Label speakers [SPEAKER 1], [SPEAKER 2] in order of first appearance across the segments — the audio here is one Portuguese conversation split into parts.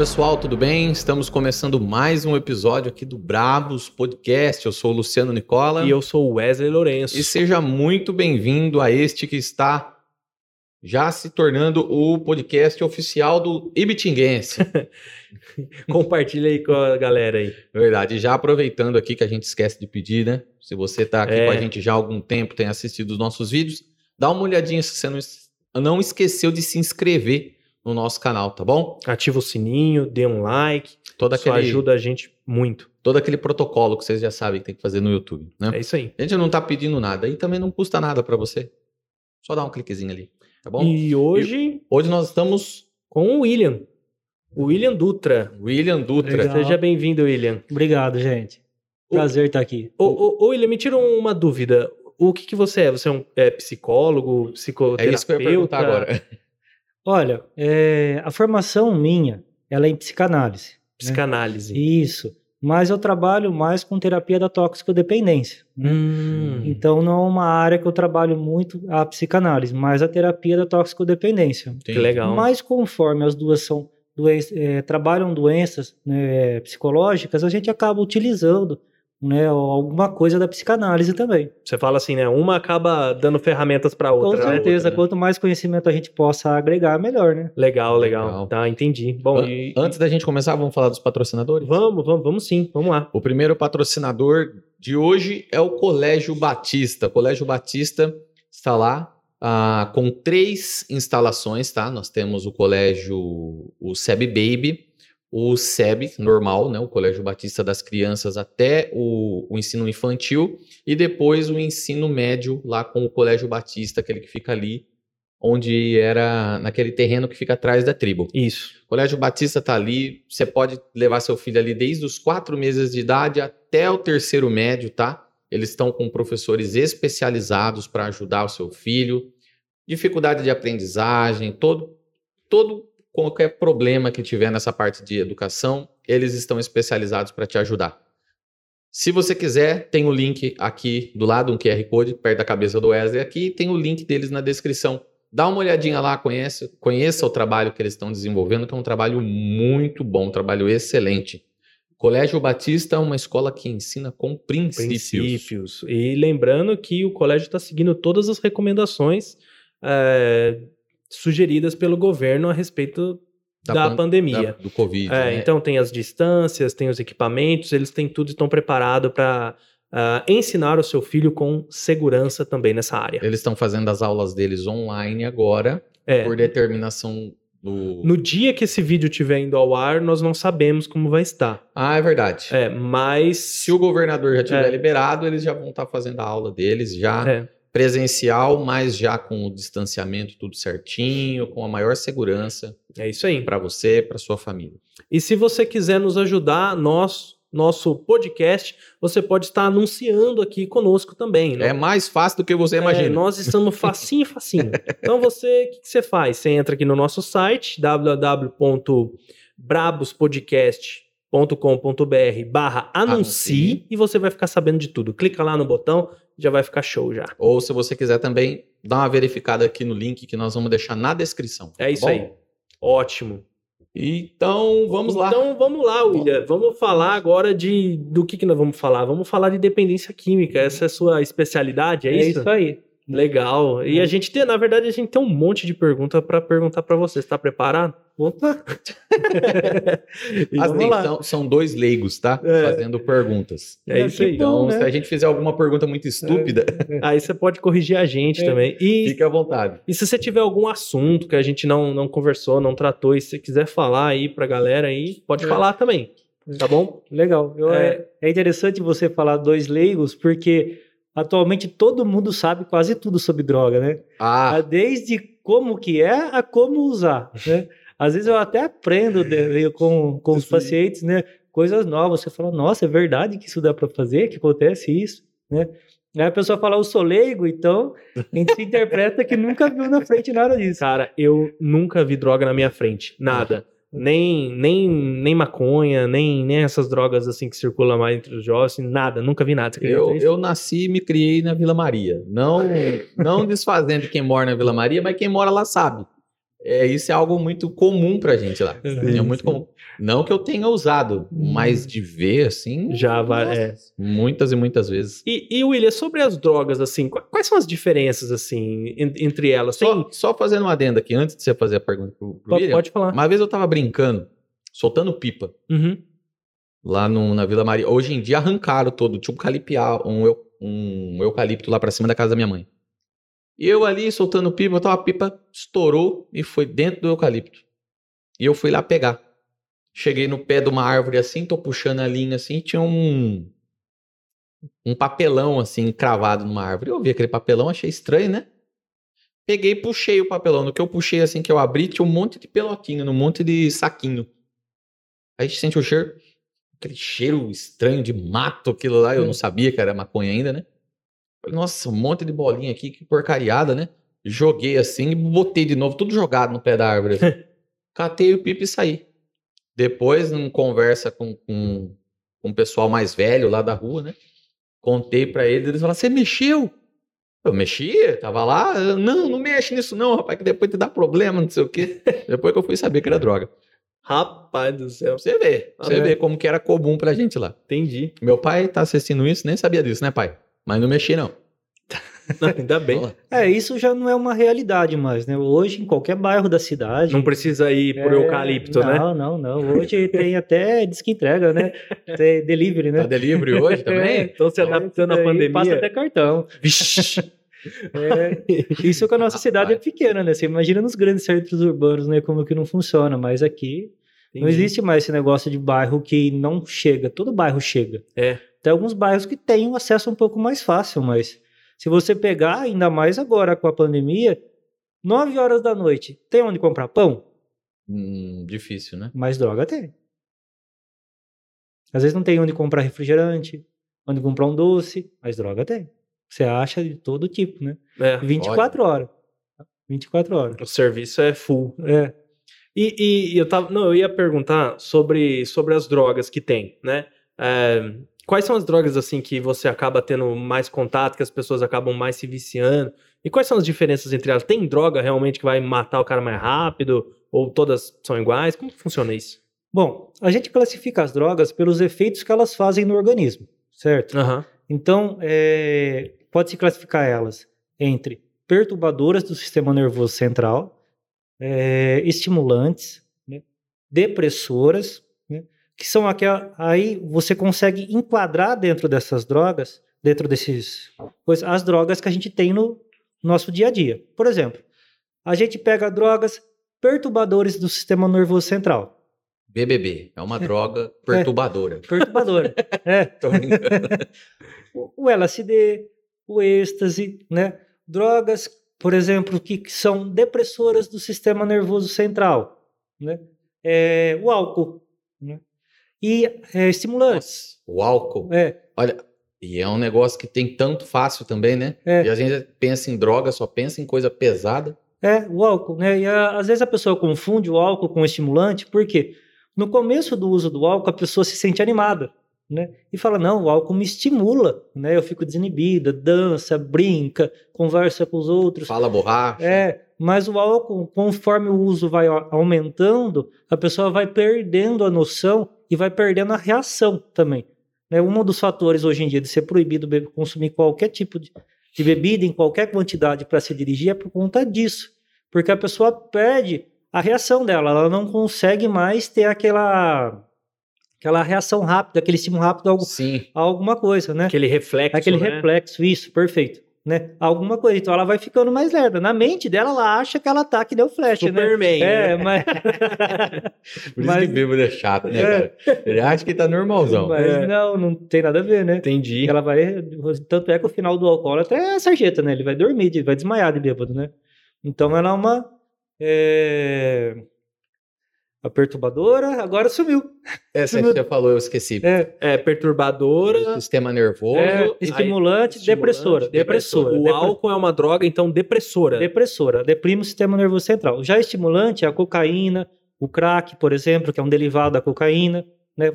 [SPEAKER 1] pessoal, tudo bem? Estamos começando mais um episódio aqui do Brabos Podcast. Eu sou o Luciano Nicola.
[SPEAKER 2] E eu sou o Wesley Lourenço.
[SPEAKER 1] E seja muito bem-vindo a este que está já se tornando o podcast oficial do Ibitinguense.
[SPEAKER 2] Compartilha aí com a galera aí.
[SPEAKER 1] Verdade. Já aproveitando aqui que a gente esquece de pedir, né? Se você está aqui
[SPEAKER 2] É.
[SPEAKER 1] com a gente já há algum tempo, tem assistido os nossos vídeos, dá uma olhadinha se você não, não esqueceu de se inscrever no nosso canal, tá bom?
[SPEAKER 2] Ativa o sininho, dê um like.
[SPEAKER 1] Todo
[SPEAKER 2] Isso
[SPEAKER 1] aquele,
[SPEAKER 2] ajuda a gente muito.
[SPEAKER 1] todo aquele protocolo que vocês já sabem que tem que fazer no YouTube, né?
[SPEAKER 2] É isso aí.
[SPEAKER 1] A gente não tá pedindo nada e também não custa nada para você. Só dá um cliquezinho ali, tá bom?
[SPEAKER 2] E hoje
[SPEAKER 1] Hoje nós estamos
[SPEAKER 2] com o William. O William Dutra.
[SPEAKER 1] William Dutra.
[SPEAKER 3] Legal.
[SPEAKER 2] Seja bem-vindo, William.
[SPEAKER 3] Obrigado, gente.
[SPEAKER 2] O-
[SPEAKER 3] Prazer estar aqui.
[SPEAKER 2] Ô, ô, ô, William, me tira uma dúvida. O que, que você é? Você é um é, psicólogo,
[SPEAKER 1] É
[SPEAKER 2] psicoterapeuta?
[SPEAKER 1] isso que eu ia perguntar agora.
[SPEAKER 3] Olha, é, a formação minha, ela é em psicanálise.
[SPEAKER 2] Psicanálise.
[SPEAKER 3] Isso. Mas eu trabalho mais com terapia da toxicodependência. né?
[SPEAKER 2] Hum,
[SPEAKER 3] Então não é uma área que eu trabalho muito a psicanálise, mas a terapia da toxicodependência.
[SPEAKER 2] que legal.
[SPEAKER 3] Mas conforme as duas são doen- é, trabalham doenças né, psicológicas, a gente acaba utilizando né, alguma coisa da psicanálise também.
[SPEAKER 2] Você fala assim, né? Uma acaba dando ferramentas para
[SPEAKER 3] Com
[SPEAKER 2] outra, né?
[SPEAKER 3] certeza,
[SPEAKER 1] outra, né?
[SPEAKER 3] quanto mais conhecimento a gente possa agregar, melhor, né?
[SPEAKER 2] Legal, legal,
[SPEAKER 1] Legal.
[SPEAKER 2] Tá, entendi. Bom,
[SPEAKER 1] An-
[SPEAKER 2] e...
[SPEAKER 1] Antes da gente começar, vamos falar dos patrocinadores?
[SPEAKER 2] Vamos, vamos, vamos sim. Vamos lá.
[SPEAKER 1] O primeiro patrocinador de hoje é o Colégio Batista. O Colégio Batista está lá ah, com três instalações, tá? Nós temos o colégio, o SEB Baby, o SEB normal, né? O Colégio Batista das Crianças até o, o ensino infantil e depois o ensino médio lá com o Colégio Batista, aquele que fica ali onde era naquele terreno que fica atrás da tribo.
[SPEAKER 2] Isso.
[SPEAKER 1] O Colégio Batista tá ali, você pode levar seu filho ali desde os quatro meses de idade até o terceiro médio, tá? Eles estão com professores especializados para ajudar o seu filho. Dificuldade de aprendizagem, todo, todo qualquer problema que tiver nessa parte de educação, eles estão especializados para te ajudar. Se você quiser, tem o link aqui do lado, um QR Code, perto da cabeça do Wesley aqui, tem o link deles na descrição. Dá uma olhadinha lá, conheça, conheça o trabalho que eles estão desenvolvendo, que é um trabalho muito bom, um trabalho excelente. Colégio Batista é uma escola que ensina com princípios.
[SPEAKER 2] Princípios. E lembrando que o colégio está seguindo todas as recomendações é, sugeridas pelo governo a respeito da,
[SPEAKER 1] pan-
[SPEAKER 2] pandemia.
[SPEAKER 1] da- do Covid.
[SPEAKER 2] É,
[SPEAKER 1] né?
[SPEAKER 2] Então tem as distâncias, tem os equipamentos, eles têm tudo, estão preparados para ensinar o seu filho com segurança também nessa área.
[SPEAKER 1] Eles estão fazendo as aulas deles online agora,
[SPEAKER 2] É,
[SPEAKER 1] por determinação do.
[SPEAKER 2] no dia que esse vídeo estiver indo ao ar, nós não sabemos como vai estar.
[SPEAKER 1] Ah, é verdade.
[SPEAKER 2] É, mas
[SPEAKER 1] Se o governador já tiver
[SPEAKER 2] É.
[SPEAKER 1] liberado, eles já vão estar fazendo a aula deles, já
[SPEAKER 2] é,
[SPEAKER 1] presencial, mas já com o distanciamento tudo certinho, com a maior segurança
[SPEAKER 2] é isso aí.
[SPEAKER 1] para você, para sua família.
[SPEAKER 2] E se você quiser nos ajudar, nós, nosso podcast, você pode estar anunciando aqui conosco também. né?
[SPEAKER 1] É mais fácil do que você
[SPEAKER 2] É,
[SPEAKER 1] imagina.
[SPEAKER 2] nós estamos facinho, facinho. Então você, o que, que você faz? Você entra aqui no nosso site, www.brabospodcast.com.br barra anuncie
[SPEAKER 1] Anuncie.
[SPEAKER 2] e você vai ficar sabendo de tudo. Clica lá no botão, já vai ficar show já.
[SPEAKER 1] Ou se você quiser também, dá uma verificada aqui no link que nós vamos deixar na descrição.
[SPEAKER 2] É
[SPEAKER 1] tá
[SPEAKER 2] isso
[SPEAKER 1] bom?
[SPEAKER 2] aí. Ótimo.
[SPEAKER 1] Então, vamos lá.
[SPEAKER 2] Então vamos lá, William. Vamos falar agora de do que, que nós vamos falar? Vamos falar de dependência química. Essa é a sua especialidade, é, isso?
[SPEAKER 3] aí.
[SPEAKER 2] Legal. E a gente tem, na verdade, a gente tem um monte de pergunta para perguntar para você. Está preparado?
[SPEAKER 3] Opa!
[SPEAKER 2] E
[SPEAKER 1] As
[SPEAKER 2] vamos lá.
[SPEAKER 1] são, são dois leigos, tá?
[SPEAKER 2] É.
[SPEAKER 1] Fazendo perguntas.
[SPEAKER 2] É isso aí.
[SPEAKER 1] Então,
[SPEAKER 3] né?
[SPEAKER 1] se a gente fizer alguma pergunta muito estúpida,
[SPEAKER 2] Aí você pode corrigir a gente
[SPEAKER 3] É.
[SPEAKER 2] também. E,
[SPEAKER 1] fique à vontade.
[SPEAKER 2] e se você tiver algum assunto que a gente não, não conversou, não tratou, e se você quiser falar aí pra galera aí, pode
[SPEAKER 3] É.
[SPEAKER 2] falar também. Tá bom?
[SPEAKER 3] Legal. Eu-
[SPEAKER 2] É.
[SPEAKER 3] é, é interessante você falar dois leigos, porque atualmente todo mundo sabe quase tudo sobre droga, né?
[SPEAKER 1] Ah,
[SPEAKER 3] Desde como que é a como usar, né? Às vezes eu até aprendo de- com, com os pacientes, né? Coisas novas. Você fala, nossa, é verdade que isso dá para fazer, que acontece isso, né? Aí a pessoa fala, eu sou leigo, então a gente se interpreta que nunca viu na frente nada disso.
[SPEAKER 2] Cara, eu nunca vi droga na minha frente. Nada. Nem, nem, nem maconha, nem, nem essas drogas assim que circulam mais entre os jovens, assim, nada, nunca vi nada.
[SPEAKER 1] Eu, eu nasci e me criei na Vila Maria. Não, não desfazendo quem mora na Vila Maria, mas quem mora lá sabe. É, isso é algo muito comum pra gente lá.
[SPEAKER 2] Sim,
[SPEAKER 1] é muito
[SPEAKER 2] sim.
[SPEAKER 1] comum. Não que eu tenha usado,
[SPEAKER 3] Hum.
[SPEAKER 1] mas de ver assim.
[SPEAKER 2] Já vai.
[SPEAKER 1] nossa,
[SPEAKER 2] é.
[SPEAKER 1] Muitas e muitas vezes.
[SPEAKER 2] E, e William, sobre as drogas, assim, qu- quais são as diferenças, assim, en- entre elas? Tem-
[SPEAKER 1] Só, só fazendo uma adenda aqui, antes de você fazer a pergunta pro, pro
[SPEAKER 2] pode,
[SPEAKER 1] William.
[SPEAKER 2] pode falar.
[SPEAKER 1] Uma vez eu tava brincando, soltando pipa
[SPEAKER 2] Uhum.
[SPEAKER 1] lá no- na Vila Maria. Hoje em dia arrancaram todo, tinha um, um eucalipto lá pra cima da casa da minha mãe. E eu ali soltando pipa, então a pipa estourou e foi dentro do eucalipto. E eu fui lá pegar. Cheguei no pé de uma árvore assim, tô puxando a linha assim, e tinha um um papelão assim cravado numa árvore. Eu vi aquele papelão, achei estranho, né? Peguei e puxei o papelão. No que eu puxei assim que eu abri, tinha um monte de pelotinho, um monte de saquinho. Aí a gente sente o cheiro, aquele cheiro estranho de mato, aquilo lá. Eu não sabia que era maconha ainda, né? Falei, Nossa, um monte de bolinha aqui, que porcariada, né? Joguei assim e botei de novo, tudo jogado no pé da árvore. assim. Catei o pipo e saí. Depois, numa conversa com, com, com o pessoal mais velho lá da rua, né? Contei pra eles, eles falaram: Você mexeu? Eu mexi, tava lá. Não, não mexe nisso, não, rapaz, que depois te dá problema, não sei o quê. depois que eu fui saber que era droga.
[SPEAKER 2] Rapaz do céu.
[SPEAKER 1] Você pra você
[SPEAKER 2] É.
[SPEAKER 1] ver como que era comum pra gente lá.
[SPEAKER 2] Entendi.
[SPEAKER 1] Meu pai tá assistindo isso, nem sabia disso, né, pai? Mas não mexi, não.
[SPEAKER 2] Não, ainda bem.
[SPEAKER 3] É, isso já não é uma realidade mais, né? Hoje, em qualquer bairro da cidade.
[SPEAKER 2] Não precisa ir por
[SPEAKER 3] é,
[SPEAKER 2] eucalipto, né?
[SPEAKER 3] Não, não, não. Hoje tem até disque entrega, né? Tem delivery,
[SPEAKER 1] Tá
[SPEAKER 3] né?
[SPEAKER 1] delivery hoje também?
[SPEAKER 2] Estão se adaptando à pandemia.
[SPEAKER 3] Passa até cartão.
[SPEAKER 2] Vixe.
[SPEAKER 3] É, isso que a nossa cidade é pequena, né? Você imagina nos grandes centros urbanos, né? Como que não funciona, mas aqui não
[SPEAKER 2] Entendi.
[SPEAKER 3] existe mais esse negócio de bairro que não chega. Todo bairro chega.
[SPEAKER 2] É.
[SPEAKER 3] Tem alguns bairros que têm um acesso um pouco mais fácil, mas se você pegar, ainda mais agora com a pandemia, 9 horas da noite, tem onde comprar pão?
[SPEAKER 1] Hum, difícil, né?
[SPEAKER 3] Mas droga tem. Às vezes não tem onde comprar refrigerante, onde comprar um doce, mas droga tem. Você acha de todo tipo, né?
[SPEAKER 2] É,
[SPEAKER 3] 24 horas. 24 horas.
[SPEAKER 2] o serviço é full.
[SPEAKER 3] É.
[SPEAKER 2] E, e- e eu tava. Não, eu ia perguntar sobre, sobre as drogas que tem, né? É, quais são as drogas assim que você acaba tendo mais contato, que as pessoas acabam mais se viciando? E quais são as diferenças entre elas? Tem droga realmente que vai matar o cara mais rápido? Ou todas são iguais? Como funciona isso?
[SPEAKER 3] Bom, a gente classifica as drogas pelos efeitos que elas fazem no organismo, certo?
[SPEAKER 2] Aham.
[SPEAKER 3] Então, é, pode-se classificar elas entre perturbadoras do sistema nervoso central, é, estimulantes, né, depressoras, que são aquelas. Aí você consegue enquadrar dentro dessas drogas, dentro desses. coisas, as drogas que a gente tem no nosso dia a dia. Por exemplo, a gente pega drogas perturbadores do sistema nervoso central.
[SPEAKER 1] BBB é uma droga perturbadora.
[SPEAKER 3] Perturbadora. é.
[SPEAKER 1] Tô
[SPEAKER 3] o o LSD, o êxtase, né? Drogas, por exemplo, que que são depressoras do sistema nervoso central, né? É, o álcool, né? E é, estimulantes.
[SPEAKER 1] Nossa, o álcool.
[SPEAKER 3] É,
[SPEAKER 1] Olha, e é um negócio que tem tanto fácil também, né?
[SPEAKER 3] É.
[SPEAKER 1] E a gente pensa em droga, só pensa em coisa pesada.
[SPEAKER 3] é, o álcool, né? E a- às vezes a pessoa confunde o álcool com o estimulante, porque no começo do uso do álcool a pessoa se sente animada, né? E fala, não, o álcool me estimula, né? Eu fico desinibida, dança, brinca, conversa com os outros.
[SPEAKER 1] Fala borracha.
[SPEAKER 3] É, mas o álcool, conforme o uso vai aumentando, a pessoa vai perdendo a noção e vai perdendo a reação também. Né? Um dos fatores hoje em dia de ser proibido consumir qualquer tipo de, de bebida em qualquer quantidade para se dirigir é por conta disso. Porque a pessoa perde a reação dela, ela não consegue mais ter aquela, aquela reação rápida, aquele estímulo rápido a, algo-
[SPEAKER 1] Sim.
[SPEAKER 3] a alguma coisa, né?
[SPEAKER 2] Aquele reflexo.
[SPEAKER 3] Aquele
[SPEAKER 2] né?
[SPEAKER 3] reflexo, isso, perfeito. Né? Alguma coisa. Então ela vai ficando mais lerda. Na mente dela, ela acha que ela tá que deu flash, né?
[SPEAKER 2] Superman.
[SPEAKER 3] É,
[SPEAKER 2] né?
[SPEAKER 3] mas.
[SPEAKER 1] Por isso
[SPEAKER 3] Mas-
[SPEAKER 1] que bêbado é chato, né,
[SPEAKER 3] É.
[SPEAKER 1] cara? Ele acha que tá normalzão.
[SPEAKER 3] mas
[SPEAKER 2] É.
[SPEAKER 3] não, não tem nada a ver, né?
[SPEAKER 2] Entendi.
[SPEAKER 3] Ela vai. Tanto é que o final do alcoólatra é a sarjeta, né? Ele vai dormir, ele vai desmaiar de bêbado, né? Então ela é uma. é, A perturbadora, agora sumiu.
[SPEAKER 1] Essa que você falou, eu esqueci.
[SPEAKER 3] É,
[SPEAKER 2] É perturbadora.
[SPEAKER 1] Sistema nervoso.
[SPEAKER 3] é, estimulante,
[SPEAKER 2] Aí,
[SPEAKER 3] estimulante, depressora. Depressora.
[SPEAKER 2] O
[SPEAKER 3] Depre-
[SPEAKER 2] álcool é uma droga, então, depressora.
[SPEAKER 3] Depressora, deprime o sistema nervoso central. Já estimulante é a cocaína, o crack, por exemplo, que é um derivado da cocaína, né?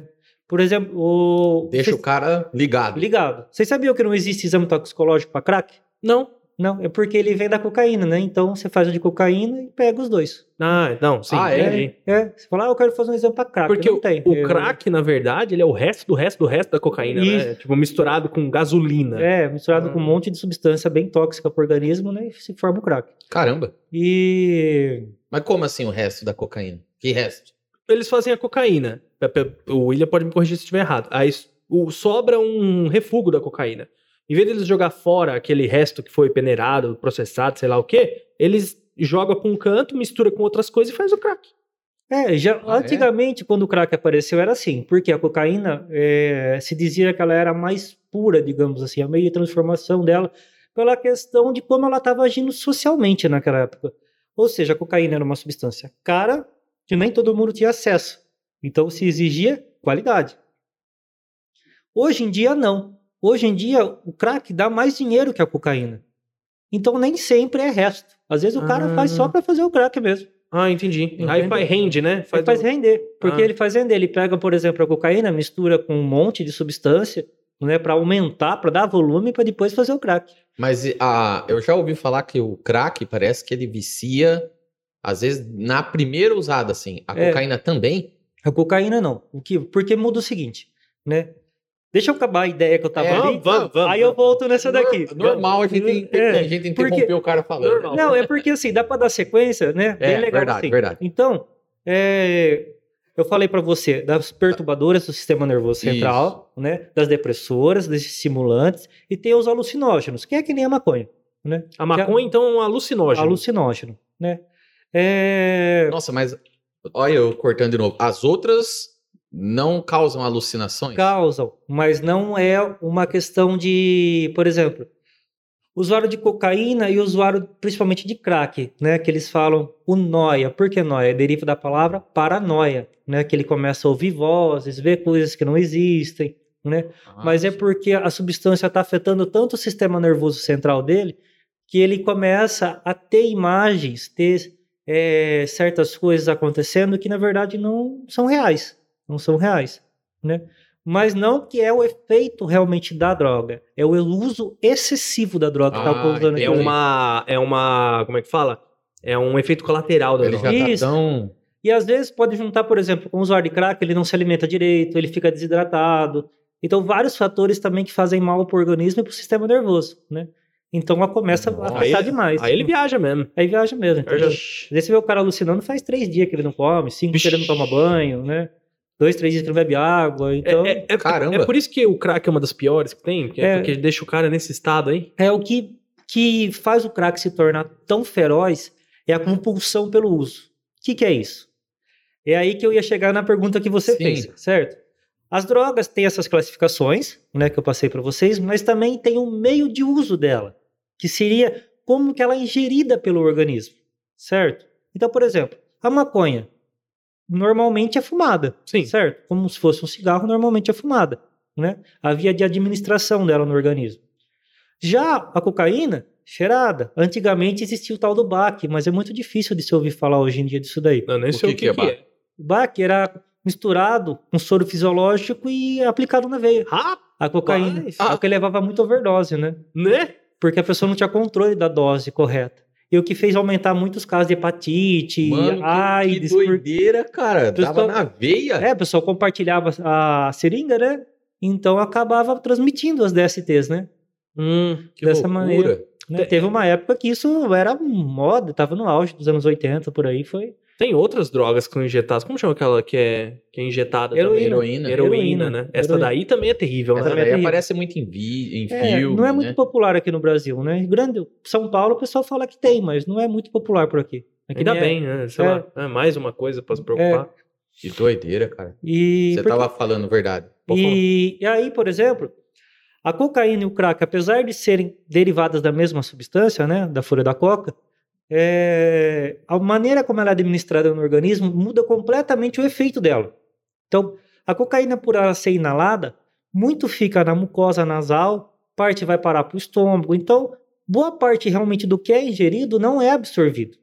[SPEAKER 3] Por exemplo, o...
[SPEAKER 1] Deixa o cara ligado.
[SPEAKER 3] ligado. Vocês sabiam que não existe exame toxicológico para crack?
[SPEAKER 2] Não.
[SPEAKER 3] Não, é porque ele vem da cocaína, né? Então você faz o de cocaína e pega os dois.
[SPEAKER 2] Ah, não, sim,
[SPEAKER 1] Ah, é?
[SPEAKER 2] entendi.
[SPEAKER 3] É, você fala, ah, eu quero fazer um exame pra crack.
[SPEAKER 2] Porque
[SPEAKER 3] não
[SPEAKER 2] o,
[SPEAKER 3] tem.
[SPEAKER 2] o
[SPEAKER 3] Eu-
[SPEAKER 2] crack, na verdade, ele é o resto do resto do resto da cocaína, né?
[SPEAKER 3] Isso.
[SPEAKER 2] Tipo, misturado com gasolina.
[SPEAKER 3] É, misturado
[SPEAKER 2] Ah.
[SPEAKER 3] com um monte de substância bem tóxica pro organismo, né? E se forma o crack.
[SPEAKER 1] Caramba.
[SPEAKER 3] E.
[SPEAKER 1] Mas como assim o resto da cocaína? Que resto?
[SPEAKER 2] Eles fazem a cocaína. O William pode me corrigir se estiver errado. Aí sobra um refúgio da cocaína. Em vez deles jogar fora aquele resto que foi peneirado, processado, sei lá o quê, eles jogam pra um canto, mistura com outras coisas e faz o crack.
[SPEAKER 3] É, já,
[SPEAKER 1] Ah, é?
[SPEAKER 3] antigamente, quando o crack apareceu, era assim, porque a cocaína é, se dizia que ela era mais pura, digamos assim, a meio de transformação dela, pela questão de como ela estava agindo socialmente naquela época. Ou seja, a cocaína era uma substância cara que nem todo mundo tinha acesso. Então se exigia qualidade. Hoje em dia, não. Hoje em dia, o crack dá mais dinheiro que a cocaína. Então nem sempre é resto. Às vezes o cara
[SPEAKER 2] Ah.
[SPEAKER 3] faz só para fazer o crack mesmo.
[SPEAKER 2] Ah, entendi. Aí faz rende, né?
[SPEAKER 3] Ele faz
[SPEAKER 2] o-
[SPEAKER 3] render, porque
[SPEAKER 2] Ah.
[SPEAKER 3] ele faz render. Ele pega, por exemplo, a cocaína, mistura com um monte de substância, né, para aumentar, para dar volume, para depois fazer o crack.
[SPEAKER 1] Mas a, eu já ouvi falar que o crack parece que ele vicia, às vezes, na primeira usada, assim. A
[SPEAKER 3] É.
[SPEAKER 1] cocaína também?
[SPEAKER 3] A cocaína não. O que? Porque muda o seguinte, né? Deixa eu acabar a ideia que eu tava
[SPEAKER 1] É,
[SPEAKER 3] ali.
[SPEAKER 2] Vamos, vamos, vamos.
[SPEAKER 3] aí eu volto nessa daqui.
[SPEAKER 1] Normal a gente,
[SPEAKER 3] É,
[SPEAKER 1] a gente
[SPEAKER 3] porque-
[SPEAKER 1] interromper o cara falando.
[SPEAKER 2] Normal.
[SPEAKER 3] Não, é porque assim, dá para dar sequência, né?
[SPEAKER 1] É,
[SPEAKER 3] Bem legal
[SPEAKER 1] verdade,
[SPEAKER 3] assim.
[SPEAKER 1] verdade.
[SPEAKER 3] Então, é, eu falei para você das perturbadoras do sistema nervoso central, né? Das depressoras, dos estimulantes e tem os alucinógenos, que é que nem a maconha, né?
[SPEAKER 2] A maconha, então, é um alucinógeno.
[SPEAKER 3] alucinógeno, né? É,
[SPEAKER 1] Nossa, mas olha eu cortando de novo. As outras não causam alucinações?
[SPEAKER 3] causam, mas não é uma questão de, por exemplo, usuário de cocaína e usuário principalmente de crack, né? Que eles falam o noia. Por que noia? Deriva da palavra paranoia, né? Que ele começa a ouvir vozes, ver coisas que não existem, né?
[SPEAKER 1] Ah,
[SPEAKER 3] Mas é porque a substância está afetando tanto o sistema nervoso central dele que ele começa a ter imagens, ter é, certas coisas acontecendo que na verdade não são reais, não são reais, né? Mas não que é o efeito realmente da droga, é o uso excessivo da droga que está
[SPEAKER 1] Ah,
[SPEAKER 3] causando
[SPEAKER 2] É
[SPEAKER 3] aquilo ali.
[SPEAKER 2] uma. É uma. Como é que fala? É um efeito colateral da
[SPEAKER 1] Ele
[SPEAKER 2] droga.
[SPEAKER 1] já tá
[SPEAKER 3] Isso.
[SPEAKER 1] tão...
[SPEAKER 3] E às vezes pode juntar, por exemplo, com o usuário de crack, ele não se alimenta direito, ele fica desidratado. Então, vários fatores também que fazem mal para o organismo e para o sistema nervoso, né? Então, ela começa a
[SPEAKER 2] Aí-
[SPEAKER 3] demais.
[SPEAKER 2] Aí ele viaja mesmo.
[SPEAKER 3] Aí viaja mesmo. Às vezes você vê o cara alucinando, faz três dias que ele não come, cinco que ele não toma banho, né? Dois, três dias que ele não bebe água. Então,
[SPEAKER 2] É,
[SPEAKER 3] é,
[SPEAKER 2] é- é-
[SPEAKER 1] Caramba.
[SPEAKER 2] é por isso que o crack é uma das piores que tem, porque,
[SPEAKER 3] É.
[SPEAKER 2] porque deixa o cara nesse estado aí.
[SPEAKER 3] o que, que faz o crack se tornar tão feroz é a compulsão pelo uso. O que, que é isso? É aí que eu ia chegar na pergunta que você
[SPEAKER 1] Sim.
[SPEAKER 3] fez, certo? As drogas têm essas classificações, né, que eu passei para vocês, mas também tem um meio de uso dela, que seria como que ela é ingerida pelo organismo, certo? Então, por exemplo, a maconha normalmente é fumada,
[SPEAKER 2] Sim.
[SPEAKER 3] certo? Como se fosse um cigarro, normalmente é fumada, né? A via de administração dela no organismo. Já a cocaína, cheirada. Antigamente existia o tal do BAC, mas é muito difícil de se ouvir falar hoje em dia disso daí.
[SPEAKER 2] Não, nem
[SPEAKER 1] O
[SPEAKER 2] sei
[SPEAKER 1] que
[SPEAKER 2] o
[SPEAKER 1] que
[SPEAKER 2] que,
[SPEAKER 1] é
[SPEAKER 2] que
[SPEAKER 1] ba-
[SPEAKER 2] é.
[SPEAKER 3] O BAC era misturado com soro fisiológico e aplicado na veia.
[SPEAKER 2] Rapaz,
[SPEAKER 3] A cocaína.
[SPEAKER 2] Rapaz.
[SPEAKER 3] Só que levava muito overdose, né?
[SPEAKER 2] né?
[SPEAKER 3] Porque a pessoa não tinha controle da dose correta. E o que fez aumentar muitos casos de hepatite,
[SPEAKER 1] Mano,
[SPEAKER 3] AIDS.
[SPEAKER 1] que doideira, cara.
[SPEAKER 3] Pessoal-
[SPEAKER 1] Tava na veia.
[SPEAKER 3] É, o pessoal compartilhava a seringa, né? Então acabava transmitindo as DSTs, né?
[SPEAKER 2] Hum,
[SPEAKER 1] que
[SPEAKER 3] dessa
[SPEAKER 1] loucura.
[SPEAKER 3] maneira. Né?
[SPEAKER 2] Te-
[SPEAKER 3] Teve uma época que isso era moda, tava no auge dos anos 80, por aí, foi.
[SPEAKER 2] Tem outras drogas que são injetadas. Como chama aquela que é, que é injetada
[SPEAKER 3] Heroína.
[SPEAKER 2] também?
[SPEAKER 1] Heroína.
[SPEAKER 2] Heroína,
[SPEAKER 3] Heroína.
[SPEAKER 2] né? Essa
[SPEAKER 3] Heroína.
[SPEAKER 2] daí também é terrível,
[SPEAKER 1] Essa
[SPEAKER 2] né?
[SPEAKER 3] também é
[SPEAKER 1] daí
[SPEAKER 3] terrível.
[SPEAKER 1] aparece muito em, vi, em
[SPEAKER 3] É,
[SPEAKER 1] filme,
[SPEAKER 3] não é muito
[SPEAKER 1] né?
[SPEAKER 3] popular aqui no Brasil, né? Em Grande São Paulo o pessoal fala que tem, mas não é muito popular por aqui. Aqui
[SPEAKER 2] Ainda
[SPEAKER 3] é.
[SPEAKER 2] bem, né? Sei
[SPEAKER 3] É.
[SPEAKER 2] lá, é mais uma coisa pra se preocupar.
[SPEAKER 1] Que doideira, cara.
[SPEAKER 3] E,
[SPEAKER 1] Você
[SPEAKER 3] porque-
[SPEAKER 1] tava falando verdade.
[SPEAKER 3] E, e aí, por exemplo, a cocaína e o crack, apesar de serem derivadas da mesma substância, né, da folha da coca, é, a maneira como ela é administrada no organismo muda completamente o efeito dela. Então, a cocaína, por ela ser inalada, muito fica na mucosa nasal, parte vai parar para o estômago. Então, boa parte realmente do que é ingerido não é absorvido,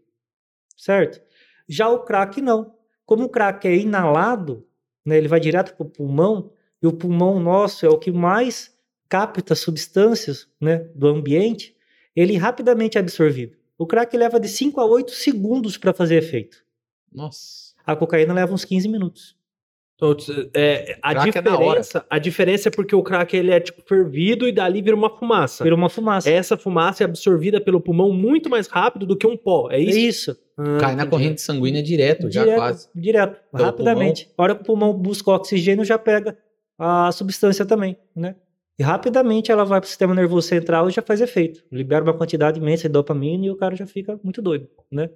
[SPEAKER 3] certo? Já o crack não. Como o crack é inalado, né, ele vai direto para o pulmão, e o pulmão nosso é o que mais capta substâncias né, do ambiente, ele rapidamente é absorvido. O crack leva de 5 a 8 segundos para fazer efeito.
[SPEAKER 1] Nossa.
[SPEAKER 3] A cocaína leva uns 15 minutos.
[SPEAKER 2] Então, é, a,
[SPEAKER 1] Crack é
[SPEAKER 2] diferença, a diferença é porque o crack ele é tipo fervido e dali vira uma fumaça.
[SPEAKER 3] Vira uma fumaça.
[SPEAKER 2] Essa fumaça é absorvida pelo pulmão muito mais rápido do que um pó, é
[SPEAKER 3] É
[SPEAKER 2] isso?
[SPEAKER 3] isso.
[SPEAKER 2] Ah,
[SPEAKER 1] Cai na
[SPEAKER 2] entendi.
[SPEAKER 1] corrente sanguínea direto, já
[SPEAKER 3] direto,
[SPEAKER 1] quase.
[SPEAKER 3] direto,
[SPEAKER 1] Pelo
[SPEAKER 3] rapidamente. A hora que o pulmão busca oxigênio, já pega a substância também, né? E rapidamente ela vai para o sistema nervoso central e já faz efeito. Libera uma quantidade imensa de dopamina e o cara já fica muito doido, né?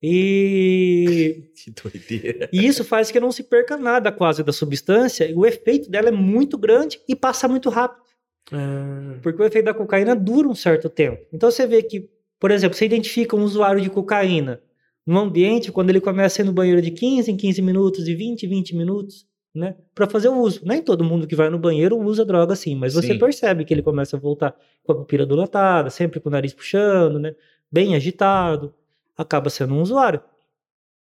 [SPEAKER 3] E,
[SPEAKER 1] Que doideira.
[SPEAKER 3] e isso faz que não se perca nada quase da substância e o efeito dela é muito grande e passa muito rápido.
[SPEAKER 2] Ah,
[SPEAKER 3] Porque o efeito da cocaína dura um certo tempo. Então você vê que, por exemplo, você identifica um usuário de cocaína num ambiente quando ele começa a ir no banheiro de 15 em 15 minutos, de 20 em 20 minutos, né? Para fazer o uso. Nem todo mundo que vai no banheiro usa droga assim, mas você
[SPEAKER 1] Sim.
[SPEAKER 3] percebe que ele começa a voltar com a pupila dilatada, sempre com o nariz puxando, né? Bem agitado, acaba sendo um usuário.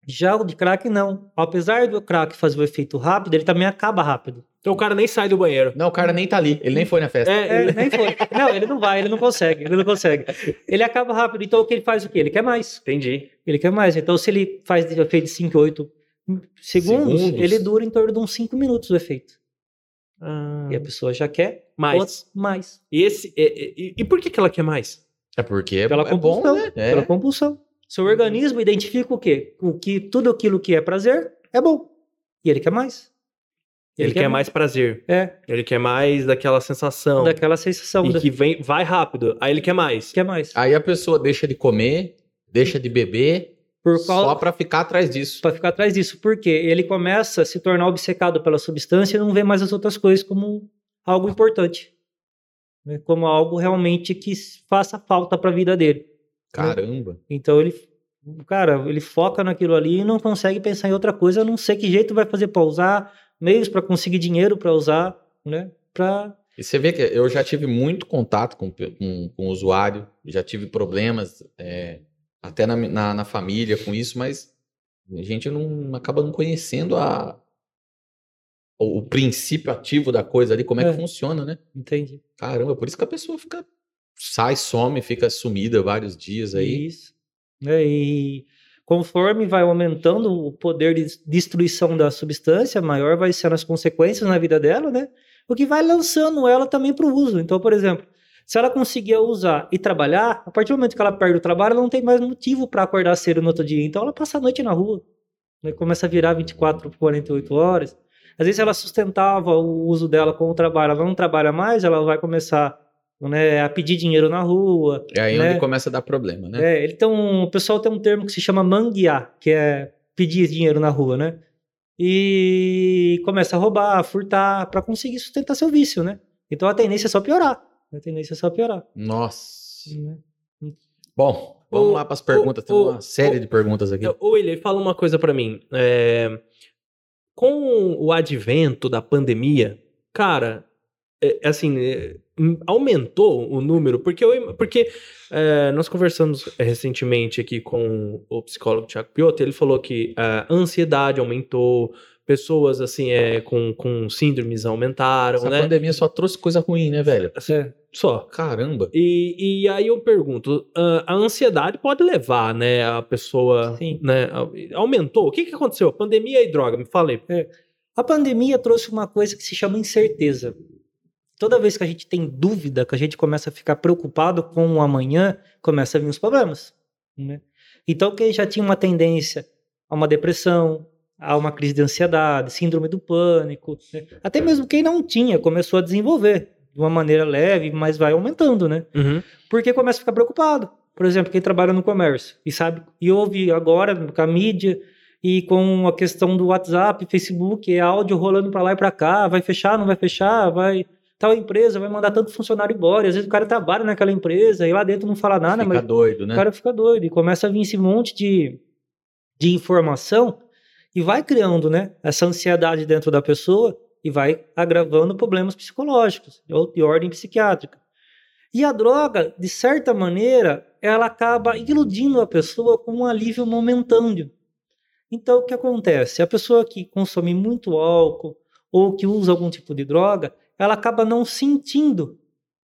[SPEAKER 3] Já o de crack não. Apesar do crack fazer o efeito rápido, ele também acaba rápido.
[SPEAKER 2] Então o cara nem sai do banheiro.
[SPEAKER 1] Não, o cara nem tá ali. Ele nem foi na festa.
[SPEAKER 2] É,
[SPEAKER 3] É,
[SPEAKER 2] ele-
[SPEAKER 3] nem foi. Não, ele não vai, ele não consegue, ele não consegue. Ele acaba rápido, então o que ele faz o quê? Ele quer mais.
[SPEAKER 2] Entendi.
[SPEAKER 3] Ele quer mais. Então, se ele faz de efeito de 5, 8 segundos,
[SPEAKER 1] Segundos.
[SPEAKER 3] ele dura em torno de uns 5 minutos o efeito.
[SPEAKER 2] Ah,
[SPEAKER 3] E a pessoa já quer
[SPEAKER 2] mais.
[SPEAKER 3] outro- mais.
[SPEAKER 2] E, esse, e, e- e por que, que ela quer mais?
[SPEAKER 1] É porque é,
[SPEAKER 3] Pela
[SPEAKER 1] é bom,
[SPEAKER 3] compulsão.
[SPEAKER 1] né? É.
[SPEAKER 3] Pela compulsão. Seu organismo identifica o quê? O que tudo aquilo que é prazer é bom. E ele quer mais.
[SPEAKER 2] Ele, quer mais prazer.
[SPEAKER 3] É,
[SPEAKER 2] Ele quer mais daquela sensação.
[SPEAKER 3] daquela sensação.
[SPEAKER 2] E
[SPEAKER 3] da-
[SPEAKER 2] que vem, vai rápido. Aí ele quer mais.
[SPEAKER 3] Quer mais.
[SPEAKER 1] Aí a pessoa deixa de comer, deixa de beber,
[SPEAKER 3] Por
[SPEAKER 1] só
[SPEAKER 3] causa,
[SPEAKER 1] pra ficar atrás disso.
[SPEAKER 3] para ficar atrás disso. Porque ele começa a se tornar obcecado pela substância e não vê mais as outras coisas como algo importante. né? Como algo realmente que faça falta para a vida dele.
[SPEAKER 1] Caramba.
[SPEAKER 3] Então ele, cara, ele foca naquilo ali e não consegue pensar em outra coisa, a não sei que jeito vai fazer para usar, meios para conseguir dinheiro para usar, né? Para
[SPEAKER 1] E você vê que eu já tive muito contato com, com, com o usuário, já tive problemas é, até na, na, na família com isso, mas a gente não acaba não conhecendo a, o, o princípio ativo da coisa ali, como é,
[SPEAKER 3] É.
[SPEAKER 1] que funciona, né?
[SPEAKER 3] entende?
[SPEAKER 1] Caramba, por isso que a pessoa fica sai, some, fica sumida vários dias aí.
[SPEAKER 3] Isso. Né? E conforme vai aumentando o poder de destruição da substância, maior vai sendo as consequências na vida dela, né? O que vai lançando ela também para o uso. Então, por exemplo, se ela conseguir usar e trabalhar, a partir do momento que ela perde o trabalho, ela não tem mais motivo para acordar cedo no outro dia. Então, ela passa a noite na rua. Né? Começa a virar 24, 48 horas. Às vezes, ela sustentava o uso dela com o trabalho, ela não trabalha mais, ela vai começar né, a pedir dinheiro na rua,
[SPEAKER 1] É aí
[SPEAKER 3] né?
[SPEAKER 1] onde começa a dar problema, né?
[SPEAKER 3] é, um, o pessoal tem um termo que se chama manguear, que é pedir dinheiro na rua, né? E começa a roubar, a furtar, para conseguir sustentar seu vício, né? Então a tendência é só piorar. A tendência é só piorar.
[SPEAKER 1] Nossa.
[SPEAKER 3] né?
[SPEAKER 1] Bom, vamos
[SPEAKER 2] Ô,
[SPEAKER 1] lá para as perguntas. Tem
[SPEAKER 2] ô,
[SPEAKER 1] uma série
[SPEAKER 2] ô,
[SPEAKER 1] de perguntas aqui.
[SPEAKER 2] Ô, William, fala uma coisa pra mim. É, com o advento da pandemia, cara, é, assim, é, hum, aumentou o número, porque, eu, porque é, nós conversamos recentemente aqui com o psicólogo Tiago Piotr, ele falou que a ansiedade aumentou, pessoas assim é, com, com síndromes aumentaram,
[SPEAKER 1] Essa
[SPEAKER 2] né?
[SPEAKER 1] pandemia só trouxe coisa ruim, né, velho?
[SPEAKER 3] É.
[SPEAKER 2] Só.
[SPEAKER 1] Caramba.
[SPEAKER 2] E, e aí eu pergunto, a ansiedade pode levar, né, a pessoa,
[SPEAKER 3] Sim.
[SPEAKER 2] né, aumentou? O que que aconteceu? Pandemia e droga, me falei.
[SPEAKER 3] A pandemia trouxe uma coisa que se chama incerteza. Toda vez que a gente tem dúvida, que a gente começa a ficar preocupado com o amanhã, começa a vir os problemas. né? Então, quem já tinha uma tendência a uma depressão, a uma crise de ansiedade, síndrome do pânico, né? até mesmo quem não tinha começou a desenvolver de uma maneira leve, mas vai aumentando, né?
[SPEAKER 2] Uhum.
[SPEAKER 3] porque começa a ficar preocupado. Por exemplo, quem trabalha no comércio e sabe, e ouve agora com a mídia e com a questão do WhatsApp, Facebook, é áudio rolando para lá e para cá, vai fechar, não vai fechar, vai tal empresa vai mandar tanto funcionário embora, e às vezes o cara trabalha naquela empresa e lá dentro não fala nada,
[SPEAKER 1] Fica
[SPEAKER 3] mas
[SPEAKER 1] doido, né?
[SPEAKER 3] o cara fica doido e começa a vir esse monte de, de informação e vai criando, né, essa ansiedade dentro da pessoa e vai agravando problemas psicológicos ou de ordem psiquiátrica. E a droga, de certa maneira, ela acaba iludindo a pessoa com um alívio momentâneo. Então, o que acontece? A pessoa que consome muito álcool ou que usa algum tipo de droga, ela acaba não sentindo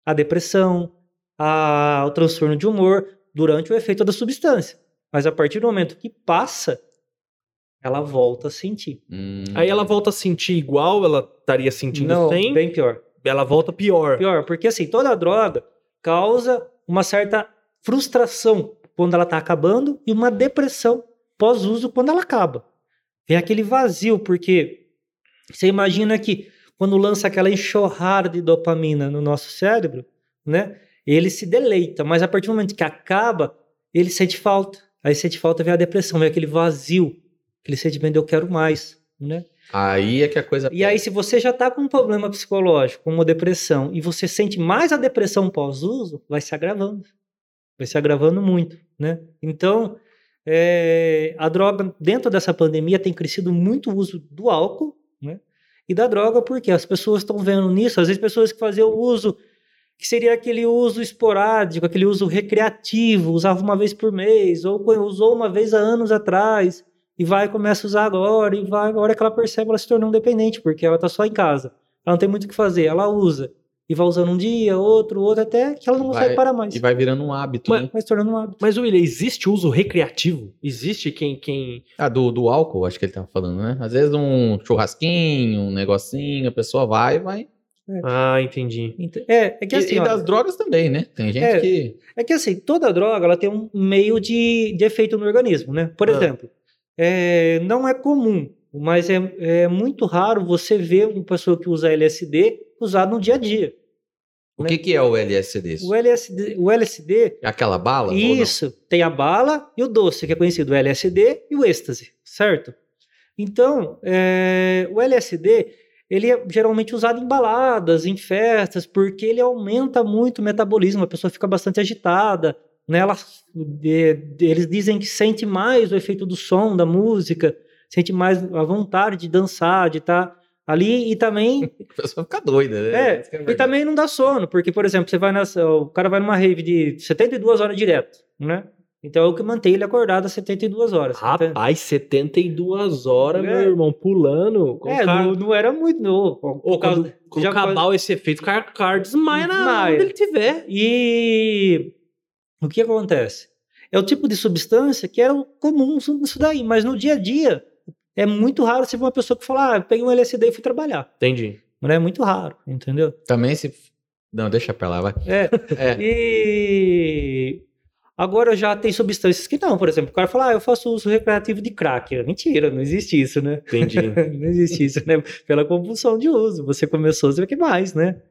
[SPEAKER 3] a depressão, a, o transtorno de humor durante o efeito da substância. Mas a partir do momento que passa, ela volta a sentir.
[SPEAKER 1] Hum.
[SPEAKER 2] Aí ela volta a sentir igual ela estaria sentindo
[SPEAKER 3] Não,
[SPEAKER 2] sem,
[SPEAKER 3] bem pior.
[SPEAKER 2] ela volta pior.
[SPEAKER 3] Pior, porque assim, toda droga causa uma certa frustração quando ela está acabando e uma depressão pós-uso quando ela acaba. Vem aquele vazio, porque você imagina que quando lança aquela enxurrada de dopamina no nosso cérebro, né? Ele se deleita, mas a partir do momento que acaba, ele sente falta. Aí sente falta, vem a depressão, vem aquele vazio, aquele sentimento eu quero mais, né?
[SPEAKER 1] Aí é que a coisa.
[SPEAKER 3] E aí, se você já está com um problema psicológico, como uma depressão, e você sente mais a depressão pós-uso, vai se agravando. Vai se agravando muito, né? Então, é, a droga, dentro dessa pandemia, tem crescido muito o uso do álcool, né? E da droga, porque as pessoas estão vendo nisso, às vezes pessoas que faziam o uso, que seria aquele uso esporádico, aquele uso recreativo, usava uma vez por mês, ou usou uma vez há anos atrás, e vai e começa a usar agora, e vai, agora que ela percebe, ela se tornou dependente, porque ela está só em casa. Ela não tem muito o que fazer, ela usa. E vai usando um dia, outro, outro, até que ela não
[SPEAKER 1] Vai-
[SPEAKER 3] consegue parar mais.
[SPEAKER 1] E vai virando um hábito,
[SPEAKER 2] Mas-
[SPEAKER 1] né?
[SPEAKER 3] Vai se tornando um hábito.
[SPEAKER 2] Mas, William, existe uso recreativo? Existe quem. quem...
[SPEAKER 1] Ah, do, do álcool, acho que ele tava falando, né? Às vezes um churrasquinho, um negocinho, a pessoa vai e vai.
[SPEAKER 2] Ah, entendi.
[SPEAKER 3] Então, É, é que
[SPEAKER 1] E-
[SPEAKER 3] assim,
[SPEAKER 1] e,
[SPEAKER 3] ó,
[SPEAKER 1] das drogas também, né? Tem gente
[SPEAKER 3] É.
[SPEAKER 1] que.
[SPEAKER 3] É que assim, toda droga ela tem um meio de, de efeito no organismo, né? Por
[SPEAKER 2] Ah.
[SPEAKER 3] exemplo, é, não é comum, mas é, é muito raro você ver uma pessoa que usa LSD usado no dia a dia.
[SPEAKER 1] O que, que é o LSD?
[SPEAKER 3] O LSD, o LSD
[SPEAKER 1] É aquela bala?
[SPEAKER 3] isso, tem a bala e o doce, que é conhecido o LSD e o êxtase, certo? Então, é, o LSD, ele é geralmente usado em baladas, em festas, porque ele aumenta muito o metabolismo, a pessoa fica bastante agitada, né? Ela, eles dizem que sente mais o efeito do som, da música, sente mais a vontade de dançar, de estar ali e também
[SPEAKER 1] A pessoa fica doida, né?
[SPEAKER 3] é,
[SPEAKER 1] Isso que
[SPEAKER 3] e também não dá sono, porque, por exemplo, você vai nessa, o cara vai numa rave de 72 horas direto, né? Então é o que mantém ele acordado às 72 horas. Então,
[SPEAKER 2] Rapaz, 72 horas,
[SPEAKER 3] É.
[SPEAKER 2] meu irmão, pulando.
[SPEAKER 3] É,
[SPEAKER 2] o cara...
[SPEAKER 3] não, não era muito. Não,
[SPEAKER 2] Ô,
[SPEAKER 3] causa-
[SPEAKER 2] quando, acabar esse efeito, o cara, o cara desmaia na onde ele tiver.
[SPEAKER 3] E o que acontece? É o tipo de substância que era o comum isso daí, mas no dia a dia é muito raro você ver uma pessoa que fala, ah, eu peguei um LSD e fui trabalhar.
[SPEAKER 2] Entendi.
[SPEAKER 3] Não é muito raro, entendeu?
[SPEAKER 1] Também se. Não, deixa pra lá, vai.
[SPEAKER 3] É,
[SPEAKER 1] É.
[SPEAKER 3] E agora já tem substâncias que não, por exemplo, o cara fala, ah, eu faço uso recreativo de crack. Mentira, não existe isso, né?
[SPEAKER 2] Entendi.
[SPEAKER 3] não existe isso, né? Pela compulsão de uso. Você começou, você quer mais, né?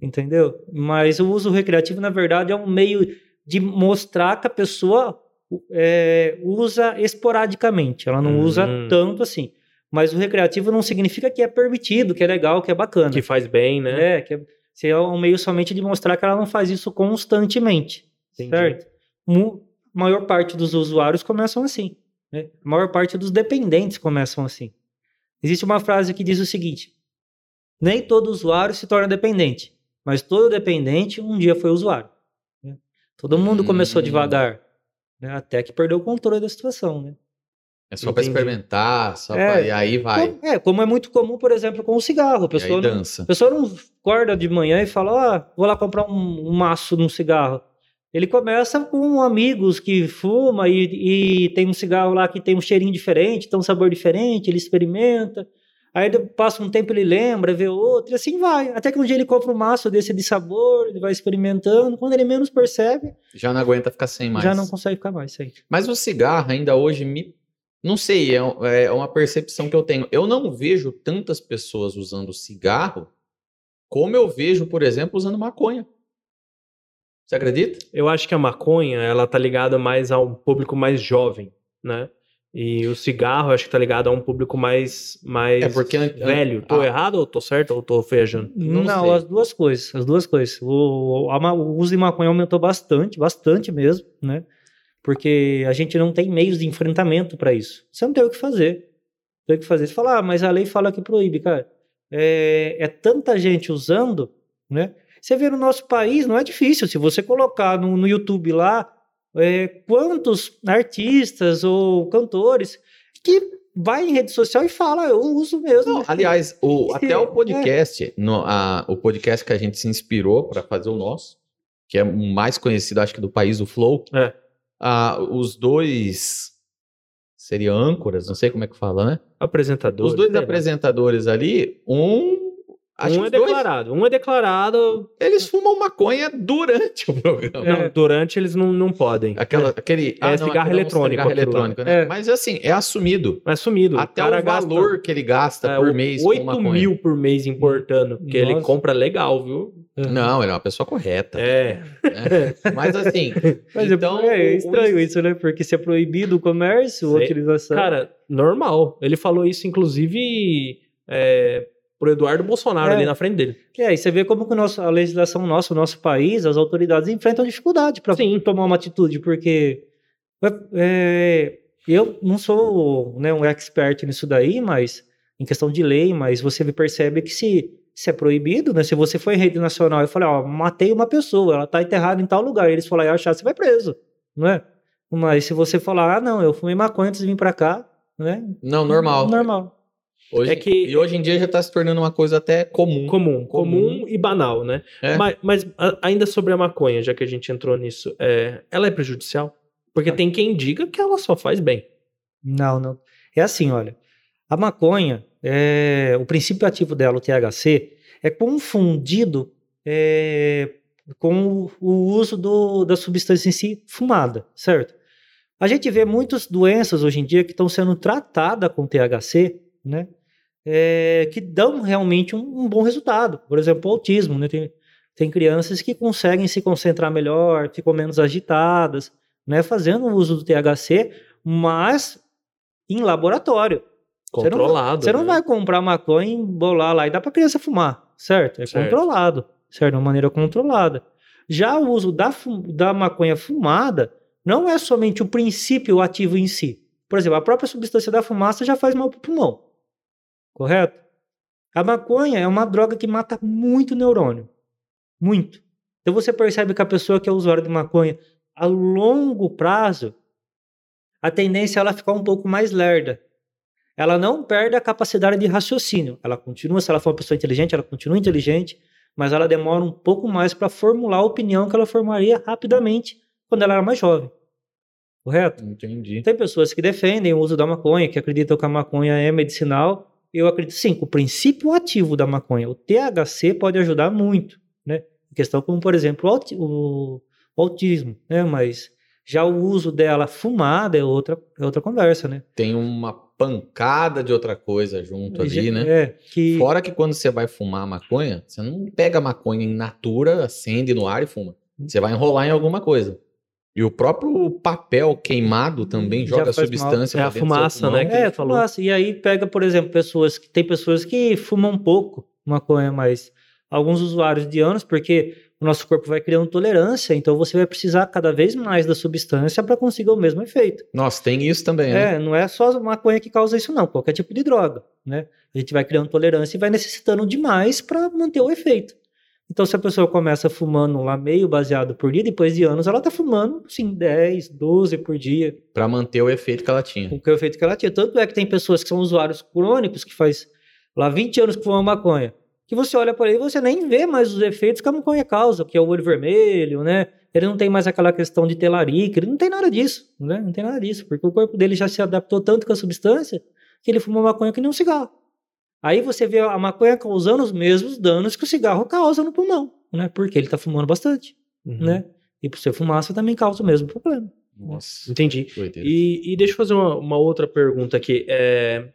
[SPEAKER 3] Entendeu? Mas o uso recreativo, na verdade, é um meio de mostrar que a pessoa é, usa esporadicamente. Ela não usa
[SPEAKER 2] Hum.
[SPEAKER 3] tanto assim. Mas o recreativo não significa que é permitido, que é legal, que é bacana.
[SPEAKER 2] que faz bem, né?
[SPEAKER 3] É, que é, é um meio somente de mostrar que ela não faz isso constantemente,
[SPEAKER 2] Entendi.
[SPEAKER 3] certo? Mu- A maior parte dos usuários começam assim, né? A maior parte dos dependentes começam assim. Existe uma frase que diz o seguinte: nem todo usuário se torna dependente, mas todo dependente um dia foi usuário. Todo mundo começou
[SPEAKER 1] Hum.
[SPEAKER 3] devagar, né? até que perdeu o controle da situação, né?
[SPEAKER 1] É só
[SPEAKER 2] Entendi.
[SPEAKER 1] experimentar, só
[SPEAKER 3] É.
[SPEAKER 1] pra... e aí vai.
[SPEAKER 3] Como, é, como é muito comum, por exemplo, com o cigarro. A
[SPEAKER 1] aí
[SPEAKER 3] pessoa não. A pessoa não acorda de manhã e fala, ah, vou lá comprar um, um maço de um cigarro. Ele começa com amigos que fuma e, e tem um cigarro lá que tem um cheirinho diferente, tem um sabor diferente, ele experimenta. Aí passa um tempo ele lembra, vê outro, e assim vai. Até que um dia ele compra um maço desse de sabor, ele vai experimentando. Quando ele menos percebe,
[SPEAKER 1] Já não aguenta ficar sem mais.
[SPEAKER 3] já não consegue ficar mais. Aí.
[SPEAKER 1] Mas o cigarro ainda hoje me. Não sei, é, é uma percepção que eu tenho. Eu não vejo tantas pessoas usando cigarro como eu vejo, por exemplo, usando maconha. Você acredita?
[SPEAKER 2] Eu acho que a maconha, ela tá ligada mais a um público mais jovem, né? E o cigarro, acho que tá ligado a um público mais, mais
[SPEAKER 1] É porque
[SPEAKER 2] velho. Tô
[SPEAKER 1] ah.
[SPEAKER 2] errado ou tô certo ou tô viajando?
[SPEAKER 1] Não
[SPEAKER 3] Não,
[SPEAKER 1] sei.
[SPEAKER 3] as duas coisas, as duas coisas. O, a o uso de maconha aumentou bastante, bastante mesmo, né? Porque a gente não tem meios de enfrentamento para isso. Você não tem o que fazer. Não tem o que fazer. Você fala, ah, mas a lei fala que proíbe, cara. É, é tanta gente usando, né? Você vê no nosso país, não é difícil. Se você colocar no, no YouTube lá, é, quantos artistas ou cantores que vai em rede social e fala, eu uso mesmo.
[SPEAKER 1] Não, aliás, o- até o podcast, no- a- o podcast que a gente se inspirou para fazer o nosso, que é o mais conhecido, acho que do país, o Flow.
[SPEAKER 2] É.
[SPEAKER 1] Ah, os dois seria âncoras, não sei como é que fala, né?
[SPEAKER 2] Apresentador.
[SPEAKER 1] Os dois
[SPEAKER 2] lá.
[SPEAKER 1] apresentadores ali, um. Acho
[SPEAKER 2] Um
[SPEAKER 1] que
[SPEAKER 2] é
[SPEAKER 1] os dois,
[SPEAKER 2] declarado. Um é declarado.
[SPEAKER 1] eles fumam maconha durante o programa.
[SPEAKER 2] Não, durante eles não, não podem.
[SPEAKER 1] Aquela, aquele,
[SPEAKER 2] É cigarro
[SPEAKER 1] aquele
[SPEAKER 2] eletrônico
[SPEAKER 1] Cigarro
[SPEAKER 2] aquilo lá.
[SPEAKER 1] eletrônico, né?
[SPEAKER 2] É.
[SPEAKER 1] Mas assim, é assumido.
[SPEAKER 2] Mas sumido.
[SPEAKER 1] Até
[SPEAKER 2] cara
[SPEAKER 1] o valor que ele gasta
[SPEAKER 2] é,
[SPEAKER 1] por
[SPEAKER 2] o-
[SPEAKER 1] mês com
[SPEAKER 2] 8
[SPEAKER 1] maconha.
[SPEAKER 2] mil por mês importando. Porque ele compra legal, viu?
[SPEAKER 1] Não, ele é uma pessoa correta.
[SPEAKER 2] É.
[SPEAKER 1] né? Mas assim,
[SPEAKER 3] Mas
[SPEAKER 1] então,
[SPEAKER 3] é, é
[SPEAKER 1] o-
[SPEAKER 3] estranho isso, né? Porque se é proibido o comércio, a utilização.
[SPEAKER 2] Cara, normal. Ele falou isso, inclusive, é, pro Eduardo Bolsonaro
[SPEAKER 3] É.
[SPEAKER 2] ali na frente dele.
[SPEAKER 3] É, e você vê como que nosso, a legislação nossa, o nosso país, as autoridades enfrentam dificuldade para tomar uma atitude, porque é, eu não sou né, um expert nisso daí, mas em questão de lei, mas você percebe que se, se é proibido, né? Se você for em rede nacional e falar, ó, matei uma pessoa, ela tá enterrada em tal lugar, e eles falarem, achar, você vai preso, não é? Mas se você falar, ah, não, eu fumei maconha antes de vir para cá, né?
[SPEAKER 1] não, normal.
[SPEAKER 3] Normal.
[SPEAKER 1] Hoje,
[SPEAKER 2] É que-
[SPEAKER 1] E hoje em dia já está se tornando uma coisa até comum.
[SPEAKER 2] Comum, comum,
[SPEAKER 1] Comum.
[SPEAKER 2] e banal, né?
[SPEAKER 1] É.
[SPEAKER 2] Mas, mas, a- ainda sobre a maconha, já que a gente entrou nisso, é, ela é prejudicial? Porque tem quem diga que ela só faz bem.
[SPEAKER 3] Não, não. É assim, olha. A maconha, é, o princípio ativo dela, o THC, é confundido é, com o, o uso do- da substância em si fumada, certo? A gente vê muitas doenças hoje em dia que estão sendo tratadas com THC, né? É, que dão realmente um, um bom resultado. Por exemplo, o autismo, né? Tem, tem crianças que conseguem se concentrar melhor, ficam menos agitadas, né? Fazendo o uso do THC, mas em laboratório. Você não-
[SPEAKER 2] Controlado.
[SPEAKER 3] Você não
[SPEAKER 2] né?
[SPEAKER 3] vai comprar maconha e bolar lá e dá para criança fumar, certo? É
[SPEAKER 2] Certo.
[SPEAKER 3] controlado, certo? De uma maneira controlada. Já o uso da, da maconha fumada não é somente o princípio ativo em si. Por exemplo, a própria substância da fumaça já faz mal para o pulmão, correto? A maconha é uma droga que mata muito neurônio, muito. Então você percebe que a pessoa que é usuária de maconha a longo prazo, a tendência é ela ficar um pouco mais lerda ela não perde a capacidade de raciocínio. Ela continua, se ela for uma pessoa inteligente, ela continua inteligente, mas ela demora um pouco mais para formular a opinião que ela formaria rapidamente quando ela era mais jovem. Correto?
[SPEAKER 1] Entendi.
[SPEAKER 3] Tem pessoas que defendem o uso da maconha, que acreditam que a maconha é medicinal. Eu acredito sim, que o princípio ativo da maconha, o THC, pode ajudar muito, né? Em questão como, por exemplo, o, auti- o- o autismo, né? Mas já o uso dela fumada é outra, é outra conversa, né?
[SPEAKER 1] Tem uma pancada de outra coisa junto ali, né?
[SPEAKER 3] É, que...
[SPEAKER 1] Fora que quando você vai fumar maconha, você não pega a maconha em natura, acende no ar e fuma. Você vai enrolar em alguma coisa. E o próprio papel queimado também
[SPEAKER 3] Já
[SPEAKER 1] joga
[SPEAKER 3] faz mal.
[SPEAKER 1] substância
[SPEAKER 2] É a fumaça, né, que
[SPEAKER 3] É,
[SPEAKER 2] falou.
[SPEAKER 3] fumaça. E aí pega, por exemplo, pessoas que tem pessoas que fumam um pouco maconha, mas alguns usuários de anos, porque o nosso corpo vai criando tolerância, então você vai precisar cada vez mais da substância para conseguir o mesmo efeito.
[SPEAKER 1] Nossa, tem isso também, né?
[SPEAKER 3] É, não é só maconha que causa isso não, qualquer tipo de droga, né? A gente vai criando tolerância e vai necessitando demais para manter o efeito. Então, se a pessoa começa fumando lá meio baseado por dia, depois de anos ela tá fumando, sim, 10, 12 por dia,
[SPEAKER 1] Pra manter o efeito que ela tinha.
[SPEAKER 3] o que o efeito que ela tinha. Tanto é que tem pessoas que são usuários crônicos, que faz lá 20 anos que fumam maconha, que você olha para ele e você nem vê mais os efeitos que a maconha causa, que é o olho vermelho, né? Ele não tem mais aquela questão de ter larica, ele não tem nada disso, né? Não tem nada disso, porque o corpo dele já se adaptou tanto com a substância que ele fuma maconha que nem um cigarro. Aí você vê a maconha causando os mesmos danos que o cigarro causa no pulmão, né? Porque ele tá fumando bastante,
[SPEAKER 2] Uhum.
[SPEAKER 3] né? E por ser fumaça também causa o mesmo problema.
[SPEAKER 1] Nossa.
[SPEAKER 2] Entendi. E, e deixa eu fazer uma, uma outra pergunta aqui. É,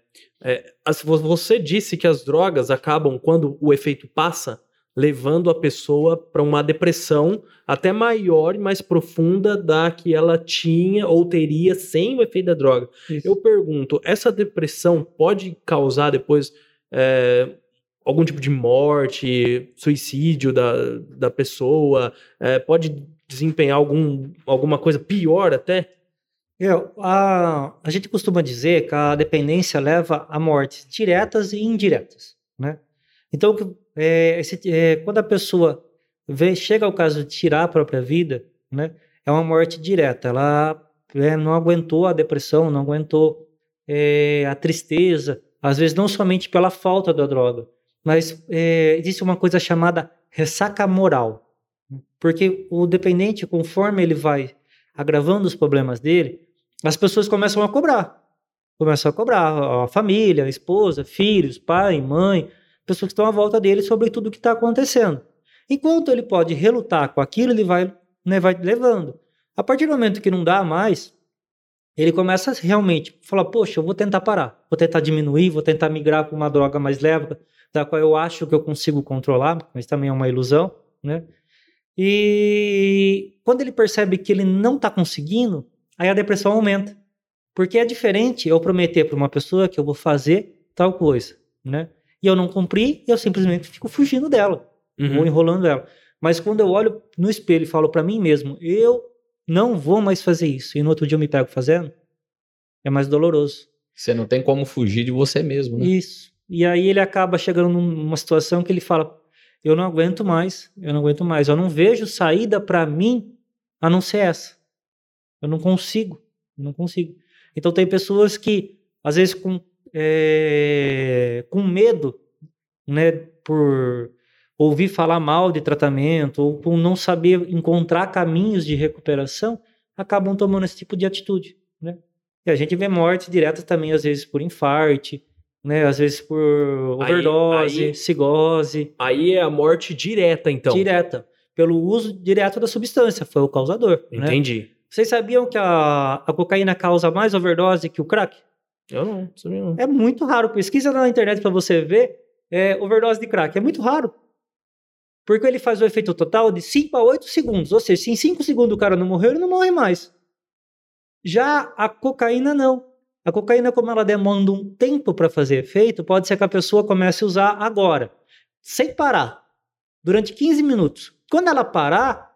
[SPEAKER 2] é, você disse que as drogas acabam, quando o efeito passa, levando a pessoa para uma depressão até maior e mais profunda da que ela tinha ou teria sem o efeito da droga. Eu pergunto, essa depressão pode causar depois é, algum tipo de morte, suicídio da, da pessoa? É, pode desempenhar algum, alguma coisa pior até?
[SPEAKER 3] É, a, a gente costuma dizer que a dependência leva a mortes diretas e indiretas, né? Então, é, esse- é, quando a pessoa vê, chega ao caso de tirar a própria vida, né? É uma morte direta. Ela é, não aguentou a depressão, não aguentou é, a tristeza, às vezes não somente pela falta da droga, mas é, existe uma coisa chamada ressaca moral. Porque o dependente, conforme ele vai agravando os problemas dele, as pessoas começam a cobrar. Começam a cobrar a família, a esposa, filhos, pai, mãe, pessoas que estão à volta dele sobre tudo o que está acontecendo. Enquanto ele pode relutar com aquilo, ele vai, né, vai levando. A partir do momento que não dá mais, ele começa a realmente falar: Poxa, eu vou tentar parar, vou tentar diminuir, vou tentar migrar para uma droga mais leve, da qual eu acho que eu consigo controlar, mas também é uma ilusão, né? E quando ele percebe que ele não está conseguindo, aí a depressão aumenta. Porque é diferente eu prometer para uma pessoa que eu vou fazer tal coisa, né? E eu não cumpri, eu simplesmente fico fugindo dela, uhum. ou enrolando ela. Mas quando eu olho no espelho e falo para mim mesmo, eu não vou mais fazer isso, e no outro dia eu me pego fazendo, é mais doloroso.
[SPEAKER 1] Você não tem como fugir de você mesmo, né?
[SPEAKER 3] Isso. E aí ele acaba chegando numa situação que ele fala: eu não aguento mais, eu não aguento mais, eu não vejo saída para mim a não ser essa. Eu não consigo, eu não consigo. Então tem pessoas que, às vezes, com, é, com medo, né, por ouvir falar mal de tratamento ou por não saber encontrar caminhos de recuperação, acabam tomando esse tipo de atitude, né? E a gente vê mortes diretas também, às vezes, por infarte, né? Às vezes por overdose, aí, aí, cigose.
[SPEAKER 2] Aí é a morte direta, então.
[SPEAKER 3] Direta. Pelo uso direto da substância, foi o causador.
[SPEAKER 2] Né? Entendi.
[SPEAKER 3] Né? Vocês sabiam que a, a cocaína causa mais overdose que o crack?
[SPEAKER 2] Eu não, sabia não.
[SPEAKER 3] É muito raro. Pesquisa na internet para você ver é, overdose de crack. É muito raro. Porque ele faz o efeito total de 5 a 8 segundos. Ou seja, se em 5 segundos o cara não morreu, ele não morre mais. Já a cocaína não. A cocaína, como ela demanda um tempo para fazer efeito, pode ser que a pessoa comece a usar agora, sem parar, durante 15 minutos. Quando ela parar,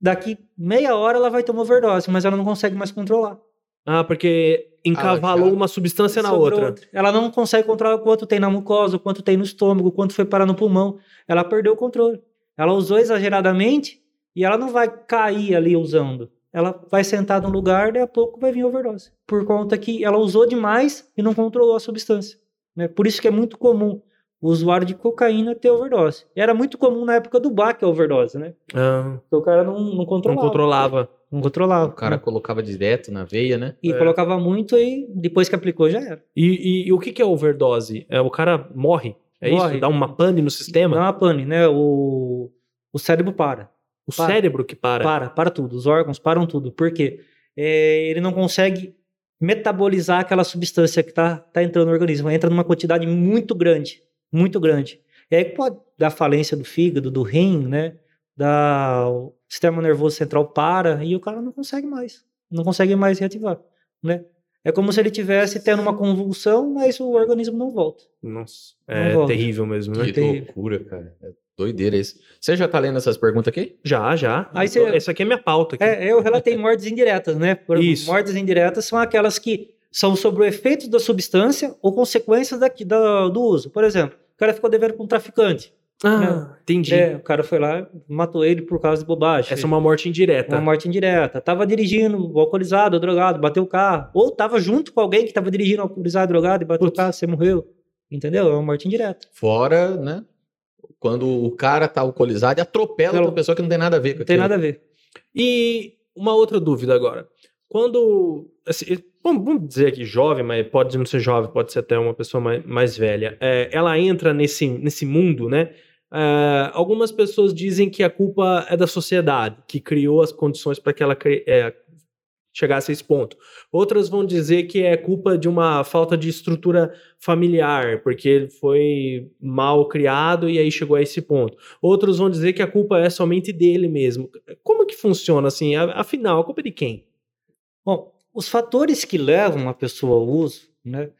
[SPEAKER 3] daqui meia hora ela vai ter uma overdose, mas ela não consegue mais controlar.
[SPEAKER 2] Ah, porque encavalou ah, uma substância na outra. outra.
[SPEAKER 3] Ela não consegue controlar quanto tem na mucosa, quanto tem no estômago, quanto foi parar no pulmão. Ela perdeu o controle. Ela usou exageradamente e ela não vai cair ali usando ela vai sentar num lugar, daí a pouco vai vir overdose. Por conta que ela usou demais e não controlou a substância. Né? Por isso que é muito comum o usuário de cocaína ter overdose. Era muito comum na época do BAC a overdose, né?
[SPEAKER 2] Ah.
[SPEAKER 3] Porque o cara não, não controlava.
[SPEAKER 2] Não controlava.
[SPEAKER 3] Não controlava.
[SPEAKER 1] O cara né? colocava direto na veia, né?
[SPEAKER 3] E é. colocava muito e depois que aplicou já era.
[SPEAKER 2] E, e, e, o que, que é overdose? É, o cara morre? É morre. isso? Dá uma pane no sistema?
[SPEAKER 3] Dá uma pane, né? O, o cérebro para.
[SPEAKER 2] O para, cérebro que para.
[SPEAKER 3] Para, para tudo. Os órgãos param tudo. Por quê? É, ele não consegue metabolizar aquela substância que está tá entrando no organismo. Entra numa quantidade muito grande. Muito grande. E aí pode dar falência do fígado, do rim, né? Da, o sistema nervoso central para e o cara não consegue mais. Não consegue mais reativar, né? É como se ele tivesse tendo uma convulsão, mas o organismo não volta.
[SPEAKER 2] Nossa, é volta. terrível mesmo, né?
[SPEAKER 1] Que loucura, cara. É Doideira isso. Você já tá lendo essas perguntas aqui?
[SPEAKER 2] Já, já. Aí você... Essa aqui é minha pauta. Aqui.
[SPEAKER 3] É, eu relatei mortes indiretas, né? Por, isso. Mortes indiretas são aquelas que são sobre o efeito da substância ou consequências daqui, da, do uso. Por exemplo, o cara ficou devendo com um traficante.
[SPEAKER 2] Ah, né? entendi.
[SPEAKER 3] É, o cara foi lá matou ele por causa de bobagem.
[SPEAKER 2] Essa é uma morte indireta.
[SPEAKER 3] Uma morte indireta. Tava dirigindo alcoolizado, drogado, bateu o carro. Ou tava junto com alguém que tava dirigindo alcoolizado, drogado e bateu Putz. o carro, você morreu. Entendeu? É uma morte indireta.
[SPEAKER 1] Fora, né? Quando o cara tá alcoolizado e atropela outra pessoa que não tem nada a ver com
[SPEAKER 3] Não tem nada a ver.
[SPEAKER 2] E uma outra dúvida agora. Quando. Assim, vamos dizer aqui jovem, mas pode não ser jovem, pode ser até uma pessoa mais, mais velha. É, ela entra nesse, nesse mundo, né? É, algumas pessoas dizem que a culpa é da sociedade, que criou as condições para que ela é, chegasse a esse ponto. Outras vão dizer que é culpa de uma falta de estrutura familiar, porque ele foi mal criado e aí chegou a esse ponto. Outros vão dizer que a culpa é somente dele mesmo. Como que funciona assim? Afinal, a culpa é de quem?
[SPEAKER 3] Bom, os fatores que levam a pessoa ao uso, né,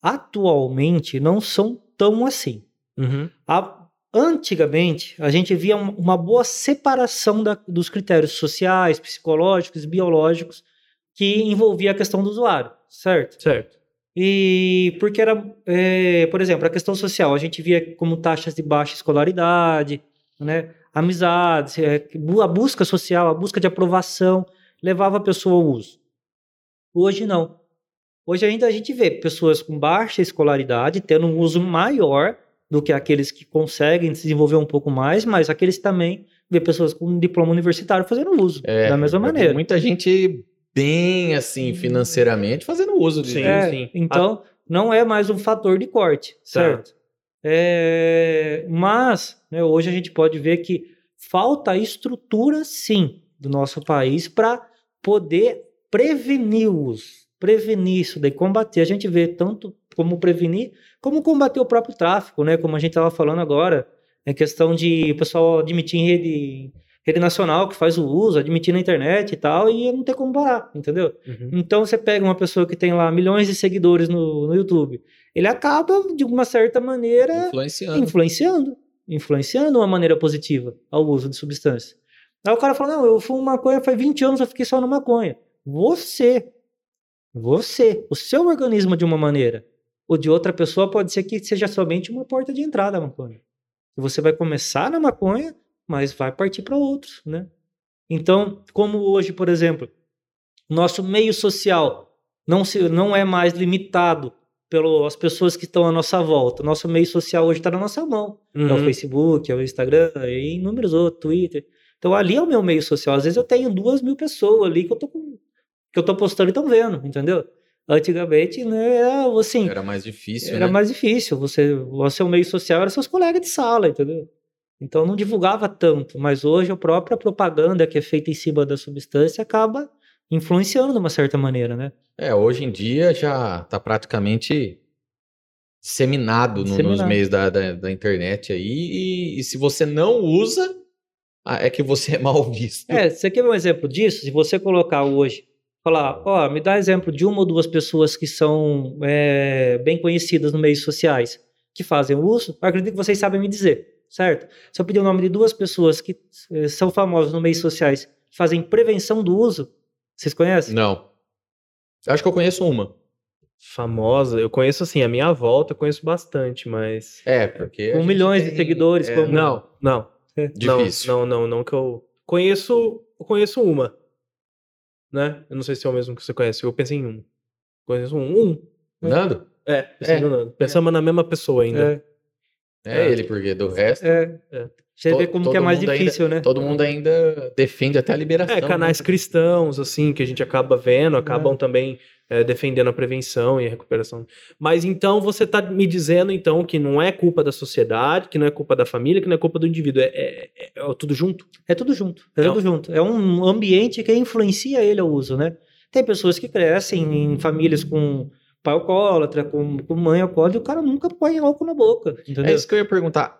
[SPEAKER 3] atualmente não são tão assim.
[SPEAKER 2] Uhum.
[SPEAKER 3] A, antigamente, a gente via uma boa separação da, dos critérios sociais, psicológicos, biológicos que envolvia a questão do usuário, certo?
[SPEAKER 2] Certo.
[SPEAKER 3] E porque era, é, por exemplo, a questão social, a gente via como taxas de baixa escolaridade, né, amizades, é, a busca social, a busca de aprovação levava a pessoa ao uso. Hoje não. Hoje ainda a gente vê pessoas com baixa escolaridade tendo um uso maior do que aqueles que conseguem se desenvolver um pouco mais, mas aqueles também vê pessoas com diploma universitário fazendo uso
[SPEAKER 1] É,
[SPEAKER 3] da mesma maneira.
[SPEAKER 1] Muita gente bem assim financeiramente fazendo uso de
[SPEAKER 2] Sim,
[SPEAKER 3] É,
[SPEAKER 2] sim.
[SPEAKER 3] Então, não é mais um fator de corte, certo? É, mas, né, hoje a gente pode ver que falta estrutura, sim, do nosso país para poder prevenir o uso, prevenir isso daí, combater. A gente vê tanto como prevenir, como combater o próprio tráfico, né? Como a gente estava falando agora, é questão de o pessoal admitir em rede, rede nacional que faz o uso, admitir na internet e tal, e não ter como parar, entendeu?
[SPEAKER 2] Uhum.
[SPEAKER 3] Então você pega uma pessoa que tem lá milhões de seguidores no, no YouTube, ele acaba, de uma certa maneira,
[SPEAKER 1] influenciando.
[SPEAKER 3] influenciando, influenciando uma maneira positiva ao uso de substância. Aí o cara fala, não, eu fumo maconha faz 20 anos, eu fiquei só na maconha. Você, você, o seu organismo de uma maneira, ou de outra pessoa pode ser que seja somente uma porta de entrada à maconha. Você vai começar na maconha, mas vai partir para outros, né? Então, como hoje, por exemplo, nosso meio social não, se, não é mais limitado pelas pessoas que estão à nossa volta. Nosso meio social hoje está na nossa mão. É o
[SPEAKER 2] Uhum.
[SPEAKER 3] Facebook, é o Instagram, e inúmeros outros, Twitter. Então ali é o meu meio social. Às vezes eu tenho duas mil pessoas ali que eu tô, com, que eu tô postando e estão vendo, entendeu? Antigamente, né, era, assim,
[SPEAKER 1] Era mais difícil,
[SPEAKER 3] era
[SPEAKER 1] né?
[SPEAKER 3] mais difícil. Você, o seu meio social era seus colegas de sala, entendeu? Então não divulgava tanto, mas hoje a própria propaganda que é feita em cima da substância acaba influenciando de uma certa maneira, né?
[SPEAKER 1] É, hoje em dia já tá praticamente disseminado, no- nos meios da, da, da internet aí, e, e se você não usa, ah, é que você é mal visto.
[SPEAKER 3] É, você quer um exemplo disso? Se você colocar hoje, falar, ó, me dá exemplo de uma ou duas pessoas que são é, bem conhecidas no meios sociais, que fazem o uso, eu acredito que vocês sabem me dizer, certo? Se eu pedir o nome de duas pessoas que eh, são famosas no meios sociais, que fazem prevenção do uso, vocês conhecem?
[SPEAKER 1] Não. Acho que eu conheço uma.
[SPEAKER 2] Famosa, eu conheço assim, a minha volta eu conheço bastante, mas.
[SPEAKER 1] É, porque.
[SPEAKER 3] Com milhões de
[SPEAKER 1] tem-
[SPEAKER 3] seguidores,
[SPEAKER 1] é,
[SPEAKER 3] como-
[SPEAKER 2] Não, não.
[SPEAKER 1] Difícil.
[SPEAKER 2] Não, não, não, não que eu. Conheço. Eu conheço uma. Né? Eu não sei se é o mesmo que você conhece. Eu pensei em um. Conheço um. Um.
[SPEAKER 1] Nando?
[SPEAKER 2] É, pensei
[SPEAKER 1] É.
[SPEAKER 2] no Nando. Pensamos na mesma pessoa ainda.
[SPEAKER 3] É,
[SPEAKER 1] É,
[SPEAKER 2] É.
[SPEAKER 1] ele, porque do resto,
[SPEAKER 3] é.
[SPEAKER 2] É.
[SPEAKER 3] Você vê como que é mais
[SPEAKER 1] mundo ainda-
[SPEAKER 3] difícil, né?
[SPEAKER 1] todo mundo ainda defende até a liberação.
[SPEAKER 2] É, canais
[SPEAKER 1] né?
[SPEAKER 2] cristãos, assim, que a gente acaba vendo, acabam também é, defendendo a prevenção e a recuperação. Mas então você tá me dizendo, então, que não é culpa da sociedade, que não é culpa da família, que não é culpa do indivíduo. É, é- é- é tudo junto?
[SPEAKER 3] É tudo junto. É
[SPEAKER 2] Então-
[SPEAKER 3] tudo junto. É um ambiente que influencia ele ao uso, né? Tem pessoas que crescem em famílias com pai alcoólatra, com, com mãe alcoólatra, e o cara nunca põe álcool na boca, entendeu?
[SPEAKER 1] É isso que eu ia perguntar.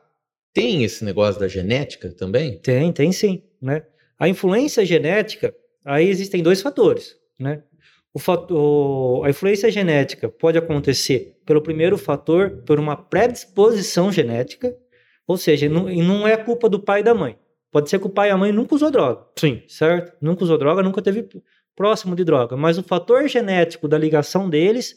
[SPEAKER 1] Tem esse negócio da genética também?
[SPEAKER 3] Tem, tem sim, né? A influência genética, aí existem dois fatores, né? O fator, a influência genética pode acontecer pelo primeiro fator, por uma predisposição genética, ou seja, não, não é culpa do pai e da mãe. Pode ser que o pai e a mãe nunca usou droga,
[SPEAKER 2] Sim.
[SPEAKER 3] certo? Nunca usou droga, nunca teve próximo de droga, mas o fator genético da ligação deles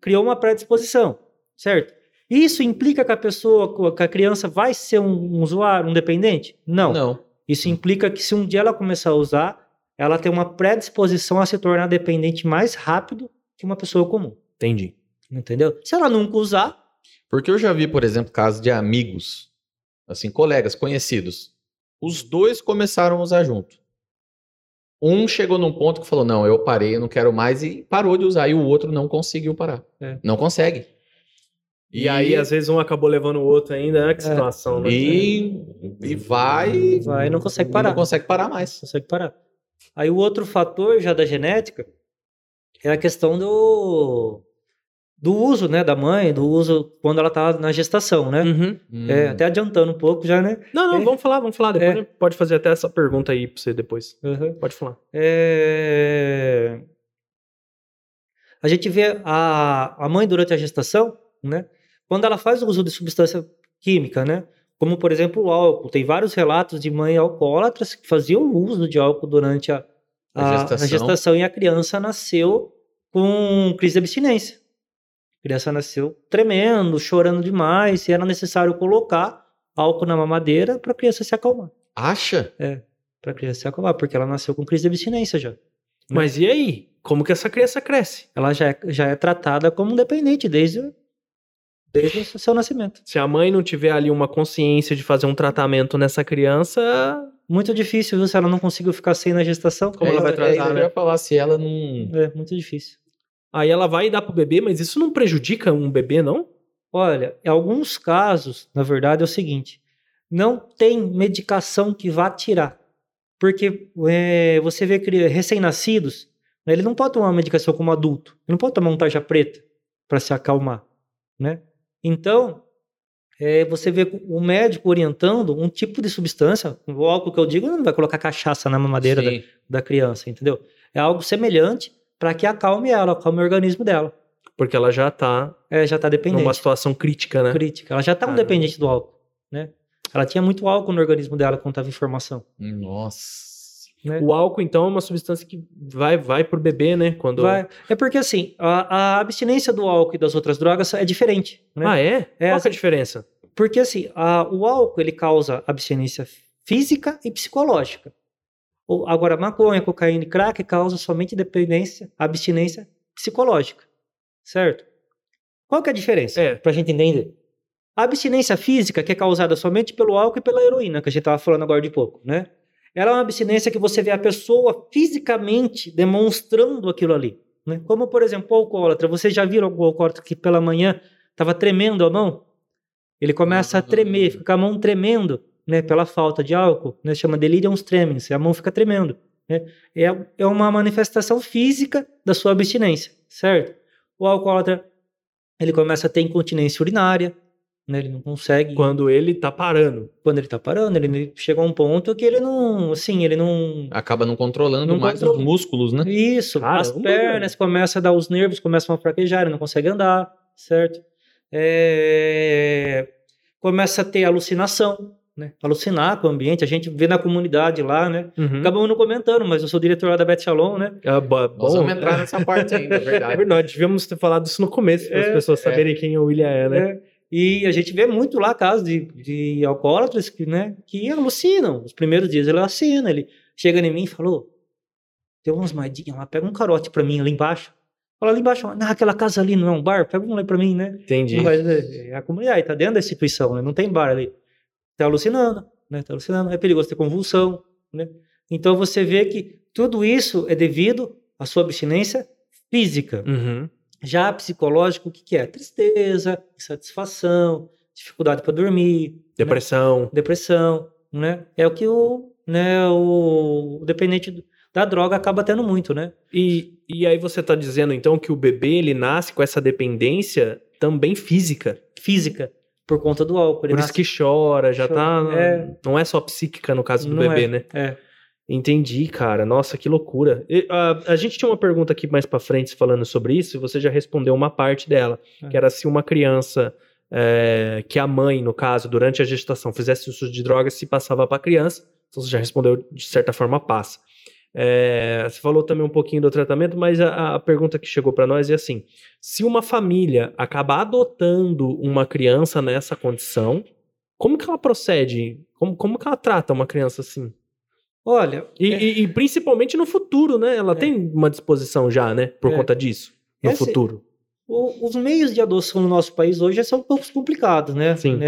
[SPEAKER 3] criou uma predisposição, certo? Isso implica que a pessoa, que a criança vai ser um, um usuário, um dependente? Não.
[SPEAKER 1] Não.
[SPEAKER 3] Isso implica que se um dia ela começar a usar, ela tem uma predisposição a se tornar dependente mais rápido que uma pessoa comum,
[SPEAKER 2] Entendi.
[SPEAKER 3] entendeu? Se ela nunca usar,
[SPEAKER 1] Porque eu já vi, por exemplo, casos de amigos, assim, colegas, conhecidos. Os dois começaram a usar junto. Um chegou num ponto que falou: Não, eu parei, eu não quero mais, e parou de usar. E o outro não conseguiu parar.
[SPEAKER 3] É.
[SPEAKER 1] Não consegue.
[SPEAKER 2] E, aí, às vezes, um acabou levando o outro ainda, né? Que
[SPEAKER 3] É.
[SPEAKER 2] situação, né?
[SPEAKER 1] E, e vai.
[SPEAKER 3] vai e não consegue
[SPEAKER 1] e
[SPEAKER 3] parar.
[SPEAKER 1] Não consegue parar mais.
[SPEAKER 3] consegue parar. Aí o outro fator já da genética é a questão do do uso, né, da mãe, do uso quando ela tá na gestação, né?
[SPEAKER 2] Uhum.
[SPEAKER 3] É,
[SPEAKER 1] Hum.
[SPEAKER 3] até adiantando um pouco já, né?
[SPEAKER 2] Não, não,
[SPEAKER 3] É.
[SPEAKER 2] vamos falar, vamos falar. Depois
[SPEAKER 3] É.
[SPEAKER 2] pode fazer até essa pergunta aí pra você depois.
[SPEAKER 3] Uhum.
[SPEAKER 2] Pode falar.
[SPEAKER 3] É, A gente vê a, a mãe durante a gestação, né? Quando ela faz o uso de substância química, né? Como, por exemplo, o álcool. Tem vários relatos de mães alcoólatras que faziam uso de álcool durante a,
[SPEAKER 1] A
[SPEAKER 3] a, a
[SPEAKER 1] gestação.
[SPEAKER 3] gestação. e a criança nasceu com crise de abstinência. A criança nasceu tremendo, chorando demais, e era necessário colocar álcool na mamadeira para a criança se acalmar.
[SPEAKER 1] Acha?
[SPEAKER 3] Para a criança se acalmar, porque ela nasceu com crise de abstinência já.
[SPEAKER 2] Mas e aí? Como que essa criança cresce?
[SPEAKER 3] ela já é, já é tratada como um dependente desde, desde o seu nascimento.
[SPEAKER 2] Se a mãe não tiver ali uma consciência de fazer um tratamento nessa criança,
[SPEAKER 3] Muito difícil, viu? Se ela não conseguiu ficar sem na gestação,
[SPEAKER 2] Como ela vai
[SPEAKER 1] é,
[SPEAKER 2] tratar,
[SPEAKER 1] que
[SPEAKER 2] né?
[SPEAKER 1] Eu ia falar, se ela não...
[SPEAKER 3] É muito difícil.
[SPEAKER 2] aí ela vai dar pro bebê, mas isso não prejudica um bebê, não?
[SPEAKER 3] Olha, em alguns casos, na verdade, é o seguinte: não tem medicação que vá tirar. Porque é, você vê recém-nascidos, né, ele não pode tomar uma medicação como adulto. Ele não pode tomar um tarja preta para se acalmar. Né? Então, é, você vê o médico orientando um tipo de substância, o álcool que eu digo, não vai colocar cachaça na mamadeira da, da criança, entendeu? É algo semelhante para que acalme ela, acalme o organismo dela.
[SPEAKER 2] Porque ela já tá
[SPEAKER 3] É, já está dependente
[SPEAKER 2] numa situação crítica, né?
[SPEAKER 3] crítica. Ela já estava
[SPEAKER 2] Caramba.
[SPEAKER 3] dependente do álcool, né? Ela tinha muito álcool no organismo dela quando estava em formação.
[SPEAKER 1] Nossa.
[SPEAKER 3] Né?
[SPEAKER 2] O álcool, então, é uma substância que vai, vai pro bebê, né? Quando...
[SPEAKER 3] Vai- É porque assim, a, a abstinência do álcool e das outras drogas é diferente, né?
[SPEAKER 2] Ah, é?
[SPEAKER 3] É,
[SPEAKER 2] Qual que é
[SPEAKER 3] essa-
[SPEAKER 2] a diferença?
[SPEAKER 3] Porque assim, a- o álcool ele causa abstinência física e psicológica. O- Agora, maconha, cocaína e crack causa somente dependência, abstinência psicológica, certo? Qual que é a diferença?
[SPEAKER 2] É.
[SPEAKER 3] Pra gente entender. A abstinência física, que é causada somente pelo álcool e pela heroína, que a gente estava falando agora de pouco, né? Ela é uma abstinência que você vê a pessoa fisicamente demonstrando aquilo ali. Né? Como, por exemplo, o alcoólatra. Você já viram algum alcoólatra que pela manhã estava tremendo a mão? Ele começa a tremer, fica a mão tremendo, né? Pela falta de álcool, né? Chama delirium tremens, a mão fica tremendo. Né? É, é uma manifestação física da sua abstinência, certo? O alcoólatra, ele começa a ter incontinência urinária, né? Ele não consegue
[SPEAKER 2] Quando ele tá parando.
[SPEAKER 3] quando ele tá parando, ele chega a um ponto que ele não, assim, ele não
[SPEAKER 1] Acaba não controlando
[SPEAKER 3] Não
[SPEAKER 1] mais
[SPEAKER 3] controla.
[SPEAKER 1] os músculos, né?
[SPEAKER 3] isso, as
[SPEAKER 2] Caramba,
[SPEAKER 3] pernas começam a dar, os nervos começam a fraquejar, ele não consegue andar, certo? É, Começa a ter alucinação, né? Alucinar com o ambiente, a gente vê na comunidade lá, né?
[SPEAKER 2] Uhum.
[SPEAKER 3] Acabamos não comentando, mas eu sou diretor lá da Beth Shalom, né?
[SPEAKER 2] É, bo-
[SPEAKER 1] Nós
[SPEAKER 2] bom,
[SPEAKER 1] vamos entrar nessa parte ainda, é
[SPEAKER 2] É
[SPEAKER 1] verdade.
[SPEAKER 2] verdade, devíamos ter falado isso no começo, para as
[SPEAKER 3] É,
[SPEAKER 2] pessoas
[SPEAKER 1] é.
[SPEAKER 2] saberem quem o William é, né?
[SPEAKER 3] É, E a gente vê muito lá casos de, de alcoólatras que, né, que alucinam. Os primeiros dias ele alucina, ele chega em mim e falou: tem umas moedinhas lá, pega um carote pra mim ali embaixo. Fala ali embaixo, ah, aquela casa ali não é um bar? Pega um lá pra mim, né?
[SPEAKER 2] Entendi.
[SPEAKER 3] Mas é, é a comunidade, tá dentro da instituição, né? Não tem bar ali. Tá alucinando, né? Tá alucinando, é perigoso ter convulsão, né? Então você vê que tudo isso é devido à sua abstinência física.
[SPEAKER 2] Uhum.
[SPEAKER 3] Já psicológico, o que, que é? Tristeza, insatisfação, dificuldade para dormir, né?
[SPEAKER 2] Depressão.
[SPEAKER 3] depressão, né? É o que o, né, o dependente da droga acaba tendo muito, né?
[SPEAKER 2] E, e aí você tá dizendo, então, que o bebê, ele nasce com essa dependência também física.
[SPEAKER 3] Física, por conta do álcool.
[SPEAKER 2] Por isso
[SPEAKER 3] nasce-
[SPEAKER 2] que chora, já tá...
[SPEAKER 3] Chora, é.
[SPEAKER 2] Não é só psíquica no caso do
[SPEAKER 3] Não
[SPEAKER 2] bebê,
[SPEAKER 3] é,
[SPEAKER 2] né?
[SPEAKER 3] É.
[SPEAKER 2] Entendi, cara. Nossa, que loucura. E, a, a gente tinha uma pergunta aqui mais pra frente falando sobre isso, e você já respondeu uma parte dela,
[SPEAKER 3] É.
[SPEAKER 2] que era se uma criança é, que a mãe, no caso, durante a gestação, fizesse uso de drogas, se passava pra criança. Então você já respondeu, de certa forma, passa. É, você falou também um pouquinho do tratamento, mas a, a pergunta que chegou pra nós é assim: se uma família acabar adotando uma criança nessa condição, como que ela procede? Como, como que ela trata uma criança assim?
[SPEAKER 3] Olha,
[SPEAKER 2] E,
[SPEAKER 3] é,
[SPEAKER 2] e- e principalmente no futuro, né? Ela
[SPEAKER 3] É.
[SPEAKER 2] tem uma disposição já, né? Por
[SPEAKER 3] É.
[SPEAKER 2] conta disso. No
[SPEAKER 3] Esse-
[SPEAKER 2] futuro.
[SPEAKER 3] o- os meios de adoção no nosso país hoje são um pouco complicados, né?
[SPEAKER 2] Sim.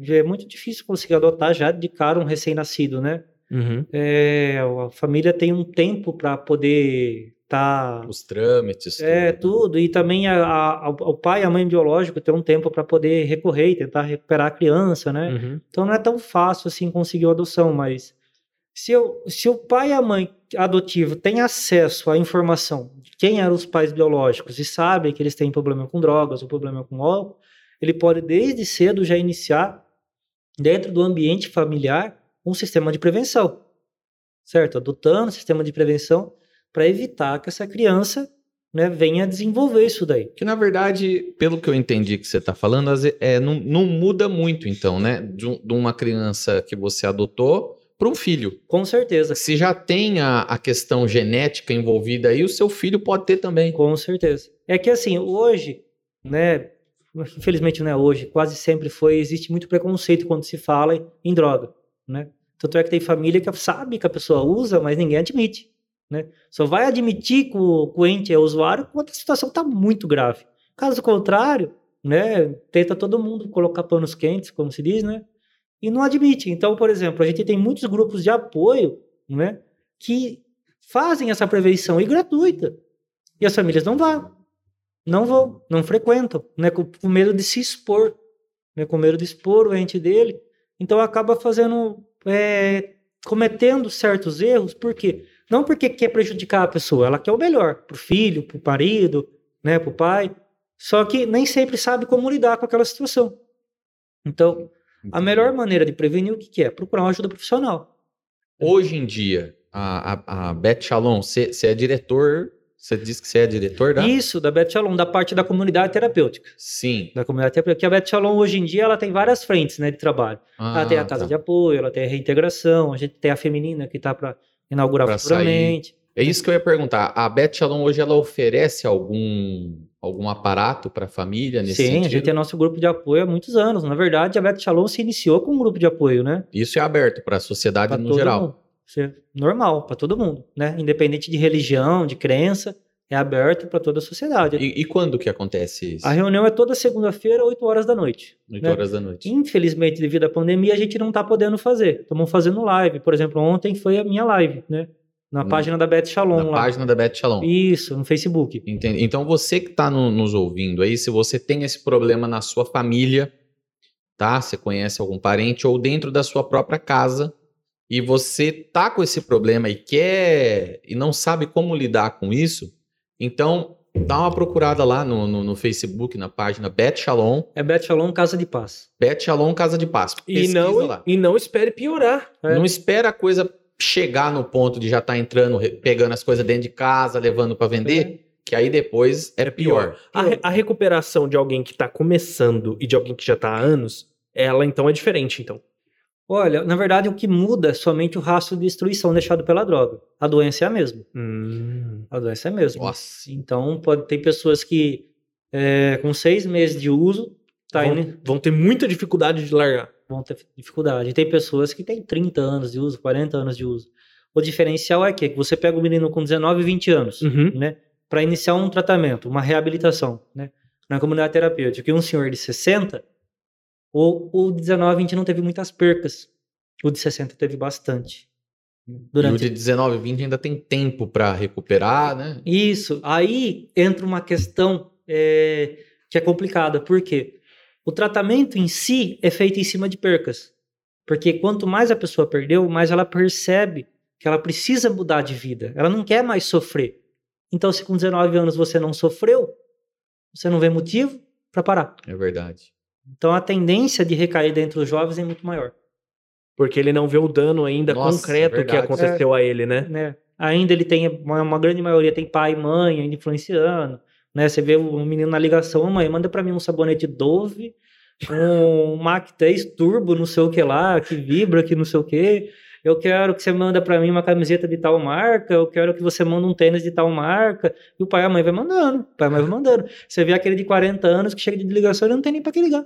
[SPEAKER 3] Já é muito difícil conseguir adotar já de cara um recém-nascido, né?
[SPEAKER 2] Uhum.
[SPEAKER 3] É, a família tem um tempo para poder estar
[SPEAKER 1] Os trâmites.
[SPEAKER 3] É,
[SPEAKER 1] tudo.
[SPEAKER 3] tudo. E também a, a- o pai e a mãe biológico ter um tempo para poder recorrer e tentar recuperar a criança, né?
[SPEAKER 2] Uhum.
[SPEAKER 3] Então não é tão fácil assim conseguir a adoção, mas se, eu, se o pai e a mãe adotivo têm acesso à informação de quem eram os pais biológicos e sabem que eles têm problema com drogas ou problema com álcool, ele pode desde cedo já iniciar dentro do ambiente familiar um sistema de prevenção, certo? Adotando um sistema de prevenção para evitar que essa criança né, venha desenvolver isso daí.
[SPEAKER 1] Que na verdade, pelo que eu entendi que você está falando, é, não, não muda muito, então, né? De, de uma criança que você adotou para um filho.
[SPEAKER 3] Com certeza.
[SPEAKER 1] Se já tem a, a questão genética envolvida aí, o seu filho pode ter também.
[SPEAKER 3] Com certeza. É que assim, hoje, né, infelizmente não é hoje, quase sempre foi, existe muito preconceito quando se fala em droga, né? Tanto é que tem família que sabe que a pessoa usa, mas ninguém admite, né? Só vai admitir que o, que o ente é usuário quando a situação está muito grave. Caso contrário, né? Tenta todo mundo colocar panos quentes, como se diz, né? E não admite. Então, por exemplo, a gente tem muitos grupos de apoio, né? Que fazem essa prevenção e gratuita. E as famílias não vão. Não vão, não frequentam, né? Com, com medo de se expor, né? Com medo de expor o ente dele. Então acaba fazendo, é, cometendo certos erros, por quê? Não porque quer prejudicar a pessoa, ela quer o melhor para o filho, para o marido, né, para o pai. Só que nem sempre sabe como lidar com aquela situação. Então, a melhor maneira de prevenir o que, que é? Procurar uma ajuda profissional.
[SPEAKER 1] Hoje em dia, a, a, a Beth Shalom, você é diretor você disse que você é diretor da?
[SPEAKER 3] Isso, da Beth Shalom, da parte da comunidade terapêutica.
[SPEAKER 1] Sim.
[SPEAKER 3] Da comunidade terapêutica. Porque a Beth Shalom, hoje em dia, ela tem várias frentes né, de trabalho. Ah, ela tem a casa tá. de apoio, ela tem a reintegração, a gente tem a feminina que está para inaugurar pra futuramente. Sair.
[SPEAKER 1] É isso que eu ia perguntar. A Beth Shalom hoje ela oferece algum, algum aparato para a família nesse
[SPEAKER 3] Sim,
[SPEAKER 1] sentido?
[SPEAKER 3] a gente tem nosso grupo de apoio há muitos anos. Na verdade, a Beth Shalom se iniciou com um grupo de apoio, né?
[SPEAKER 1] Isso é aberto para a sociedade pra no geral.
[SPEAKER 3] Mundo. É normal, para todo mundo, né? Independente de religião, de crença, é aberto para toda a sociedade.
[SPEAKER 1] E, e, quando que acontece isso?
[SPEAKER 3] A reunião é toda segunda-feira, 8 horas da noite.
[SPEAKER 1] 8 né? horas da noite.
[SPEAKER 3] Infelizmente, devido à pandemia, a gente não está podendo fazer. Estamos fazendo live. Por exemplo, ontem foi a minha live, né? Na página da Beth Shalom.
[SPEAKER 1] Na lá. página da Beth Shalom.
[SPEAKER 3] Isso, no Facebook.
[SPEAKER 1] Entendi. Então, você que está no, nos ouvindo aí, se você tem esse problema na sua família, tá? Você conhece algum parente ou dentro da sua própria casa, e você tá com esse problema e quer e não sabe como lidar com isso, então dá uma procurada lá no, no, no Facebook, na página Bet Shalom.
[SPEAKER 3] É Bet Shalom Casa de Paz.
[SPEAKER 1] Bet Shalom Casa de Paz.
[SPEAKER 2] e não, lá. e não espere piorar.
[SPEAKER 1] É. Não espera a coisa chegar no ponto de já estar tá entrando, pegando as coisas dentro de casa, levando para vender. É. Que aí depois é, pior.
[SPEAKER 2] pior. A, a recuperação de alguém que está começando e de alguém que já está há anos, ela então é diferente, então.
[SPEAKER 3] Olha, na verdade, o que muda é somente o rastro de destruição deixado pela droga. A doença é a mesma.
[SPEAKER 2] Hum.
[SPEAKER 3] A doença é a mesma.
[SPEAKER 1] Nossa.
[SPEAKER 3] Então, pode ter pessoas que, é, com seis meses de uso, tá
[SPEAKER 2] vão,
[SPEAKER 3] indo...
[SPEAKER 2] vão ter muita dificuldade de largar.
[SPEAKER 3] Vão ter dificuldade. Tem pessoas que têm 30 anos de uso, 40 anos de uso. O diferencial é que você pega o menino com 19, 20 anos,
[SPEAKER 2] uhum.
[SPEAKER 3] né? Para iniciar um tratamento, uma reabilitação, né? Na comunidade terapêutica. E um senhor de 60 o, o 19, 20 não teve muitas percas. O de 60 teve bastante.
[SPEAKER 1] Durante... E o de 19, 20 ainda tem tempo para recuperar, né?
[SPEAKER 3] Isso. Aí entra uma questão é, que é complicada. Por quê? O tratamento em si é feito em cima de percas. Porque quanto mais a pessoa perdeu, mais ela percebe que ela precisa mudar de vida. Ela não quer mais sofrer. Então, se com 19 anos você não sofreu, você não vê motivo para parar.
[SPEAKER 1] É verdade.
[SPEAKER 3] Então a tendência de recair dentro dos jovens é muito maior.
[SPEAKER 2] Porque ele não vê o dano ainda Nossa, concreto que aconteceu é, a ele, né?
[SPEAKER 3] né? Ainda ele tem, uma, uma, grande maioria tem pai e mãe ainda influenciando. Né? Você vê um menino na ligação, mãe, manda para mim um sabonete Dove, um Mac 3 Turbo, não sei o que lá, que vibra, que não sei o que. Eu quero que você manda para mim uma camiseta de tal marca, eu quero que você manda um tênis de tal marca. E o pai e a mãe vai mandando, o pai e a mãe vai mandando. Você vê aquele de 40 anos que chega de ligação e não tem nem para que ligar.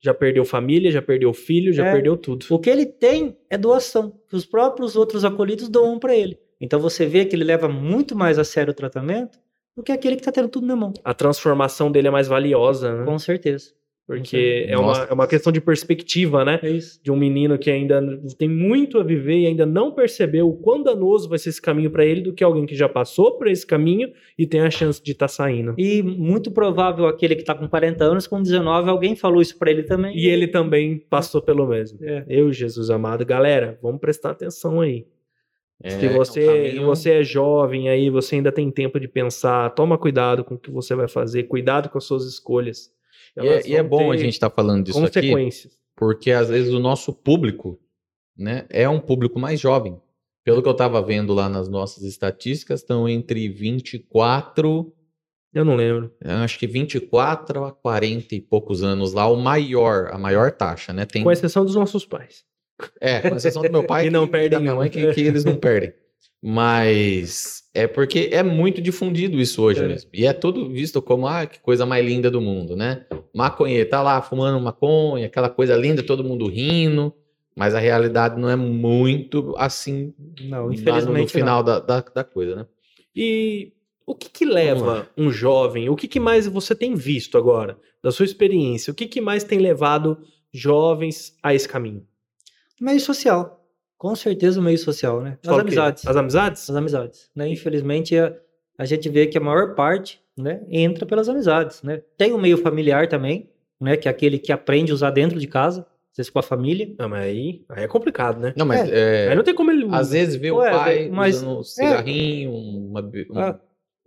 [SPEAKER 2] Já perdeu família, já perdeu filho, já é, perdeu tudo.
[SPEAKER 3] O que ele tem é doação, que os próprios outros acolhidos doam para ele. Então você vê que ele leva muito mais a sério o tratamento do que aquele que está tendo tudo na mão.
[SPEAKER 2] A transformação dele é mais valiosa, né?
[SPEAKER 3] Com certeza.
[SPEAKER 2] Porque é uma, é uma questão de perspectiva, né?
[SPEAKER 3] É isso.
[SPEAKER 2] De um menino que ainda tem muito a viver e ainda não percebeu o quão danoso vai ser esse caminho para ele do que alguém que já passou por esse caminho e tem a chance de estar tá saindo.
[SPEAKER 3] E muito provável aquele que está com 40 anos, com 19, alguém falou isso para ele também.
[SPEAKER 2] E ele também passou pelo mesmo. É. Eu, Jesus amado. Galera, vamos prestar atenção aí. É, Se você, é um você é jovem aí, você ainda tem tempo de pensar, toma cuidado com o que você vai fazer, cuidado com as suas escolhas
[SPEAKER 1] e é, e é bom a gente estar tá falando disso aqui, porque às vezes o nosso público né, é um público mais jovem. Pelo que eu estava vendo lá nas nossas estatísticas, estão entre 24.
[SPEAKER 2] Eu não lembro.
[SPEAKER 1] Acho que 24 a 40 e poucos anos lá, o maior, a maior taxa, né?
[SPEAKER 2] Tem... Com exceção dos nossos pais.
[SPEAKER 1] É, com exceção do meu pai
[SPEAKER 2] que, não perdem
[SPEAKER 1] da minha mãe, que, que eles não perdem. Mas é porque é muito difundido isso hoje é. mesmo. E é tudo visto como, ah, que coisa mais linda do mundo, né? Maconheiro tá lá fumando maconha, aquela coisa linda, todo mundo rindo. Mas a realidade não é muito assim.
[SPEAKER 3] Não, infelizmente.
[SPEAKER 1] No, no final da, da, da, coisa, né?
[SPEAKER 2] E O que, que leva um jovem, o que, que mais você tem visto agora, da sua experiência, o que, que mais tem levado jovens a esse caminho?
[SPEAKER 3] Meio social. Com certeza o meio social, né? As
[SPEAKER 2] quê?
[SPEAKER 3] amizades.
[SPEAKER 2] As amizades?
[SPEAKER 3] As amizades. Né? Infelizmente, a, a gente vê que a maior parte né, entra pelas amizades. Né? Tem o meio familiar também, né, que é aquele que aprende a usar dentro de casa, às vezes com a família.
[SPEAKER 2] Não, mas aí, aí é complicado, né?
[SPEAKER 1] Não, mas é,
[SPEAKER 2] Aí não tem como ele.
[SPEAKER 1] às vezes vê o pai
[SPEAKER 3] mas-
[SPEAKER 1] usando um cigarrinho, uma, be- um-
[SPEAKER 3] Ah,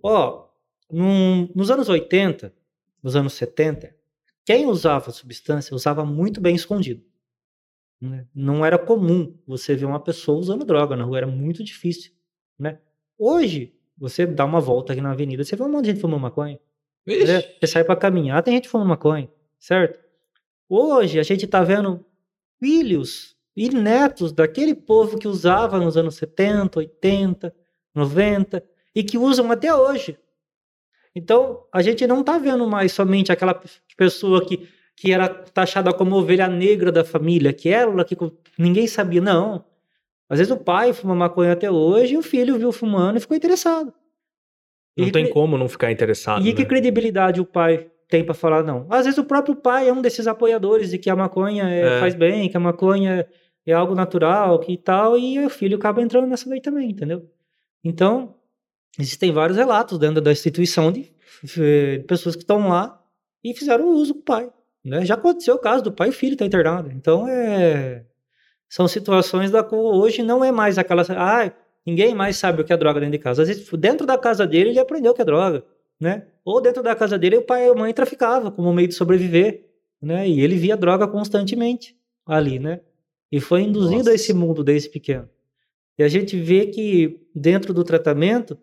[SPEAKER 3] Ó, num- nos anos 80, nos anos 70, quem usava substância usava muito bem escondido. Né? Não era comum você ver uma pessoa usando droga na rua, era muito difícil. Né? Hoje, você dá uma volta aqui na avenida, você vê um monte de gente fumando maconha. Né? Você sai pra caminhar, tem gente fumando maconha, certo? Hoje a gente tá vendo filhos e netos daquele povo que usava nos anos 70, 80, 90 e que usam até hoje. Então, a gente não tá vendo mais somente aquela pe- pessoa que, que era taxada como ovelha negra da família, que ela que ninguém sabia, não. Às vezes o pai fuma maconha até hoje e o filho viu fumando e ficou interessado.
[SPEAKER 2] Não
[SPEAKER 3] E-
[SPEAKER 2] tem como não ficar interessado.
[SPEAKER 3] e que
[SPEAKER 2] né?
[SPEAKER 3] credibilidade o pai tem para falar não? Às vezes o próprio pai é um desses apoiadores de que a maconha é-
[SPEAKER 2] É.
[SPEAKER 3] faz bem, que a maconha é algo natural, que tal, e o filho acaba entrando nessa daí também, entendeu? Então, existem vários relatos dentro da instituição de, eh, pessoas que estão lá e fizeram uso com o pai. Né? Já aconteceu o caso do pai e o filho estar internado. Então, é... são situações da qual hoje não é mais aquela. Ah, ninguém mais sabe o que é droga dentro de casa. Às vezes, dentro da casa dele, ele aprendeu o que é droga. Né? Ou dentro da casa dele, o pai e a mãe traficavam como meio de sobreviver. Né? E ele via droga constantemente ali. Né? E foi induzido
[SPEAKER 1] Nossa.
[SPEAKER 3] a esse mundo desde pequeno. E a gente vê que dentro do tratamento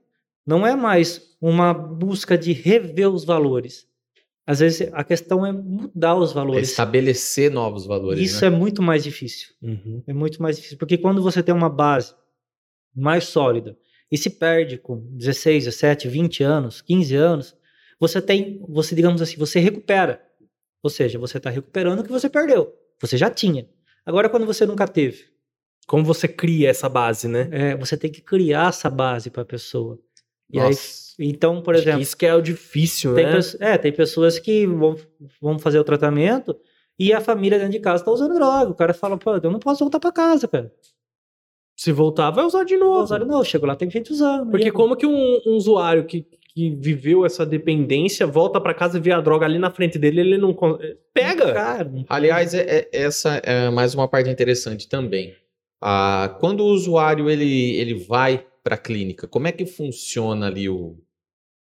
[SPEAKER 3] não é mais uma busca de rever os valores. Às vezes a questão é mudar os
[SPEAKER 1] é
[SPEAKER 3] valores.
[SPEAKER 1] estabelecer novos valores.
[SPEAKER 3] Isso
[SPEAKER 1] né?
[SPEAKER 3] é muito mais difícil.
[SPEAKER 2] Uhum.
[SPEAKER 3] É muito mais difícil. Porque quando você tem uma base mais sólida e se perde com 16, 17, 20 anos, 15 anos, você tem, você digamos assim, você recupera. Ou seja, você está recuperando o que você perdeu. Você já tinha. Agora, quando você nunca teve,
[SPEAKER 2] Como você cria essa base, né?
[SPEAKER 3] é, você tem que criar essa base para a pessoa. E aí, então, por exemplo,
[SPEAKER 2] Isso que é o difícil,
[SPEAKER 3] tem,
[SPEAKER 2] né?
[SPEAKER 3] é, tem pessoas que vão, vão fazer o tratamento e a família dentro de casa está usando droga. O cara fala, pô, eu não posso voltar para casa, cara.
[SPEAKER 2] Se voltar, vai usar de
[SPEAKER 3] Vou
[SPEAKER 2] novo.
[SPEAKER 3] usar, não, chego lá, tem gente usando.
[SPEAKER 2] Porque
[SPEAKER 3] E-
[SPEAKER 2] como que um, um usuário que, que viveu essa dependência volta pra casa e vê a droga ali na frente dele, ele não pega.
[SPEAKER 3] Cara, não-
[SPEAKER 1] Aliás, é- é- essa é mais uma parte interessante também. Ah, quando o usuário ele, ele vai para a clínica, como é que funciona ali o,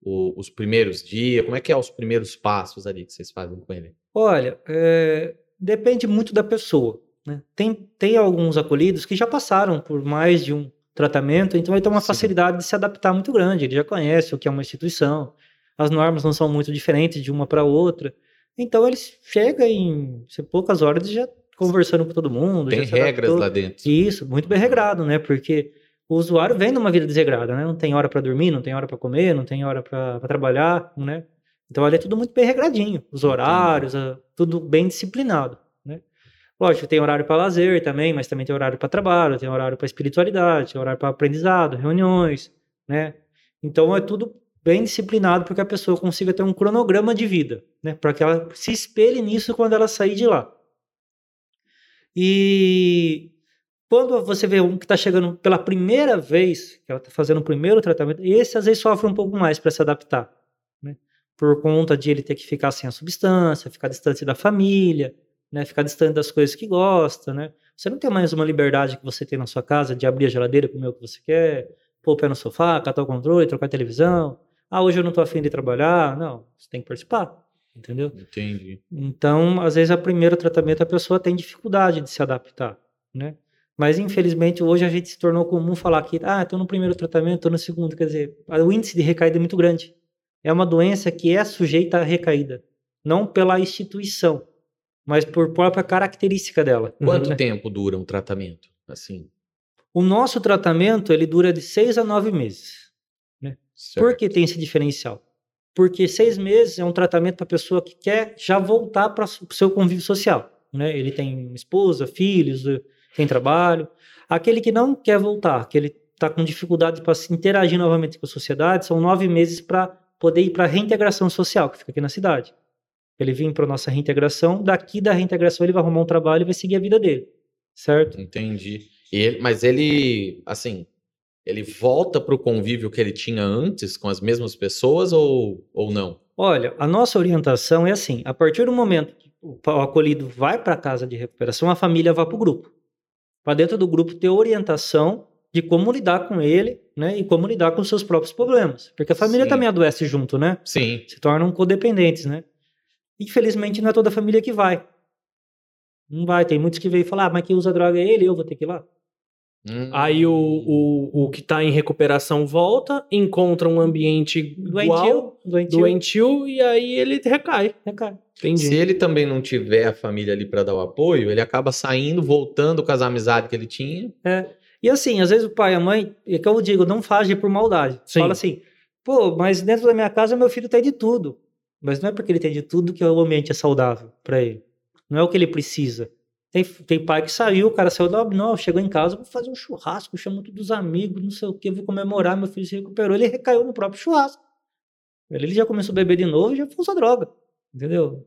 [SPEAKER 1] o- os primeiros dias? Como é que é os primeiros passos ali que vocês fazem com ele?
[SPEAKER 3] Olha, é, depende muito da pessoa. né? Tem, tem alguns acolhidos que já passaram por mais de um tratamento, então ele tem uma
[SPEAKER 1] Sim.
[SPEAKER 3] facilidade de se adaptar muito grande. Ele já conhece o que é uma instituição, as normas não são muito diferentes de uma para outra. Então ele chega em poucas horas já conversando com todo mundo.
[SPEAKER 1] Tem regras lá dentro.
[SPEAKER 3] Isso, muito bem regrado, né? Porque o usuário vem numa vida desregrada, né? Não tem hora para dormir, não tem hora para comer, não tem hora para trabalhar, né? Então ali é tudo muito bem regradinho, os horários, a- tudo bem disciplinado, né? Lógico, tem horário para lazer também, mas também tem horário para trabalho, tem horário para espiritualidade, tem horário para aprendizado, reuniões, né? Então é tudo bem disciplinado para que a pessoa consiga ter um cronograma de vida, né? Para que ela se espelhe nisso quando ela sair de lá. E quando você vê um que está chegando pela primeira vez, que ela está fazendo o primeiro tratamento, esse às vezes sofre um pouco mais para se adaptar, né? Por conta de ele ter que ficar sem a substância, ficar distante da família, né? Ficar distante das coisas que gosta, né? Você não tem mais uma liberdade que você tem na sua casa de abrir a geladeira, comer o que você quer, pôr o pé no sofá, catar o controle, trocar a televisão. Ah, hoje eu não estou afim de trabalhar. Não, você tem que participar, entendeu?
[SPEAKER 1] Entendi.
[SPEAKER 3] Então, às vezes, a primeiro tratamento a pessoa tem dificuldade de se adaptar, né? Mas, infelizmente, hoje a gente se tornou comum falar que, ah, estou no primeiro tratamento, estou no segundo. Quer dizer, o índice de recaída é muito grande. É uma doença que é sujeita a recaída. Não pela instituição, mas por própria característica dela.
[SPEAKER 1] Quanto
[SPEAKER 3] né?
[SPEAKER 1] tempo dura um tratamento? Assim,
[SPEAKER 3] O nosso tratamento, ele dura de seis a nove meses.
[SPEAKER 1] certo.
[SPEAKER 3] Por que tem esse diferencial? Porque seis meses é um tratamento para a pessoa que quer já voltar para o seu convívio social. Né? Ele tem esposa, filhos, tem trabalho. Aquele que não quer voltar, que ele está com dificuldade para se interagir novamente com a sociedade, são nove meses para poder ir para a reintegração social, que fica aqui na cidade. Ele vem para nossa reintegração, daqui da reintegração ele vai arrumar um trabalho e vai seguir a vida dele, certo?
[SPEAKER 1] Entendi. Ele- mas ele, assim, ele volta pro convívio que ele tinha antes com as mesmas pessoas ou, ou não?
[SPEAKER 3] Olha, a nossa orientação é assim: a partir do momento que o o acolhido vai para a casa de recuperação, a família vai para o grupo. Para dentro do grupo ter orientação de como lidar com ele, né? E como lidar com os seus próprios problemas. Porque a família
[SPEAKER 1] Sim.
[SPEAKER 3] também adoece junto, né?
[SPEAKER 1] Sim.
[SPEAKER 3] Se tornam codependentes, né? Infelizmente, não é toda a família que vai. Não vai. Tem muitos que veem e falam, ah, mas quem usa droga é ele, eu vou ter que ir lá.
[SPEAKER 1] Hum.
[SPEAKER 2] Aí o, o, o que tá em recuperação volta, encontra um ambiente igual,
[SPEAKER 3] Doentio, doentio,
[SPEAKER 2] doentio, e aí ele recai.
[SPEAKER 3] recai.
[SPEAKER 2] Entendi.
[SPEAKER 1] Se ele também não tiver a família ali para dar o apoio, ele acaba saindo, voltando com as amizades que ele tinha.
[SPEAKER 3] E assim, às vezes o pai e a mãe, é que eu digo, não fazem por maldade.
[SPEAKER 2] Sim.
[SPEAKER 3] Fala assim, pô, mas dentro da minha casa meu filho tem de tudo. Mas não é porque ele tem de tudo que o ambiente é saudável para ele. Não é o que ele precisa. Tem, tem pai que saiu, o cara saiu da não, chegou em casa, vou fazer um churrasco, chamo todos os amigos, não sei o que, vou comemorar, meu filho se recuperou, ele recaiu no próprio churrasco. Ele já começou a beber de novo e já usa droga. Entendeu?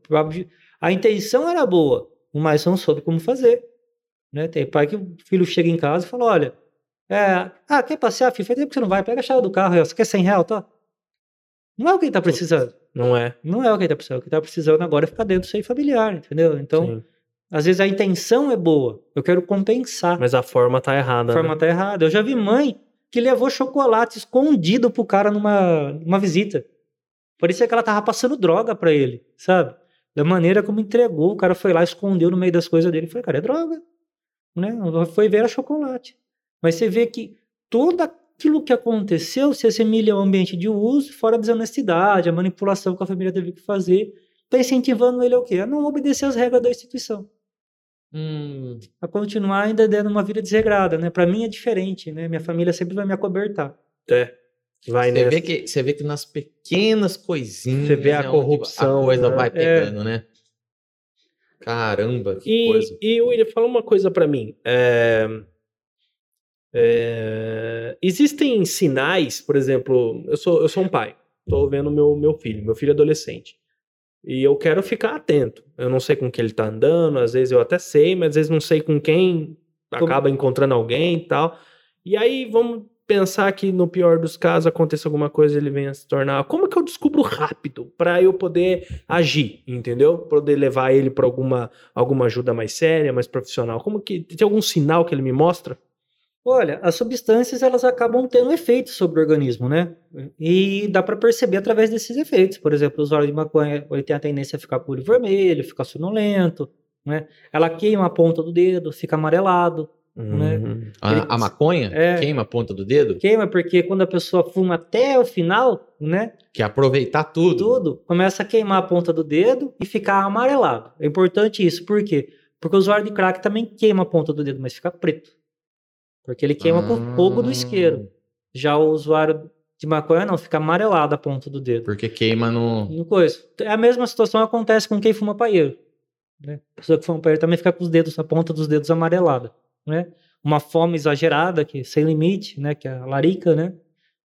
[SPEAKER 3] A intenção era boa, mas não soube como fazer. Né? Tem pai que o filho chega em casa e fala: olha, é, ah, quer passear, filho? Faz tempo que você não vai, pega a chave do carro, você quer 100 reais, tá? Não é o que ele tá precisando.
[SPEAKER 2] Não é.
[SPEAKER 3] Não é o que ele tá precisando. O que tá precisando agora é ficar dentro do seio familiar, entendeu? Então,
[SPEAKER 2] Sim.
[SPEAKER 3] Às vezes a intenção é boa. Eu quero compensar.
[SPEAKER 2] Mas a forma tá errada.
[SPEAKER 3] a forma
[SPEAKER 2] né?
[SPEAKER 3] tá errada. Eu já vi mãe que levou chocolate escondido pro cara numa, numa visita. Parecia que ela tava passando droga pra ele, sabe? Da maneira como entregou, o cara foi lá, escondeu no meio das coisas dele. Falei, cara, é droga. Né? Foi ver era chocolate. Mas você vê que todo aquilo que aconteceu se assemelha ao ambiente de uso, fora a desonestidade, a manipulação que a família teve que fazer, tá incentivando ele ao quê? A não obedecer às regras da instituição
[SPEAKER 1] Hum,
[SPEAKER 3] a continuar ainda dando uma vida desregrada, né? Para mim é diferente, né? Minha família sempre vai me acobertar.
[SPEAKER 2] É. Vai
[SPEAKER 1] você,
[SPEAKER 2] nessa.
[SPEAKER 1] vê que, você vê que nas pequenas coisinhas
[SPEAKER 2] Você vê a
[SPEAKER 1] é onde
[SPEAKER 2] corrupção,
[SPEAKER 1] a coisa
[SPEAKER 2] né?
[SPEAKER 1] vai
[SPEAKER 3] É.
[SPEAKER 1] pegando, né? Caramba, que coisa.
[SPEAKER 2] E, e William, fala uma coisa pra mim. É, é, existem sinais, por exemplo, eu sou, eu sou um pai, tô vendo meu, meu filho, meu filho é adolescente. E eu quero ficar atento. Eu não sei com que ele tá andando, às vezes eu até sei, mas às vezes não sei com quem acaba encontrando alguém e tal. E aí vamos pensar que no pior dos casos aconteça alguma coisa e ele venha se tornar. Como que eu descubro rápido pra eu poder agir, entendeu? Poder levar ele pra alguma alguma ajuda mais séria, mais profissional. Como que tem algum sinal que ele me mostra?
[SPEAKER 3] Olha, as substâncias elas acabam tendo efeitos sobre o organismo, né? E dá para perceber através desses efeitos. Por exemplo, o usuário de maconha ele tem a tendência a ficar com o olho vermelho, ficar sonolento, né? Ela queima a ponta do dedo, fica amarelado. Né?
[SPEAKER 2] Hum.
[SPEAKER 1] A, a maconha
[SPEAKER 3] É.
[SPEAKER 1] queima a ponta do dedo?
[SPEAKER 3] Queima porque quando a pessoa fuma até o final, né?
[SPEAKER 1] Que é aproveitar tudo.
[SPEAKER 3] tudo, começa a queimar a ponta do dedo e ficar amarelado. É importante isso, por quê? Porque o usuário de crack também queima a ponta do dedo, mas fica preto. Porque ele queima com o fogo do isqueiro. Já o usuário de maconha não, fica amarelado a ponta do dedo.
[SPEAKER 1] Porque queima no.
[SPEAKER 3] No coisa. A mesma situação acontece com quem fuma paeiro. Né? A pessoa que fuma paeiro também fica com os dedos, a ponta dos dedos amarelada. Né? Uma fome exagerada, que sem limite, né? que é a larica, né?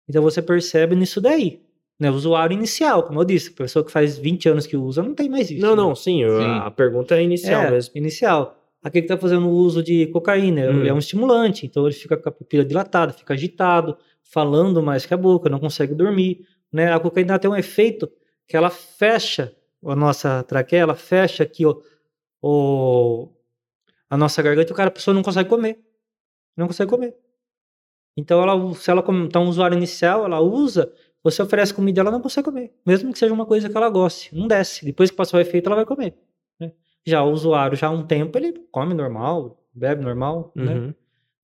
[SPEAKER 3] Então você percebe nisso daí. Né? O usuário inicial, como eu disse, a pessoa que faz 20 anos que usa, não tem mais isso.
[SPEAKER 2] Não,
[SPEAKER 3] né?
[SPEAKER 2] não, sim, eu-
[SPEAKER 1] Sim.
[SPEAKER 2] a pergunta é inicial
[SPEAKER 3] é,
[SPEAKER 2] mesmo.
[SPEAKER 3] inicial. Aquele que está fazendo uso de cocaína,
[SPEAKER 2] Hum.
[SPEAKER 3] ele é um estimulante, então ele fica com a pupila dilatada, fica agitado, falando mais que a boca, não consegue dormir. Né? A cocaína tem um efeito que ela fecha a nossa traqueia, ela fecha aqui ó, o, a nossa garganta e o cara, a pessoa não consegue comer. Não consegue comer. Então, ela, se ela está um usuário inicial, ela usa, você oferece comida, ela não consegue comer. Mesmo que seja uma coisa que ela goste. Não desce. Depois que passou o efeito, ela vai comer. Né? Já o usuário, já há um tempo, ele come normal, bebe normal, né?
[SPEAKER 2] Uhum.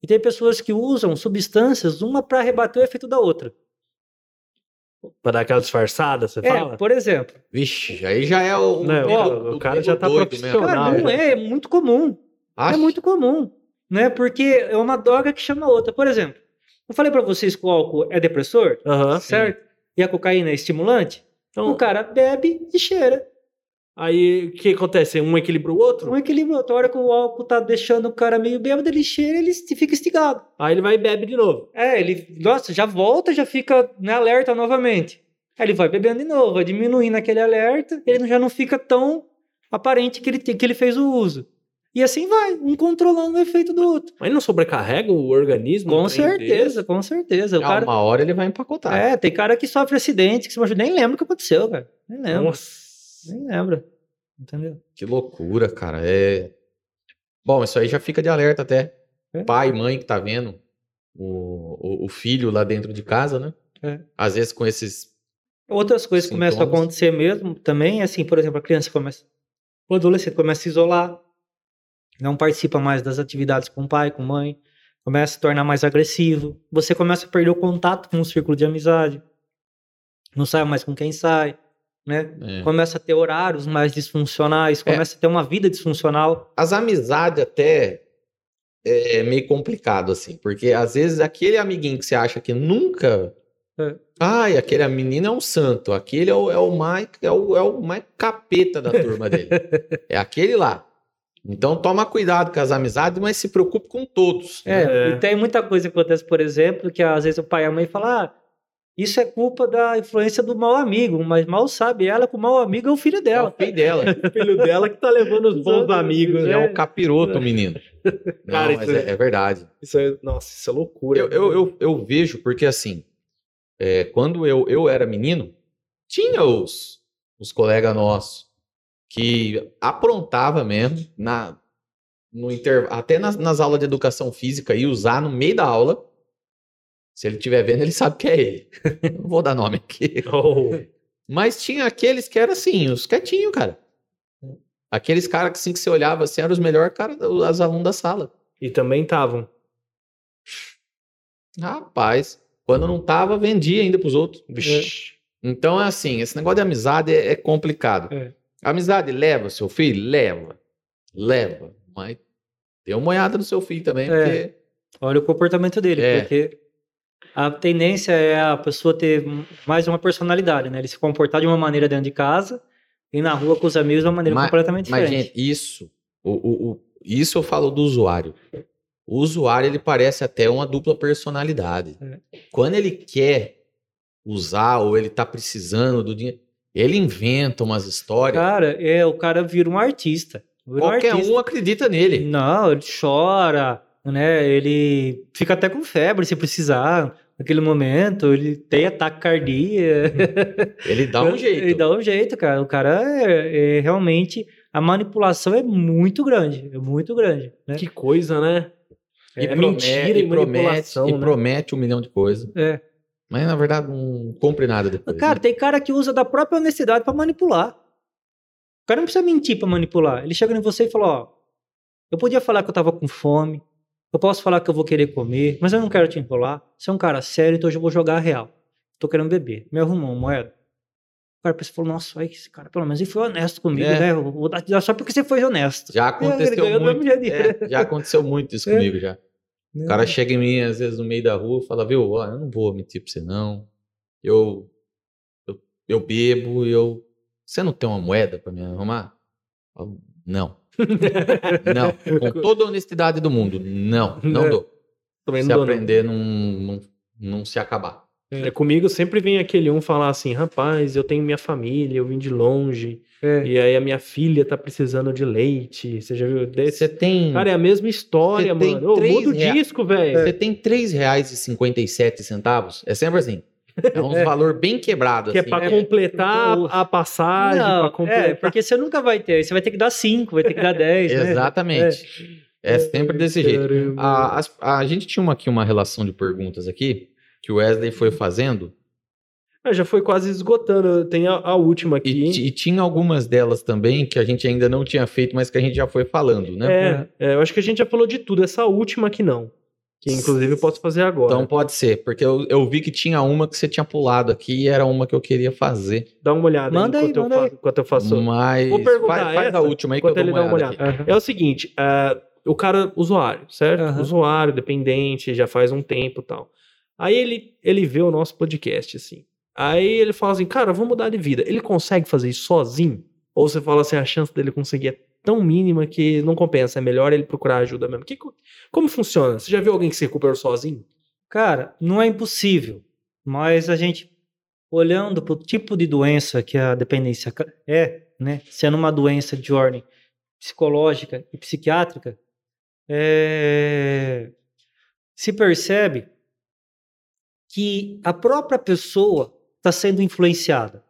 [SPEAKER 3] E tem pessoas que usam substâncias, uma para rebater o efeito da outra.
[SPEAKER 2] Pra dar aquela disfarçada, você
[SPEAKER 3] É,
[SPEAKER 2] fala?
[SPEAKER 3] por exemplo,
[SPEAKER 1] Vixe, aí já é o.
[SPEAKER 2] Não,
[SPEAKER 1] nego-
[SPEAKER 2] o cara
[SPEAKER 1] nego
[SPEAKER 2] já tá profissional.
[SPEAKER 3] cara, não
[SPEAKER 2] né?
[SPEAKER 3] é, é muito comum.
[SPEAKER 1] Acha?
[SPEAKER 3] É muito comum, né? Porque é uma droga que chama outra. Por exemplo, eu falei para vocês que o álcool é depressor, certo? E a cocaína é estimulante.
[SPEAKER 2] Então,
[SPEAKER 3] O cara bebe e cheira.
[SPEAKER 2] Aí o que acontece? Um equilibra o outro?
[SPEAKER 3] Um equilíbrio, outra hora que o álcool tá deixando o cara meio bêbado, ele cheira, ele fica instigado.
[SPEAKER 2] Aí ele vai e bebe de novo.
[SPEAKER 3] É, ele, nossa, já volta, já fica né, alerta novamente. Aí ele vai bebendo de novo, vai diminuindo aquele alerta, ele não- já não fica tão aparente que ele, que ele fez o uso. E assim vai, um controlando o efeito do outro.
[SPEAKER 2] Mas não sobrecarrega o organismo?
[SPEAKER 3] Com certeza, com certeza. O
[SPEAKER 1] Ah,
[SPEAKER 3] cara,
[SPEAKER 1] Uma hora ele vai empacotar.
[SPEAKER 3] é, tem cara que sofre acidente, que se machuca, nem lembra o que aconteceu, cara. Nem lembra,
[SPEAKER 2] Nossa.
[SPEAKER 3] Nem lembra. Entendeu?
[SPEAKER 1] Que loucura, cara. É. Bom, isso aí já fica de alerta até.
[SPEAKER 3] É.
[SPEAKER 1] Pai, mãe que tá vendo o, o, o filho lá dentro de casa, né?
[SPEAKER 3] É.
[SPEAKER 1] Às vezes com esses.
[SPEAKER 3] Outras coisas que começam a
[SPEAKER 1] Sintomas.
[SPEAKER 3] acontecer mesmo também, assim, por exemplo, a criança começa. O adolescente começa a se isolar, não participa mais das atividades com o pai, com a mãe, começa a se tornar mais agressivo. Você começa a perder o contato com o círculo de amizade, não sai mais com quem sai, né?
[SPEAKER 1] é.
[SPEAKER 3] Começa a ter horários mais disfuncionais,
[SPEAKER 1] É.
[SPEAKER 3] começa a ter uma vida disfuncional.
[SPEAKER 1] As amizades até é meio complicado, assim, porque às vezes aquele amiguinho que você acha que nunca.
[SPEAKER 3] É.
[SPEAKER 1] Ai, aquele menino é um santo, aquele é o, é o mais é o, é o mais capeta da turma dele. é aquele lá. Então toma cuidado com as amizades, mas se preocupe com todos.
[SPEAKER 3] É,
[SPEAKER 2] É.
[SPEAKER 3] e tem muita coisa que acontece, por exemplo, que às vezes o pai e a mãe falam, ah, isso é culpa da influência do mau amigo, mas mal sabe ela que o mau amigo é o filho
[SPEAKER 1] É o
[SPEAKER 3] dela.
[SPEAKER 1] filho dela.
[SPEAKER 2] O filho dela que tá levando os bons amigos.
[SPEAKER 1] É
[SPEAKER 2] né?
[SPEAKER 1] um capiroto, menino. Não,
[SPEAKER 2] Cara,
[SPEAKER 1] mas
[SPEAKER 2] isso
[SPEAKER 1] é, é verdade.
[SPEAKER 2] Isso é, nossa, isso é loucura.
[SPEAKER 1] Eu, eu, eu, eu vejo, porque assim, é, quando eu, eu era menino, tinha os, os colegas nossos que aprontava mesmo, na, no inter, até nas, nas aulas de educação física, e usar no meio da aula. Se ele estiver vendo, ele sabe que é ele. Não vou dar nome aqui.
[SPEAKER 2] Oh,
[SPEAKER 1] Mas tinha aqueles que eram assim, os quietinhos, cara. Aqueles caras que assim que você olhava assim, eram os melhores caras, os alunos da sala.
[SPEAKER 2] e também estavam.
[SPEAKER 1] Rapaz, quando não tava, vendia ainda pros outros.
[SPEAKER 2] Vixe.
[SPEAKER 1] Então é assim, esse negócio de amizade é, é complicado.
[SPEAKER 3] É.
[SPEAKER 1] Amizade leva seu filho? Leva. Leva. Mas dê uma olhada no seu filho também,
[SPEAKER 3] É.
[SPEAKER 1] porque
[SPEAKER 3] Olha o comportamento dele,
[SPEAKER 1] É.
[SPEAKER 3] porque a tendência é a pessoa ter mais uma personalidade, né? Ele se comportar de uma maneira dentro de casa e na rua com os amigos de uma maneira
[SPEAKER 1] Mas-
[SPEAKER 3] completamente
[SPEAKER 1] Mas,
[SPEAKER 3] diferente.
[SPEAKER 1] gente, isso, o, o- o- isso eu falo do usuário. O usuário, ele parece até uma dupla personalidade.
[SPEAKER 3] É.
[SPEAKER 1] Quando ele quer usar ou ele tá precisando do dinheiro, ele inventa umas histórias.
[SPEAKER 3] Cara, é, o cara vira um artista. Vira um
[SPEAKER 1] Qualquer
[SPEAKER 3] artista.
[SPEAKER 1] um acredita nele.
[SPEAKER 3] Não, ele chora, né? Ele fica até com febre se precisar. Naquele momento, ele tem ataque cardíaco.
[SPEAKER 1] Ele dá um jeito.
[SPEAKER 3] Ele dá um jeito, cara. O cara é, é realmente. A manipulação é muito grande. É muito grande. Né?
[SPEAKER 2] Que coisa, né?
[SPEAKER 1] E
[SPEAKER 2] é
[SPEAKER 1] promete-
[SPEAKER 2] mentira e,
[SPEAKER 1] promete,
[SPEAKER 2] manipulação,
[SPEAKER 1] e
[SPEAKER 2] né?
[SPEAKER 1] promete um milhão de coisas.
[SPEAKER 3] É.
[SPEAKER 1] Mas na verdade não cumpre nada depois.
[SPEAKER 3] Cara,
[SPEAKER 1] né?
[SPEAKER 3] tem cara que usa da própria honestidade pra manipular. O cara não precisa mentir pra manipular. Ele chega em você e fala: Ó, eu podia falar que eu tava com fome. Eu posso falar que eu vou querer comer, mas eu não quero te enrolar. Você é um cara sério, então hoje eu vou jogar a real. Tô querendo beber. Me arrumou uma moeda. O cara pensou, falou, nossa, olha esse cara, pelo menos ele foi honesto comigo,
[SPEAKER 1] É.
[SPEAKER 3] né? Eu Vou dar só porque você foi honesto.
[SPEAKER 1] Já aconteceu
[SPEAKER 3] do
[SPEAKER 1] muito. é, já aconteceu muito isso
[SPEAKER 3] É.
[SPEAKER 1] comigo já. O cara chega em mim, às vezes, no meio da rua e fala, viu, ó, eu não vou mentir pra você, não. Eu, eu, eu bebo eu. Você não tem uma moeda pra me arrumar? Eu não. Não. Com toda a honestidade do mundo, não, não
[SPEAKER 2] É.
[SPEAKER 1] dou.
[SPEAKER 2] Também
[SPEAKER 1] Se
[SPEAKER 2] não dou, não.
[SPEAKER 1] aprender, não, não, não se acabar.
[SPEAKER 2] É, comigo sempre vem aquele um falar assim, rapaz, eu tenho minha família, eu vim de longe,
[SPEAKER 3] É.
[SPEAKER 2] e aí a minha filha tá precisando de leite. Você já viu?
[SPEAKER 1] Você tem.
[SPEAKER 2] Cara, é a mesma história, mano. Ô,
[SPEAKER 1] três
[SPEAKER 2] muda o disco, velho.
[SPEAKER 1] Você tem R$ 3,57. É sempre assim. É um
[SPEAKER 3] É.
[SPEAKER 1] valor bem quebrado.
[SPEAKER 2] Que é
[SPEAKER 1] assim.
[SPEAKER 3] É,
[SPEAKER 2] completar
[SPEAKER 3] o-
[SPEAKER 2] a passagem,
[SPEAKER 3] Não,
[SPEAKER 2] completar.
[SPEAKER 3] é, porque você nunca vai ter. Você vai ter que dar 5, vai ter que dar 10. né?
[SPEAKER 1] Exatamente. É, sempre desse jeito. A, as- a gente tinha uma, aqui uma relação de perguntas aqui que o Wesley foi fazendo
[SPEAKER 2] já foi quase esgotando. Tem a, a última
[SPEAKER 1] e,
[SPEAKER 2] aqui.
[SPEAKER 1] ti- e tinha algumas delas também que a gente ainda não tinha feito, mas que a gente já foi falando, né?
[SPEAKER 2] É, é, eu acho que a gente já falou de tudo. Essa última aqui não. Que inclusive eu posso fazer agora.
[SPEAKER 1] Então pode ser, porque eu, eu vi que tinha uma que você tinha pulado aqui e era uma que eu queria fazer.
[SPEAKER 2] Dá uma olhada
[SPEAKER 3] Manda
[SPEAKER 2] aí
[SPEAKER 3] aí,
[SPEAKER 2] enquanto, eu
[SPEAKER 3] manda
[SPEAKER 2] fa-
[SPEAKER 3] aí.
[SPEAKER 2] enquanto eu faço.
[SPEAKER 1] Mas
[SPEAKER 2] Vou perguntar
[SPEAKER 1] faz, faz
[SPEAKER 2] essa,
[SPEAKER 1] a última aí que eu dou
[SPEAKER 2] ele
[SPEAKER 1] uma
[SPEAKER 2] dá uma
[SPEAKER 1] olhada
[SPEAKER 2] olhada.
[SPEAKER 1] aqui.
[SPEAKER 3] Aham.
[SPEAKER 2] É o seguinte, ah, o cara, usuário, certo?
[SPEAKER 3] Aham.
[SPEAKER 2] Usuário, dependente, já faz um tempo e tal. Aí ele, ele vê o nosso podcast, assim. Aí ele fala assim, cara, vou mudar de vida. Ele consegue fazer isso sozinho? Ou você fala assim, a chance dele conseguir é tão mínima que não compensa, é melhor ele procurar ajuda mesmo. Que, como funciona? Você já viu alguém que se recuperou sozinho?
[SPEAKER 3] Cara, não é impossível, mas a gente olhando para o tipo de doença que a dependência é, né, sendo uma doença de ordem psicológica e psiquiátrica, é, se percebe que a própria pessoa está sendo influenciada.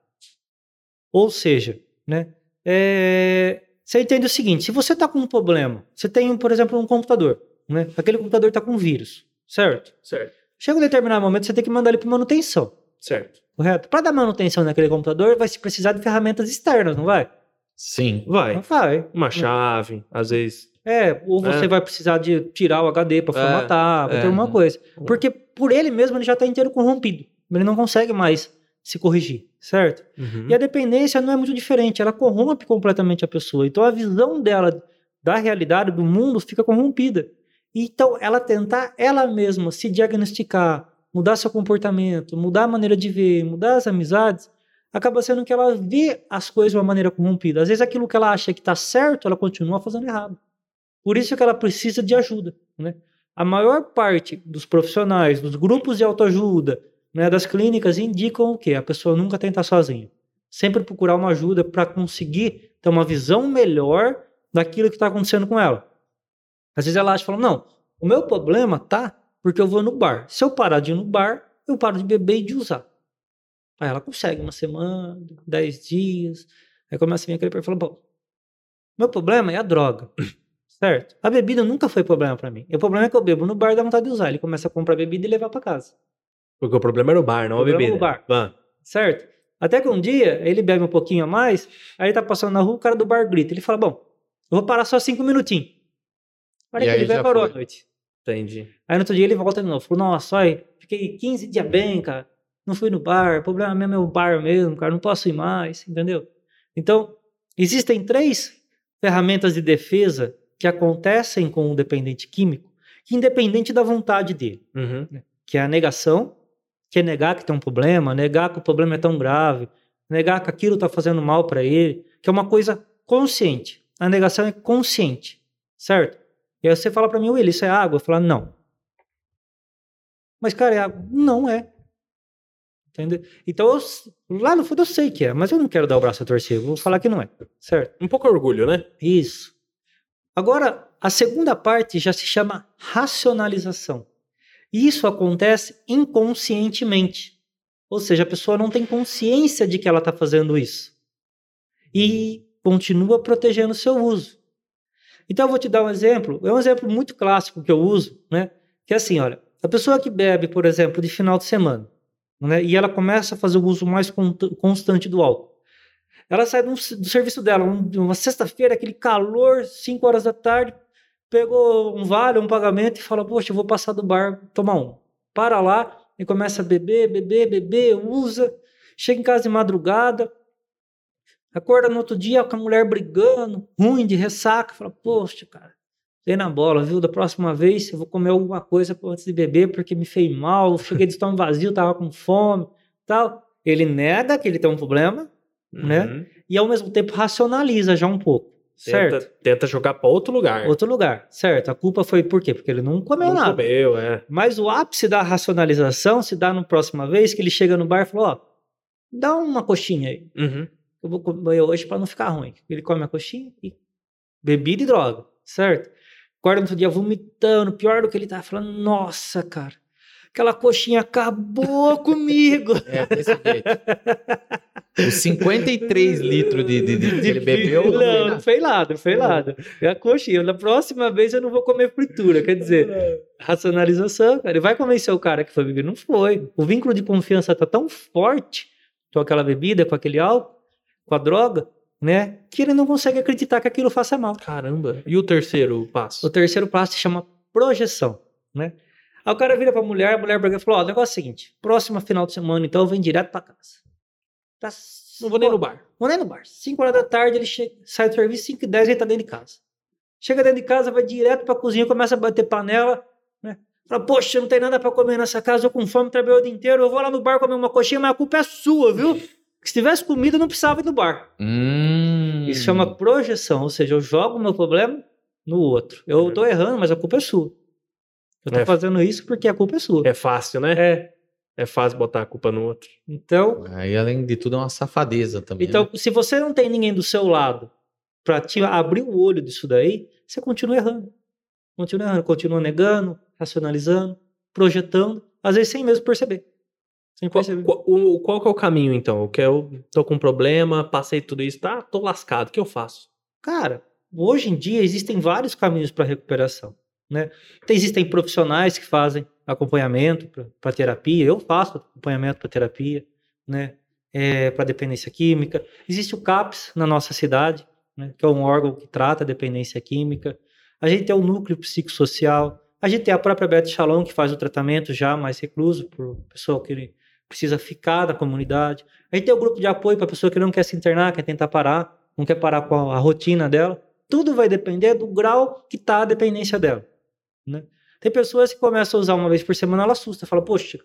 [SPEAKER 3] Ou seja, né, é, você entende o seguinte: se você está com um problema, você tem, por exemplo, um computador, né, aquele computador está com vírus, certo?
[SPEAKER 2] Certo.
[SPEAKER 3] Chega um determinado momento, você tem que mandar ele para manutenção.
[SPEAKER 2] Certo.
[SPEAKER 3] Correto? Para dar manutenção naquele computador, vai se precisar de ferramentas externas, não vai?
[SPEAKER 1] Sim.
[SPEAKER 2] Vai.
[SPEAKER 3] Não vai.
[SPEAKER 2] Uma chave, às vezes.
[SPEAKER 3] É, ou você
[SPEAKER 2] É.
[SPEAKER 3] vai precisar de tirar o HD para
[SPEAKER 2] É,
[SPEAKER 3] formatar,
[SPEAKER 2] é.
[SPEAKER 3] ter alguma coisa. Porque por ele mesmo ele já está inteiro corrompido. Ele não consegue mais se corrigir, certo?
[SPEAKER 2] Uhum.
[SPEAKER 3] E a dependência não é muito diferente, ela corrompe completamente a pessoa. Então a visão dela da realidade, do mundo, fica corrompida. Então ela tentar ela mesma se diagnosticar, mudar seu comportamento, mudar a maneira de ver, mudar as amizades, acaba sendo que ela vê as coisas de uma maneira corrompida. Às vezes aquilo que ela acha que está certo, ela continua fazendo errado. Por isso que ela precisa de ajuda. Né? A maior parte dos profissionais, dos grupos de autoajuda, né, das clínicas indicam o quê? A pessoa nunca tentar sozinha. Sempre procurar uma ajuda para conseguir ter uma visão melhor daquilo que está acontecendo com ela. Às vezes ela acha, fala, não, o meu problema tá porque eu vou no bar. Se eu parar de ir no bar, eu paro de beber e de usar. Aí ela consegue uma semana, dez dias, aí começa a vir aquele perfil e fala, bom, meu problema é a droga. Certo? A bebida nunca foi problema para mim. O problema é que eu bebo no bar e dá vontade de usar. Ele começa a comprar bebida e levar para casa.
[SPEAKER 2] Porque o problema era o bar, não
[SPEAKER 3] O
[SPEAKER 2] a
[SPEAKER 3] problema
[SPEAKER 2] bebida.
[SPEAKER 3] é o bar.
[SPEAKER 2] Vã.
[SPEAKER 3] Certo? Até que um dia ele bebe um pouquinho a mais, aí ele tá passando na rua, o cara do bar grita. Ele fala: Bom, eu vou parar só cinco minutinhos. Olha que
[SPEAKER 1] aí
[SPEAKER 3] ele vai parou à noite.
[SPEAKER 2] Entendi.
[SPEAKER 3] Aí no outro dia ele volta de novo. Falou: Nossa, olha, fiquei 15 dias bem, cara. Não fui no bar. O problema mesmo é o bar mesmo, cara. Não posso ir mais, entendeu? Então, existem três ferramentas de defesa que acontecem com o dependente químico, que independente da vontade dele
[SPEAKER 2] Uhum.
[SPEAKER 3] que é a negação, que é negar que tem um problema, negar que o problema é tão grave, negar que aquilo está fazendo mal para ele, que é uma coisa consciente. A negação é consciente, certo? E aí você fala para mim, Will, isso é água? Eu falo, não. Mas, cara, é água? Não é. Entendeu? Então, eu lá no fundo eu sei que é, mas eu não quero dar o braço a torcer, vou falar que não é, certo?
[SPEAKER 2] Um pouco orgulho, né?
[SPEAKER 3] Isso. Agora, a segunda parte já se chama racionalização. E Isso acontece inconscientemente. Ou seja, a pessoa não tem consciência de que ela está fazendo isso. E continua protegendo o seu uso. Então, eu vou te dar um exemplo. É um exemplo muito clássico que eu uso, né? Que é assim, olha, a pessoa que bebe, por exemplo, de final de semana, né? E ela começa a fazer o uso mais con- constante do álcool. Ela sai do, do serviço dela, um- uma sexta-feira, aquele calor, 5 horas da tarde, pegou um vale, um pagamento e fala: Poxa, eu vou passar do bar tomar um. Para lá e começa a beber, beber, beber, usa. Chega em casa de madrugada, acorda no outro dia com a mulher brigando, ruim, de ressaca. Fala: Poxa, cara, dei na bola, viu? Da próxima vez eu vou comer alguma coisa antes de beber porque me fez mal. Cheguei de estômago vazio, tava com fome tal. Ele nega que ele tem um problema Né?
[SPEAKER 2] Uhum.
[SPEAKER 3] e ao mesmo tempo racionaliza já um pouco, certo?
[SPEAKER 2] Tenta, tenta jogar pra outro lugar.
[SPEAKER 3] Outro lugar, certo? A culpa foi por quê? Porque ele não comeu
[SPEAKER 2] Não
[SPEAKER 3] nada.
[SPEAKER 2] comeu, é.
[SPEAKER 3] Mas o ápice da racionalização se dá na próxima vez que ele chega no bar e fala: Ó, dá uma coxinha aí.
[SPEAKER 2] Uhum.
[SPEAKER 3] Eu vou comer hoje para não ficar ruim. Ele come a coxinha e bebida e droga, certo? Acorda no outro dia vomitando, pior do que ele tá falando: Nossa, cara, aquela coxinha acabou comigo.
[SPEAKER 1] É, desse jeito. Os 53 litros de, de, de que ele bebeu.
[SPEAKER 3] Não, não
[SPEAKER 1] nada.
[SPEAKER 3] fez nada, não fez nada. É a coxinha. Na próxima vez eu não vou comer fritura. Quer dizer, racionalização, cara. Ele vai convencer o cara que foi beber. Não foi. O vínculo de confiança tá tão forte com aquela bebida, com aquele álcool, com a droga, né? Que ele não consegue acreditar que aquilo faça mal.
[SPEAKER 2] Caramba. E o terceiro passo?
[SPEAKER 3] O terceiro passo se chama projeção, né? Aí o cara vira pra mulher, a mulher brigou e falou: Ó, o negócio é o seguinte: próxima final de semana, então eu venho direto pra casa. Tá
[SPEAKER 2] Não vou nem no bar.
[SPEAKER 3] Vou nem no bar. 5 horas da tarde ele chega, sai do serviço, 5 e 10 ele tá dentro de casa. Chega dentro de casa, vai direto pra cozinha, começa a bater panela, né? Fala, poxa, não tem nada pra comer nessa casa, eu com fome, trabalhei o dia inteiro, eu vou lá no bar comer uma coxinha, mas a culpa é sua, viu? Que se tivesse comida, não precisava ir no bar.
[SPEAKER 1] Hum.
[SPEAKER 3] Isso chama projeção, ou seja, eu jogo o meu problema no outro. Eu tô errando, mas a culpa é sua. Eu tô
[SPEAKER 2] É.
[SPEAKER 3] fazendo isso porque a culpa é sua.
[SPEAKER 2] É fácil, né?
[SPEAKER 3] É.
[SPEAKER 2] É fácil botar a culpa no outro.
[SPEAKER 3] Então,
[SPEAKER 1] Aí, além de tudo, é uma safadeza também.
[SPEAKER 3] então
[SPEAKER 1] né?
[SPEAKER 3] se você não tem ninguém do seu lado para te abrir o olho disso daí, você continua errando. Continua errando, continua negando, racionalizando, projetando, às vezes sem mesmo perceber. Sem
[SPEAKER 2] Qual,
[SPEAKER 3] perceber.
[SPEAKER 2] qual- o- qual que é o caminho, então? Que eu tô com um problema, passei tudo isso, tá? Tô lascado. O que eu faço?
[SPEAKER 3] Cara, hoje em dia existem vários caminhos para recuperação, né? Tem- Existem profissionais que fazem acompanhamento para terapia. Eu faço acompanhamento para terapia, né? para dependência química. Existe o CAPS na nossa cidade, né? que é um órgão que trata a dependência química. A gente tem o núcleo psicossocial. A gente tem a própria Beth Shalom que faz o tratamento já mais recluso para o pessoal que precisa ficar da comunidade. A gente tem o grupo de apoio para a pessoa que não quer se internar, quer tentar parar, não quer parar com a, a rotina dela. Tudo vai depender do grau que está a dependência dela. Né? Tem pessoas que começam a usar uma vez por semana, ela assusta, fala, poxa,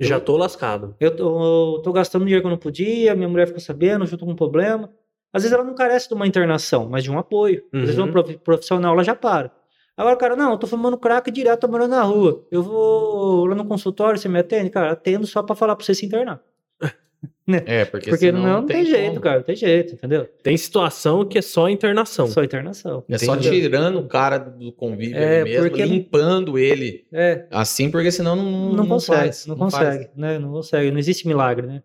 [SPEAKER 2] Já tô lascado.
[SPEAKER 3] eu tô, eu tô gastando dinheiro que eu não podia, minha mulher ficou sabendo, junto com um problema. Às vezes ela não carece de uma internação, mas de um apoio. Às vezes
[SPEAKER 2] Uhum.
[SPEAKER 3] uma prof- profissional ela já para. Agora, cara, não, eu tô fumando crack direto, tô morando na rua. Eu vou lá no consultório, você me atende? Cara, atendo só pra falar pra você se internar.
[SPEAKER 1] É, porque,
[SPEAKER 3] Porque
[SPEAKER 1] senão
[SPEAKER 3] não, não tem, jeito,
[SPEAKER 1] como.
[SPEAKER 3] cara, não tem jeito, entendeu?
[SPEAKER 2] Tem situação que é só internação.
[SPEAKER 3] Só internação.
[SPEAKER 1] É só
[SPEAKER 2] Entendeu?
[SPEAKER 1] tirando o cara do convívio
[SPEAKER 3] É,
[SPEAKER 1] ali mesmo,
[SPEAKER 3] porque-
[SPEAKER 1] limpando ele
[SPEAKER 3] É,
[SPEAKER 1] assim, porque senão não,
[SPEAKER 3] não, consegue,
[SPEAKER 1] faz,
[SPEAKER 3] não,
[SPEAKER 1] faz.
[SPEAKER 3] consegue, né? Não consegue, não existe milagre, né?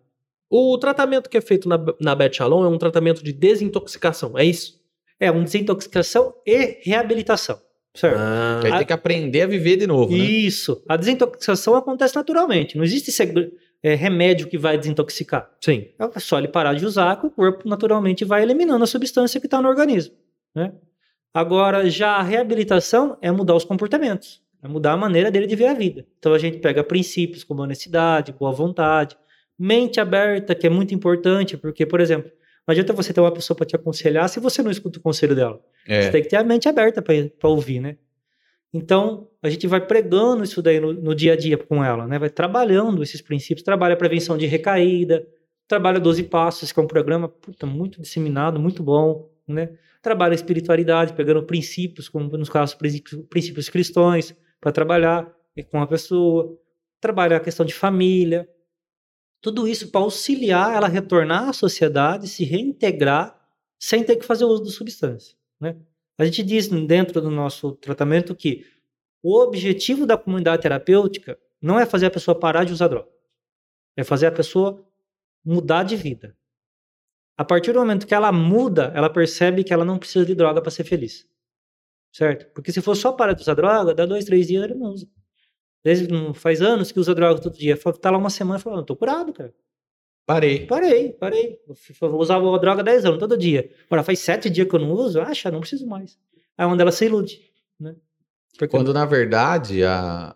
[SPEAKER 2] O tratamento que é feito na, na Beth Shalom é um tratamento de desintoxicação, é isso?
[SPEAKER 3] É uma desintoxicação e reabilitação, certo?
[SPEAKER 2] Ah,
[SPEAKER 1] Aí tem que aprender a viver de novo, né?
[SPEAKER 3] Isso. A desintoxicação acontece naturalmente. Não existe segre- é, remédio que vai desintoxicar.
[SPEAKER 2] sim.
[SPEAKER 3] É só ele parar de usar que o corpo naturalmente vai eliminando a substância que está no organismo. Né? Agora, já a reabilitação é mudar os comportamentos. É mudar a maneira dele de ver a vida. Então a gente pega princípios como honestidade, boa vontade, mente aberta, que é muito importante, porque, por exemplo, não adianta você ter uma pessoa para te aconselhar se você não escuta o conselho dela. Você
[SPEAKER 1] É.
[SPEAKER 3] tem que ter a mente aberta para ouvir, né? Então, a gente vai pregando isso daí no, no dia a dia com ela, né? Vai trabalhando esses princípios, trabalha a prevenção de recaída, trabalha 12 Passos, que é um programa puta, muito disseminado, muito bom, né? Trabalha a espiritualidade, pegando princípios, como nos casos princípios, cristãos, para trabalhar com a pessoa, trabalha a questão de família, tudo isso para auxiliar ela a retornar à sociedade, se reintegrar, sem ter que fazer uso de substância, né? A gente diz dentro do nosso tratamento que o objetivo da comunidade terapêutica não é fazer a pessoa parar de usar droga. É fazer a pessoa mudar de vida. A partir do momento que ela muda, ela percebe que ela não precisa de droga para ser feliz. Certo? Porque se for só parar de usar droga, dá dois, três dias ele não usa. Às vezes faz anos que usa droga todo dia. Tá lá uma semana e fala, não, tô curado, cara.
[SPEAKER 1] Parei.
[SPEAKER 3] Parei, parei. Eu usava a droga há 10 anos, todo dia. Agora faz 7 dias que eu não uso, acha, não preciso mais. Aí é onde ela se ilude, né? Porque
[SPEAKER 1] Quando, na verdade, a...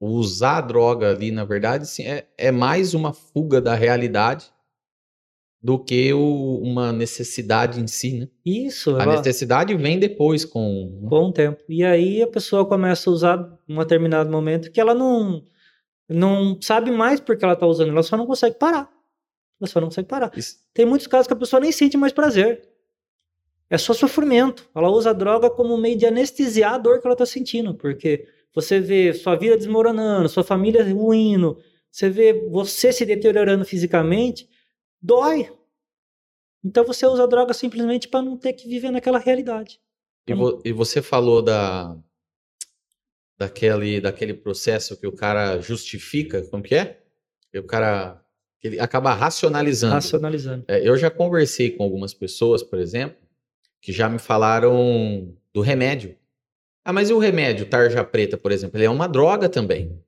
[SPEAKER 1] usar a droga ali, na verdade, sim, é, é mais uma fuga da realidade do que o- uma necessidade em si, né?
[SPEAKER 3] isso,
[SPEAKER 1] A
[SPEAKER 3] ela,
[SPEAKER 1] necessidade vem depois com...
[SPEAKER 3] com o tempo. E aí a pessoa começa a usar em um determinado momento que ela não, não sabe mais porque ela tá usando, ela só não consegue parar. Só não consegue parar.
[SPEAKER 1] Isso-
[SPEAKER 3] Tem muitos casos que a pessoa nem sente mais prazer. É só sofrimento. Ela usa a droga como um meio de anestesiar a dor que ela está sentindo, porque você vê sua vida desmoronando, sua família ruindo, você vê você se deteriorando fisicamente, dói. Então você usa a droga simplesmente para não ter que viver naquela realidade.
[SPEAKER 1] E, vo- e você falou da daquele, daquele processo que o cara justifica, como que é? Que o cara ele acaba racionalizando.
[SPEAKER 3] Racionalizando.
[SPEAKER 1] É, eu já conversei com algumas pessoas, por exemplo, que já me falaram do remédio. Ah, mas e o remédio tarja preta, por exemplo? Ele é uma droga também.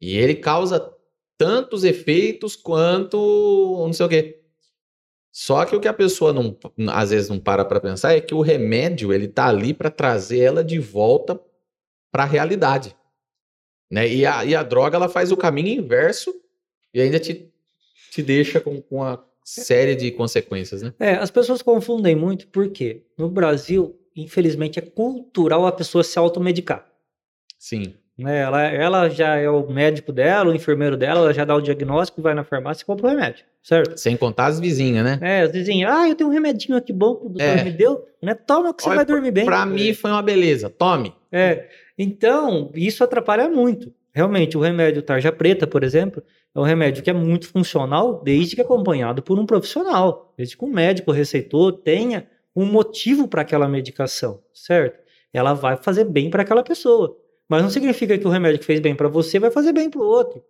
[SPEAKER 1] E ele causa tantos efeitos quanto não sei o quê. Só que o que a pessoa não, às vezes não para para pensar é que o remédio ele tá ali para trazer ela de volta para a realidade, né? E a, e a droga ela faz o caminho inverso e ainda te, te deixa com, com uma série de consequências, né?
[SPEAKER 3] É, as pessoas confundem muito porque no Brasil, infelizmente, é cultural a pessoa se automedicar.
[SPEAKER 1] Sim.
[SPEAKER 3] Né? Ela, ela já é o médico dela, o enfermeiro dela, ela já dá o diagnóstico, vai na farmácia e compra o remédio, certo?
[SPEAKER 1] Sem contar as vizinhas, né?
[SPEAKER 3] É, as vizinhas, ah, eu tenho um remedinho aqui bom que o doutor
[SPEAKER 1] É.
[SPEAKER 3] me deu, né? Toma que você
[SPEAKER 1] Olha,
[SPEAKER 3] vai dormir bem.
[SPEAKER 1] Pra mim foi uma beleza. Tome.
[SPEAKER 3] É, então, isso atrapalha muito. Realmente, o remédio tarja preta, por exemplo, é um remédio que é muito funcional desde que acompanhado por um profissional, desde que um médico receitou, tenha um motivo para aquela medicação, certo? Ela vai fazer bem para aquela pessoa. Mas não significa que o remédio que fez bem para você vai fazer bem para o outro.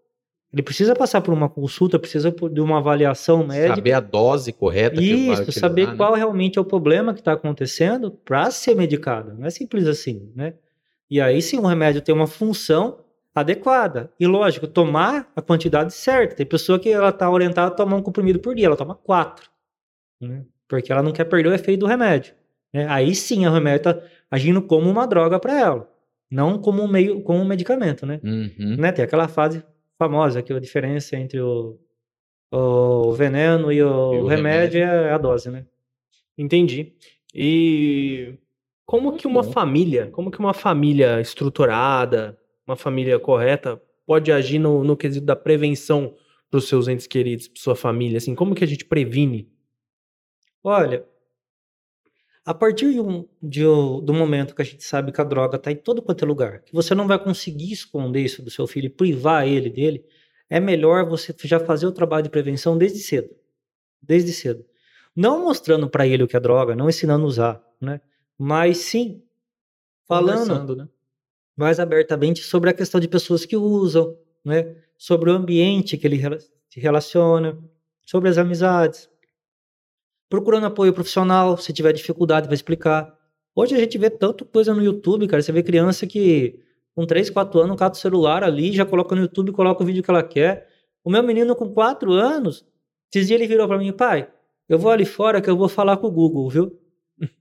[SPEAKER 3] Ele precisa passar por uma consulta, precisa de uma avaliação médica.
[SPEAKER 1] Saber a dose correta que vai
[SPEAKER 3] Isso,
[SPEAKER 1] utilizar,
[SPEAKER 3] saber
[SPEAKER 1] né?
[SPEAKER 3] qual realmente é o problema que está acontecendo para ser medicado. Não é simples assim, né? E aí sim o remédio tem uma função adequada. E lógico, tomar a quantidade certa. Tem pessoa que ela está orientada a tomar um comprimido por dia, ela toma quatro. né? Porque ela não quer perder o efeito do remédio. né? Aí sim o remédio está agindo como uma droga para ela. Não como um meio, como um medicamento, né?
[SPEAKER 1] Uhum.
[SPEAKER 3] né? Tem aquela fase famosa que a diferença entre o, o veneno e o,
[SPEAKER 1] E o
[SPEAKER 3] remédio, é a dose, né?
[SPEAKER 2] Entendi. E como que uma família, como que uma família estruturada, uma família correta, pode agir no, no quesito da prevenção para os seus entes queridos, para sua família? Assim, como que a gente previne?
[SPEAKER 3] Olha, a partir de um, de um- do momento que a gente sabe que a droga está em todo quanto é lugar, que você não vai conseguir esconder isso do seu filho e privar ele dele, é melhor você já fazer o trabalho de prevenção desde cedo. Desde cedo. Não mostrando para ele o que é droga, não ensinando a usar, né? Mas sim falando
[SPEAKER 1] né?
[SPEAKER 3] Mais abertamente sobre a questão de pessoas que usam, né? sobre o ambiente que ele se relaciona, sobre as amizades. Procurando apoio profissional, se tiver dificuldade, vai explicar. Hoje a gente vê tanto coisa no YouTube, cara. Você vê criança que com 3, 4 anos cata o celular ali, já coloca no YouTube, coloca o vídeo que ela quer. O meu menino com 4 anos, esses dias ele virou para mim, pai, eu vou ali fora que eu vou falar com o Google, viu?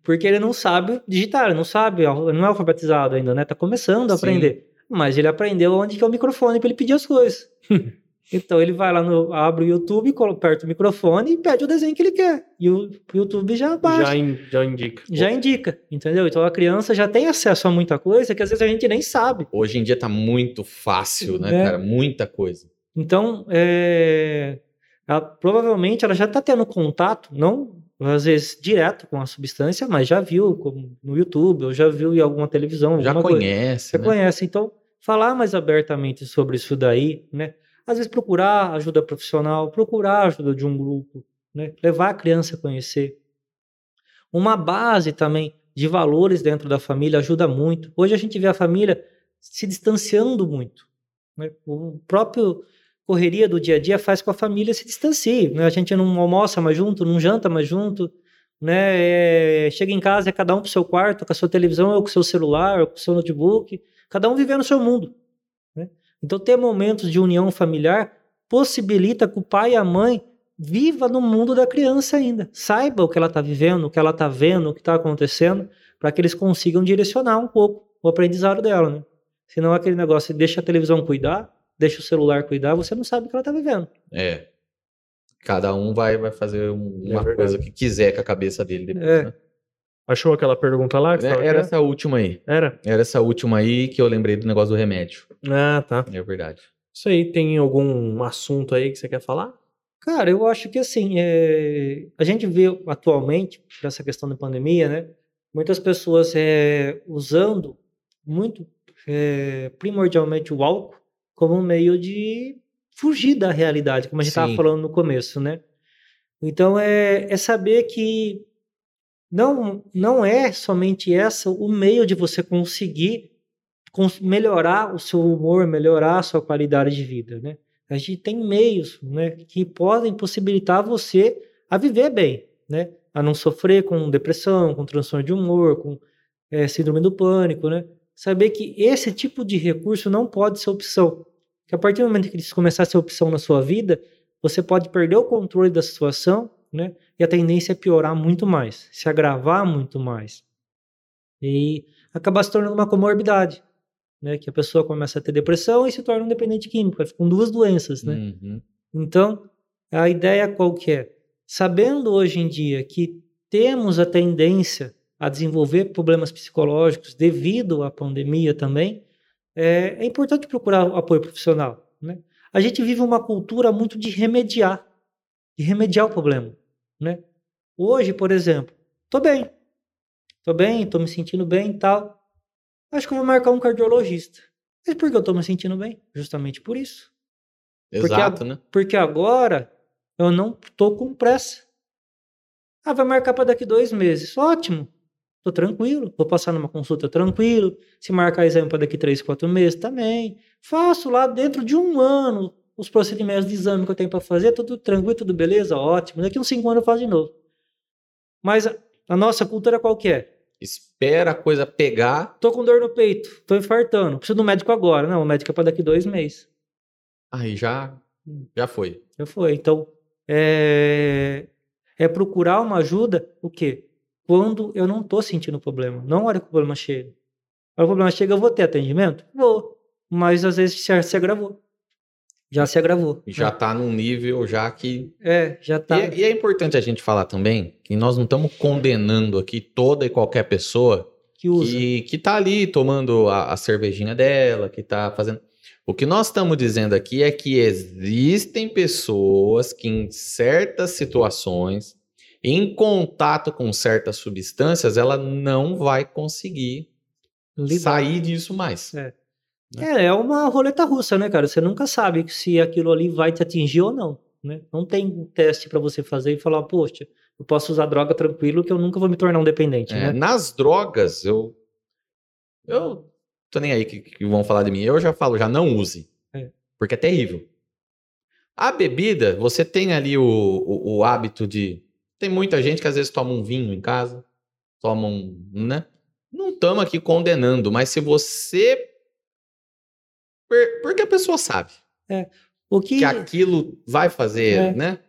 [SPEAKER 3] Porque ele não sabe digitar, ele não sabe, não é alfabetizado ainda, né? Tá começando a
[SPEAKER 1] Sim.
[SPEAKER 3] aprender. Mas ele aprendeu onde que é o microfone para ele pedir as coisas. então ele vai lá no abre o YouTube, colo- aperta o microfone e pede o desenho que ele quer. E o YouTube já baixa.
[SPEAKER 2] Já, in- já indica.
[SPEAKER 3] Já indica, entendeu? Então a criança já tem acesso a muita coisa que às vezes a gente nem sabe.
[SPEAKER 1] Hoje em dia tá muito fácil, né,
[SPEAKER 3] É.
[SPEAKER 1] cara? Muita coisa.
[SPEAKER 3] Então, é, ela- provavelmente ela já está tendo contato, não às vezes direto com a substância, mas já viu no YouTube, ou já viu em alguma televisão.
[SPEAKER 1] Já
[SPEAKER 3] alguma coisa.
[SPEAKER 1] conhece,
[SPEAKER 3] Você
[SPEAKER 1] né?
[SPEAKER 3] conhece. Então, falar mais abertamente sobre isso daí, né? Às vezes procurar ajuda profissional, procurar ajuda de um grupo, né? Levar a criança a conhecer. Uma base também de valores dentro da família ajuda muito. Hoje a gente vê a família se distanciando muito. né? O próprio correria do dia a dia faz com a família se distancie. Né? A gente não almoça mais junto, não janta mais junto. Né? É, chega em casa, é cada um pro seu quarto, com a sua televisão, ou com o seu celular, ou com o seu notebook, cada um vivendo o seu mundo. né? Então, ter momentos de união familiar possibilita que o pai e a mãe viva no mundo da criança ainda. Saiba o que ela está vivendo, o que ela está vendo, o que está acontecendo, para que eles consigam direcionar um pouco o aprendizado dela. Né? Senão, aquele negócio, deixa a televisão cuidar, deixa o celular cuidar, você não sabe o que ela está vivendo.
[SPEAKER 1] É. Cada um vai, vai fazer um-
[SPEAKER 2] É
[SPEAKER 1] uma
[SPEAKER 2] verdade.
[SPEAKER 1] coisa que quiser com a cabeça dele depois,
[SPEAKER 3] É.
[SPEAKER 1] né?
[SPEAKER 2] Achou aquela pergunta lá? que você
[SPEAKER 1] É, Era essa última aí.
[SPEAKER 2] Era?
[SPEAKER 1] Era essa última aí que eu lembrei do negócio do remédio.
[SPEAKER 2] Ah, tá.
[SPEAKER 1] É verdade.
[SPEAKER 2] Isso aí, tem algum assunto aí que você quer falar?
[SPEAKER 3] Cara, eu acho que assim, é, a gente vê atualmente, dessa questão da pandemia, né? Muitas pessoas é, usando muito é, primordialmente o álcool como um meio de fugir da realidade, como a gente estava falando no começo, né? Então é, é saber que não, não é somente essa o meio de você conseguir cons- melhorar o seu humor, melhorar a sua qualidade de vida, né? A gente tem meios, né, que podem possibilitar você a viver bem, né? A não sofrer com depressão, com transtorno de humor, com eh, síndrome do pânico, né? Saber que esse tipo de recurso não pode ser opção. Que a partir do momento que isso começar a ser opção na sua vida, você pode perder o controle da situação, né? E a tendência é piorar muito mais, se agravar muito mais. E acabar se tornando uma comorbidade, né? Que a pessoa começa a ter depressão e se torna um dependente químico, com duas doenças, né?
[SPEAKER 1] Uhum.
[SPEAKER 3] Então, a ideia qual que é? Sabendo hoje em dia que temos a tendência a desenvolver problemas psicológicos devido à pandemia também, é, é importante procurar apoio profissional. Né? A gente vive uma cultura muito de remediar, de remediar o problema. Né? Hoje, por exemplo, tô bem, tô bem, tô me sentindo bem e tal. Acho que eu vou marcar um cardiologista. Mas por que eu tô me sentindo bem? Justamente por isso.
[SPEAKER 1] Exato,
[SPEAKER 3] porque,
[SPEAKER 1] né?
[SPEAKER 3] Porque agora eu não tô com pressa. Ah, vai marcar para daqui dois meses. Ótimo. Tô tranquilo. Vou passar numa consulta tranquilo. Se marcar exame para daqui três, quatro meses também. Faço lá dentro de um ano os procedimentos de exame que eu tenho para fazer. Tudo tranquilo, tudo beleza, ótimo. Daqui uns cinco anos eu faço de novo. Mas a, a nossa cultura qual que é?
[SPEAKER 1] Espera a coisa pegar.
[SPEAKER 3] Tô com dor no peito, tô infartando. Preciso do médico agora. Não, o médico é para daqui dois meses.
[SPEAKER 1] Aí já, já foi.
[SPEAKER 3] Já foi. Então, é, é procurar uma ajuda, o quê? Quando eu não tô sentindo problema. Não hora que o problema chega. Quando o problema chega, eu vou ter atendimento? Vou. Mas às vezes já se agravou. Já se agravou.
[SPEAKER 1] Já
[SPEAKER 3] né?
[SPEAKER 1] tá num nível já que.
[SPEAKER 3] É, já tá.
[SPEAKER 1] E, é- e é importante a gente falar também que nós não estamos condenando aqui toda e qualquer pessoa
[SPEAKER 3] que usa.
[SPEAKER 1] que, que tá ali tomando a, a cervejinha dela, que tá fazendo. O que nós estamos dizendo aqui é que existem pessoas que, em certas situações, em contato com certas substâncias, ela não vai conseguir
[SPEAKER 3] Lidar.
[SPEAKER 1] sair disso mais.
[SPEAKER 3] É. É, é uma roleta russa, né, cara? Você nunca sabe se aquilo ali vai te atingir ou não. Né? Não tem um teste para você fazer e falar, poxa, eu posso usar droga tranquilo que eu nunca vou me tornar um dependente,
[SPEAKER 1] É,
[SPEAKER 3] né?
[SPEAKER 1] nas drogas, eu. Eu tô nem aí que, que vão falar de mim. Eu já falo, já não use.
[SPEAKER 3] É.
[SPEAKER 1] Porque é terrível. A bebida, você tem ali o, o, o hábito de. Tem muita gente que às vezes toma um vinho em casa, toma um. né? Não estamos aqui condenando, mas se você. Porque a pessoa sabe
[SPEAKER 3] O que,
[SPEAKER 1] que aquilo vai fazer,
[SPEAKER 3] É.
[SPEAKER 1] né?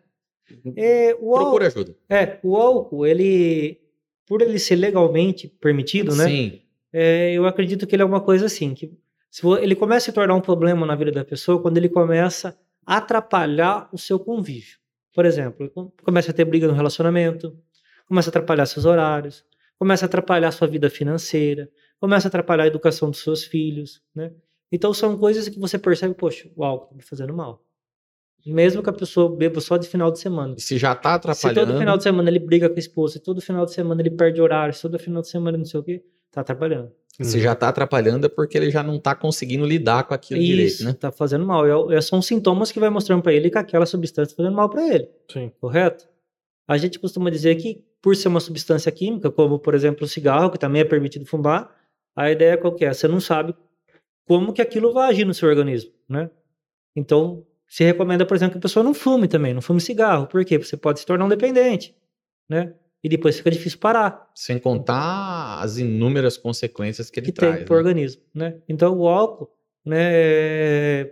[SPEAKER 3] é, o,
[SPEAKER 1] Procura ajuda.
[SPEAKER 3] é, o álcool, ele, por ele ser legalmente permitido, né?
[SPEAKER 1] Sim.
[SPEAKER 3] É, eu acredito que ele é uma coisa assim, que se ele começa a se tornar um problema na vida da pessoa quando ele começa a atrapalhar o seu convívio. Por exemplo, com- começa a ter briga no relacionamento, começa a atrapalhar seus horários, começa a atrapalhar sua vida financeira, começa a atrapalhar a educação dos seus filhos, né? Então são coisas que você percebe, poxa, o álcool tá me fazendo mal. Mesmo que a pessoa beba só de final de semana.
[SPEAKER 1] Se já tá
[SPEAKER 3] Se
[SPEAKER 1] atrapalhando.
[SPEAKER 3] todo final de semana ele briga com a esposa, se todo final de semana ele perde horário, se todo final de semana não sei o quê, tá atrapalhando.
[SPEAKER 1] Se já tá atrapalhando é porque ele já não tá conseguindo lidar com aquilo direito,
[SPEAKER 3] Isso,
[SPEAKER 1] né?
[SPEAKER 3] tá fazendo mal. É, é- são sintomas que vai mostrando pra ele que aquela substância tá fazendo mal pra ele,
[SPEAKER 2] Sim.
[SPEAKER 3] correto? A gente costuma dizer que, por ser uma substância química, como por exemplo o cigarro, que também é permitido fumar, a ideia qual que é? Você não sabe como que aquilo vai agir no seu organismo, né? Então, se recomenda, por exemplo, que a pessoa não fume também, não fume cigarro. Por quê? Porque você pode se tornar um dependente, né? E depois fica difícil parar.
[SPEAKER 1] Sem contar as inúmeras consequências que ele
[SPEAKER 3] que
[SPEAKER 1] traz.
[SPEAKER 3] tem pro
[SPEAKER 1] né?
[SPEAKER 3] organismo, né? Então o álcool, né,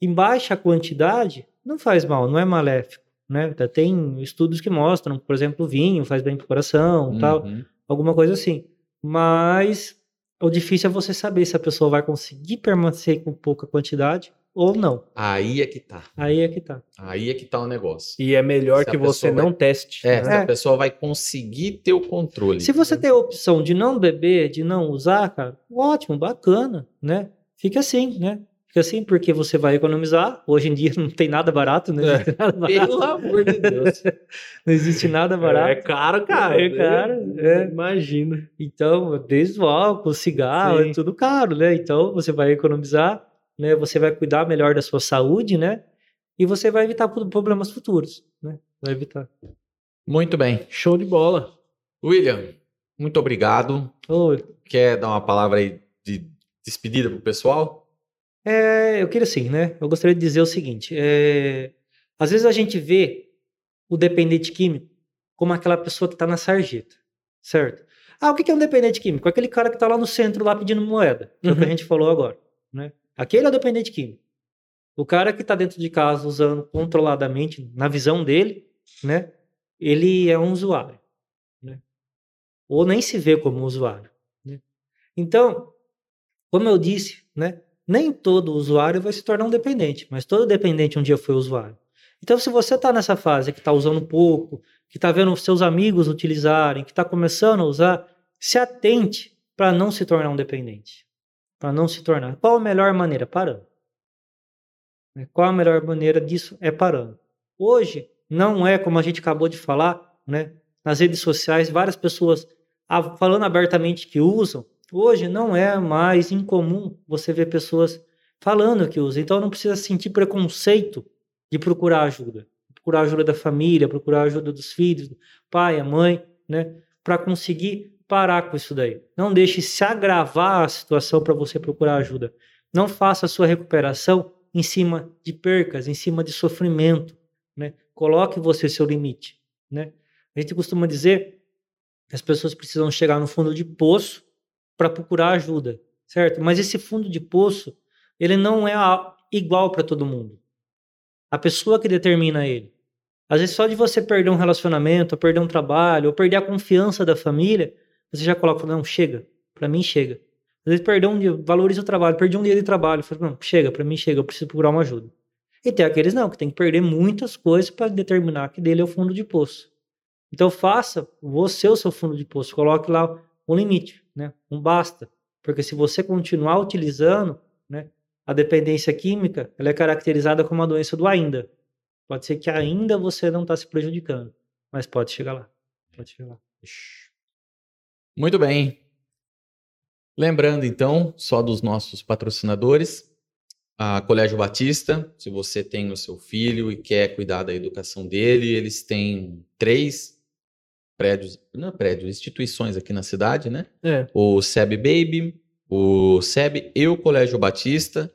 [SPEAKER 3] em baixa quantidade não faz mal, não é maléfico, né? Até Tem estudos que mostram, por exemplo, o vinho faz bem pro coração, tal,
[SPEAKER 1] Uhum.
[SPEAKER 3] alguma coisa assim. Mas o difícil é você saber se a pessoa vai conseguir permanecer com pouca quantidade ou não.
[SPEAKER 1] Aí é que tá.
[SPEAKER 3] Aí é que tá.
[SPEAKER 1] Aí é que tá o negócio.
[SPEAKER 2] E é melhor
[SPEAKER 1] Se
[SPEAKER 2] que você
[SPEAKER 1] pessoa
[SPEAKER 2] não teste.
[SPEAKER 1] É,
[SPEAKER 2] né?
[SPEAKER 1] se a pessoa vai conseguir ter o controle.
[SPEAKER 3] Se você tem a opção de não beber, de não usar, cara, ótimo, bacana, né? Fica assim, né? Fica assim porque você vai economizar. Hoje em dia não tem nada barato, né? Não existe nada barato.
[SPEAKER 1] Pelo amor de Deus.
[SPEAKER 3] Não existe nada
[SPEAKER 2] É
[SPEAKER 3] barato.
[SPEAKER 2] caro, cara.
[SPEAKER 3] É caro, é.
[SPEAKER 2] Imagina.
[SPEAKER 3] Então, desde o álcool, cigarro,
[SPEAKER 2] Sim.
[SPEAKER 3] é tudo caro, né? Então, você vai economizar, né? Você vai cuidar melhor da sua saúde, né? E você vai evitar pro- problemas futuros, né? Vai evitar.
[SPEAKER 1] Muito bem.
[SPEAKER 2] Show de bola.
[SPEAKER 1] William, muito obrigado.
[SPEAKER 3] Ô,
[SPEAKER 1] Quer dar uma palavra aí de despedida pro pessoal?
[SPEAKER 3] É, eu queria assim, né? Eu gostaria de dizer o seguinte: é, às vezes a gente vê o dependente químico como aquela pessoa que está na sarjeta, certo? Ah, o que é um dependente químico? Aquele cara que está lá no centro lá pedindo moeda, que é o que a
[SPEAKER 2] Uhum.
[SPEAKER 3] gente falou agora, né? Aquele é o dependente químico. O cara que está dentro de casa usando controladamente, na visão dele, né? Ele é um usuário, né? Ou nem se vê como usuário. Né? Então, como eu disse, né? Nem todo usuário vai se tornar um dependente, mas todo dependente um dia foi usuário. Então, se você está nessa fase que está usando pouco, que está vendo seus amigos utilizarem, que está começando a usar, se atente para não se tornar um dependente. Para não se tornar. Qual a melhor maneira? Parando. Né? Qual a melhor maneira disso? É parando. Hoje, não é como a gente acabou de falar, né? nas redes sociais, várias pessoas falando abertamente que usam. Hoje não é mais incomum você ver pessoas falando que usam. Então não precisa sentir preconceito de procurar ajuda. Procurar ajuda da família, procurar ajuda dos filhos, do pai, a mãe, né? Para conseguir parar com isso daí. Não deixe se agravar a situação para você procurar ajuda. Não faça a sua recuperação em cima de percas, em cima de sofrimento, né? Coloque você seu limite, né? A gente costuma dizer que as pessoas precisam chegar no fundo de poço para procurar ajuda, certo? Mas esse fundo de poço, ele não é igual para todo mundo. A pessoa que determina ele. Às vezes só de você perder um relacionamento, ou perder um trabalho, ou perder a confiança da família, você já coloca, não, chega, para mim chega. Às vezes perder um valoriza o trabalho, perdi um dia de trabalho, fala, não, chega, para mim chega, eu preciso procurar uma ajuda. E tem aqueles não, que tem que perder muitas coisas para determinar que dele é o fundo de poço. Então faça você o seu fundo de poço, coloque lá um limite, né? Um basta, porque se você continuar utilizando, né, a dependência química, ela é caracterizada como a doença do ainda. Pode ser que ainda você não está se prejudicando, mas pode chegar lá. Pode chegar lá.
[SPEAKER 1] Muito bem. Lembrando então, só dos nossos patrocinadores, a Colégio Batista, se você tem o seu filho e quer cuidar da educação dele, eles têm três prédios, não é prédios, instituições aqui na cidade, né?
[SPEAKER 2] É.
[SPEAKER 1] O SEB Baby, o SEB e o Colégio Batista.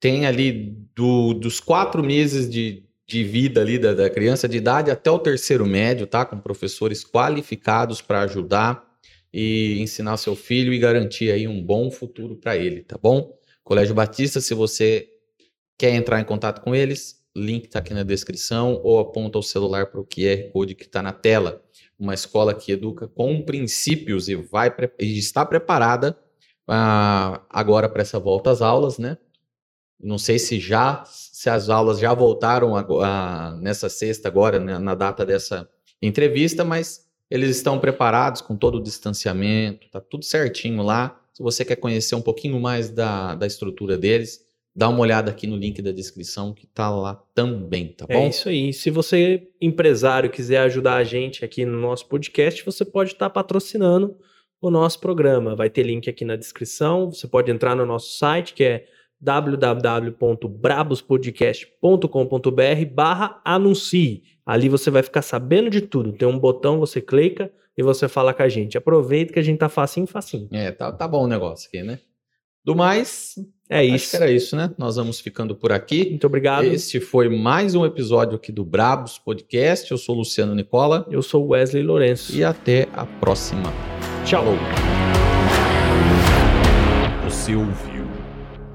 [SPEAKER 1] Tem ali do, dos quatro meses de, de vida ali da, da criança, de idade até o terceiro médio, tá? Com professores qualificados para ajudar e ensinar seu filho e garantir aí um bom futuro para ele, tá bom? Colégio Batista, se você quer entrar em contato com eles, link está aqui na descrição ou aponta o celular para o QR Code que está na tela. Uma escola que educa com princípios e vai e está preparada uh, agora para essa volta às aulas, né? Não sei se já se as aulas já voltaram a, a, nessa sexta agora, né, na data dessa entrevista, mas eles estão preparados com todo o distanciamento, tá tudo certinho lá. Se você quer conhecer um pouquinho mais da, da estrutura deles, dá uma olhada aqui no link da descrição que tá lá também, tá é bom?
[SPEAKER 2] É isso aí. Se você, empresário, quiser ajudar a gente aqui no nosso podcast, você pode estar tá patrocinando o nosso programa. Vai ter link aqui na descrição. Você pode entrar no nosso site, que é www.brabospodcast.com.br barra anuncie. Ali você vai ficar sabendo de tudo. Tem um botão, você clica e você fala com a gente. Aproveita que a gente tá facinho, facinho.
[SPEAKER 1] É, tá, tá bom o negócio aqui, né? Do mais,
[SPEAKER 2] é isso.
[SPEAKER 1] Era isso, né? Nós vamos ficando por aqui.
[SPEAKER 2] Muito obrigado.
[SPEAKER 1] Este foi mais um episódio aqui do Brabos Podcast. Eu sou o Luciano Nicola.
[SPEAKER 2] Eu sou o Wesley Lourenço.
[SPEAKER 1] E até a próxima.
[SPEAKER 2] Tchau.
[SPEAKER 4] Você ouviu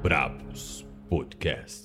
[SPEAKER 4] Brabos Podcast.